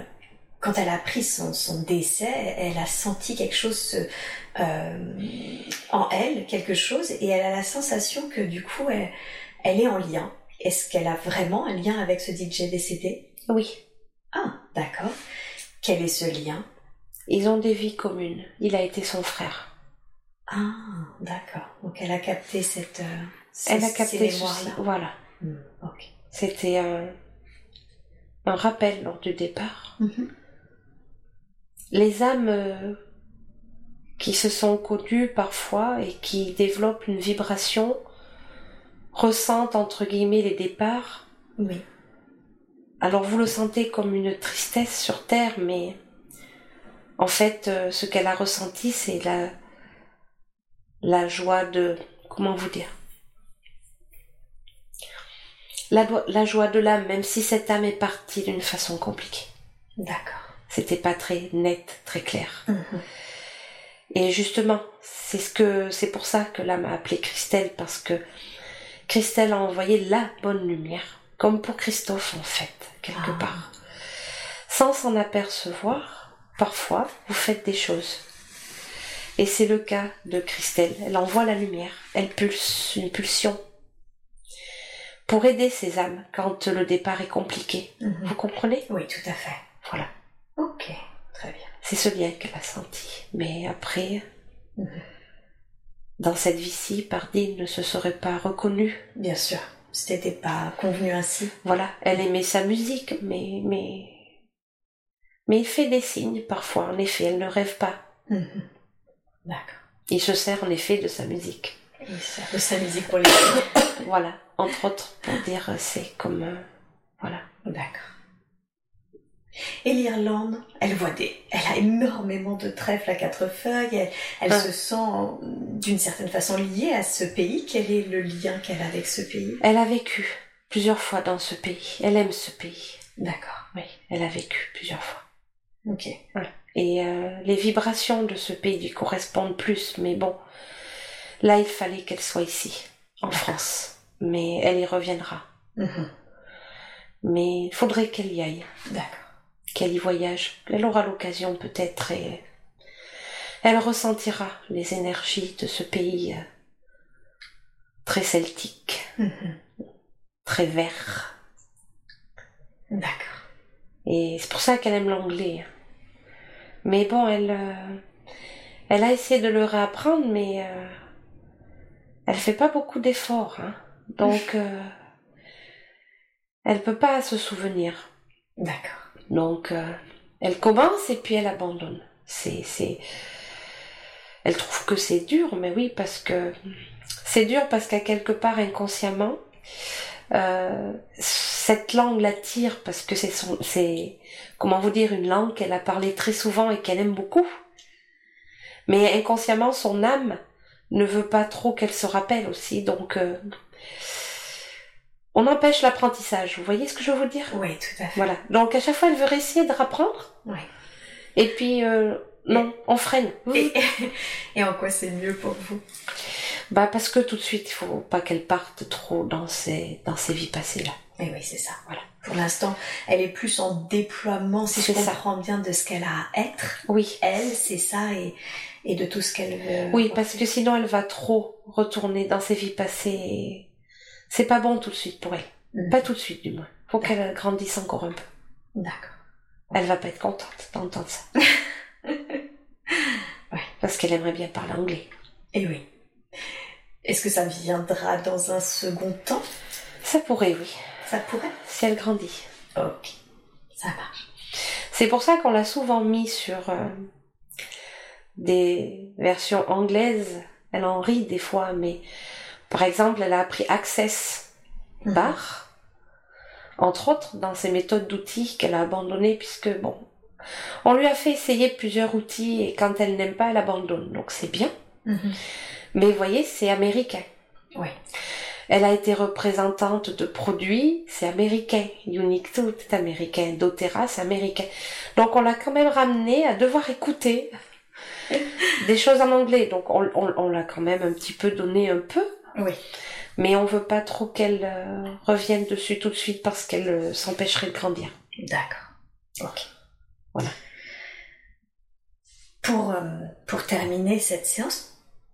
quand elle a appris son, son, décès, elle a senti quelque chose euh, en elle, quelque chose, et elle a la sensation que du coup, elle, elle est en lien. Est-ce qu'elle a vraiment un lien avec ce DJ décédé Oui. Ah, d'accord. Quel est ce lien? Ils ont des vies communes. Il a été son frère. Ah, d'accord. Donc elle a capté cette. Euh, elle a capté ceci. Voilà. Hmm, ok. C'était un, un rappel lors du départ. Mhm. Les âmes euh, qui se sont connues parfois et qui développent une vibration ressentent entre guillemets les départs. Oui. Alors vous le sentez comme une tristesse sur terre, mais en fait, euh, ce qu'elle a ressenti, c'est la la joie de comment vous dire? La, la joie de l'âme, même si cette âme est partie d'une façon compliquée. D'accord. C'était pas très net, très clair. Mhm. Et justement, c'est ce que c'est pour ça que l'âme a appelé Christelle parce que Christelle a envoyé la bonne lumière, comme pour Christophe en fait, quelque Ah. part. Sans s'en apercevoir, parfois, vous faites des choses. Et c'est le cas de Christelle. Elle envoie la lumière, elle pulse une pulsion pour aider ces âmes quand le départ est compliqué. Mhm. Vous comprenez? Oui, tout à fait. Voilà. Ok, très bien. C'est ce lien qu'elle a senti. Mais après, Mhm. dans cette vie-ci, Pardine ne se serait pas reconnue. Bien sûr. C'était pas convenu ainsi. Voilà, elle aimait sa musique, mais mais mais il fait des signes parfois. En effet, elle ne rêve pas. Mhm. D'accord. Il se sert en effet de sa musique. Et ça de sa musique pour les. Voilà, entre autres, pour dire euh, c'est comme euh, voilà. D'accord. Et l'Irlande, elle voit des, elle a énormément de trèfles à quatre feuilles. Elle, elle Ah. se sent d'une certaine façon liée à ce pays. Quel est le lien qu'elle a avec ce pays? Elle a vécu plusieurs fois dans ce pays. Elle aime ce pays. D'accord. Oui, elle a vécu plusieurs fois. Ok. Et euh, les vibrations de ce pays lui correspondent plus, mais bon, là il fallait qu'elle soit ici, en France. Mais elle y reviendra. Mhm. Mais il faudrait qu'elle y aille, D'accord. Qu'elle y voyage. Elle aura l'occasion peut-être et elle ressentira les énergies de ce pays euh, très celtique, Mhm. très vert. D'accord. Et c'est pour ça qu'elle aime l'anglais. Mais bon, elle, euh, elle a essayé de le réapprendre, mais euh, elle fait pas beaucoup d'efforts. Hein. Donc, euh, elle peut pas se souvenir. D'accord. Donc, euh, elle commence et puis elle abandonne. C'est, c'est, elle trouve que c'est dur, mais oui, parce que c'est dur parce qu'à quelque part inconsciemment, euh, cette langue l'attire parce que c'est son, c'est, comment vous dire, une langue qu'elle a parlé très souvent et qu'elle aime beaucoup. Mais inconsciemment, son âme ne veut pas trop qu'elle se rappelle aussi, donc euh, on empêche l'apprentissage. Vous voyez ce que je veux vous dire? Oui, tout à fait. Voilà. Donc à chaque fois, elle veut essayer de rapprendre. Ouais. Et puis euh, non, on freine. Et, et en quoi c'est mieux pour vous? Bah parce que tout de suite, il faut pas qu'elle parte trop dans ses dans ses vies passées là. Eh oui, c'est ça. Voilà. Pour l'instant, elle est plus en déploiement, si je C'est ça. comprends bien, de ce qu'elle a à être. Oui. Elle, c'est ça, et, et de tout ce qu'elle veut. Oui, parce que sinon elle va trop retourner dans ses vies passées. C'est pas bon tout de suite pour elle. Mhm. Pas tout de suite du moins. Faut qu'elle grandisse encore un peu. D'accord. Elle va pas être contente d'entendre ça. Ouais. Parce qu'elle aimerait bien parler anglais. Et oui. Est-ce que ça viendra dans un second temps? Ça pourrait, oui. Ça pourrait? Si elle grandit. Ok. Ça marche. C'est pour ça qu'on l'a souvent mis sur euh, des versions anglaises. Elle en rit des fois, mais par exemple, elle a appris Access Mhm. Bar, entre autres dans ses méthodes d'outils qu'elle a abandonnées puisque bon, on lui a fait essayer plusieurs outils et quand elle n'aime pas, elle abandonne. Donc c'est bien. Mhm. Mais vous voyez, c'est américain. Oui. Elle a été représentante de produits, c'est américain. Unique Tout est américain. doTERRA, c'est américain. Donc on l'a quand même ramené à devoir écouter des choses en anglais. Donc on, on- on l'a quand même un petit peu donné un peu. Oui. Mais on veut pas trop qu'elle euh, revienne dessus tout de suite parce qu'elle euh, s'empêcherait de grandir. D'accord. Ok. Voilà. Pour, euh, pour terminer cette séance,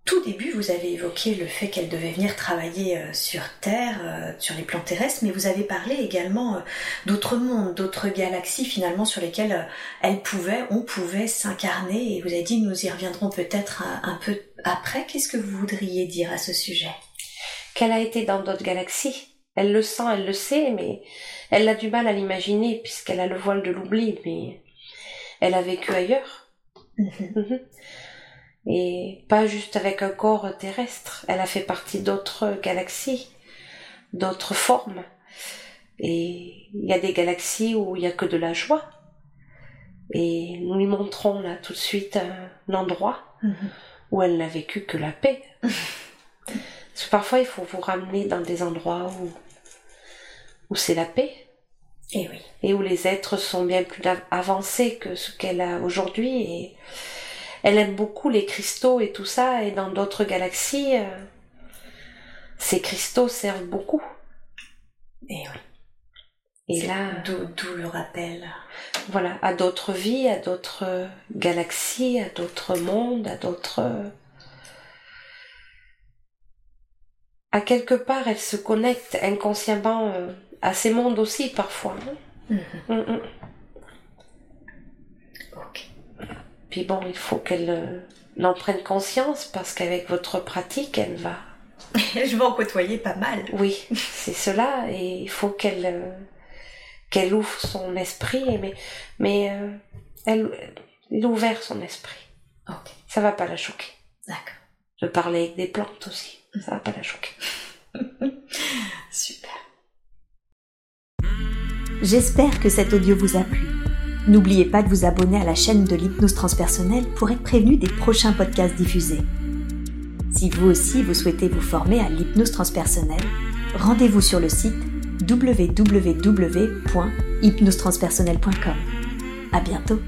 tout début, vous avez évoqué le fait qu'elle devait venir travailler sur Terre, sur les plans terrestres, mais vous avez parlé également d'autres mondes, d'autres galaxies finalement sur lesquelles elle pouvait, on pouvait s'incarner. Et vous avez dit, nous y reviendrons peut-être un, un peu après. Qu'est-ce que vous voudriez dire à ce sujet? Qu'elle a été dans d'autres galaxies. Elle le sent, elle le sait, mais elle a du mal à l'imaginer puisqu'elle a le voile de l'oubli. Mais elle a vécu ailleurs. Mhm. Mhm. Et pas juste avec un corps terrestre. Elle a fait partie d'autres galaxies, d'autres formes. Et il y a des galaxies où il y a que de la joie. Et nous lui montrons là tout de suite un endroit Mhm. où elle n'a vécu que la paix. Parce que parfois il faut vous ramener dans des endroits où, où c'est la paix Et oui. et où les êtres sont bien plus av- avancés que ce qu'elle a aujourd'hui et elle aime beaucoup les cristaux et tout ça et dans d'autres galaxies euh, ces cristaux servent beaucoup Et oui. et là D'où le rappel. voilà à d'autres vies à d'autres galaxies à d'autres mondes à d'autres euh, à quelque part elle se connecte inconsciemment euh, à ces mondes aussi parfois hein. Mhm. Mm, mm. Ok. Puis bon, il faut qu'elle euh, en prenne conscience parce qu'avec votre pratique, elle va. Je vais en côtoyer pas mal. Oui, c'est cela et il faut qu'elle euh, qu'elle ouvre son esprit. Mais mais euh, elle, elle a ouvert son esprit. Ok. Ça va pas la choquer. D'accord. De parler avec des plantes aussi, ça va pas la choquer. Super. J'espère que cet audio vous a plu. N'oubliez pas de vous abonner à la chaîne de l'hypnose transpersonnelle pour être prévenu des prochains podcasts diffusés. Si vous aussi vous souhaitez vous former à l'hypnose transpersonnelle, rendez-vous sur le site www.hypnosetranspersonnelle.com. À bientôt.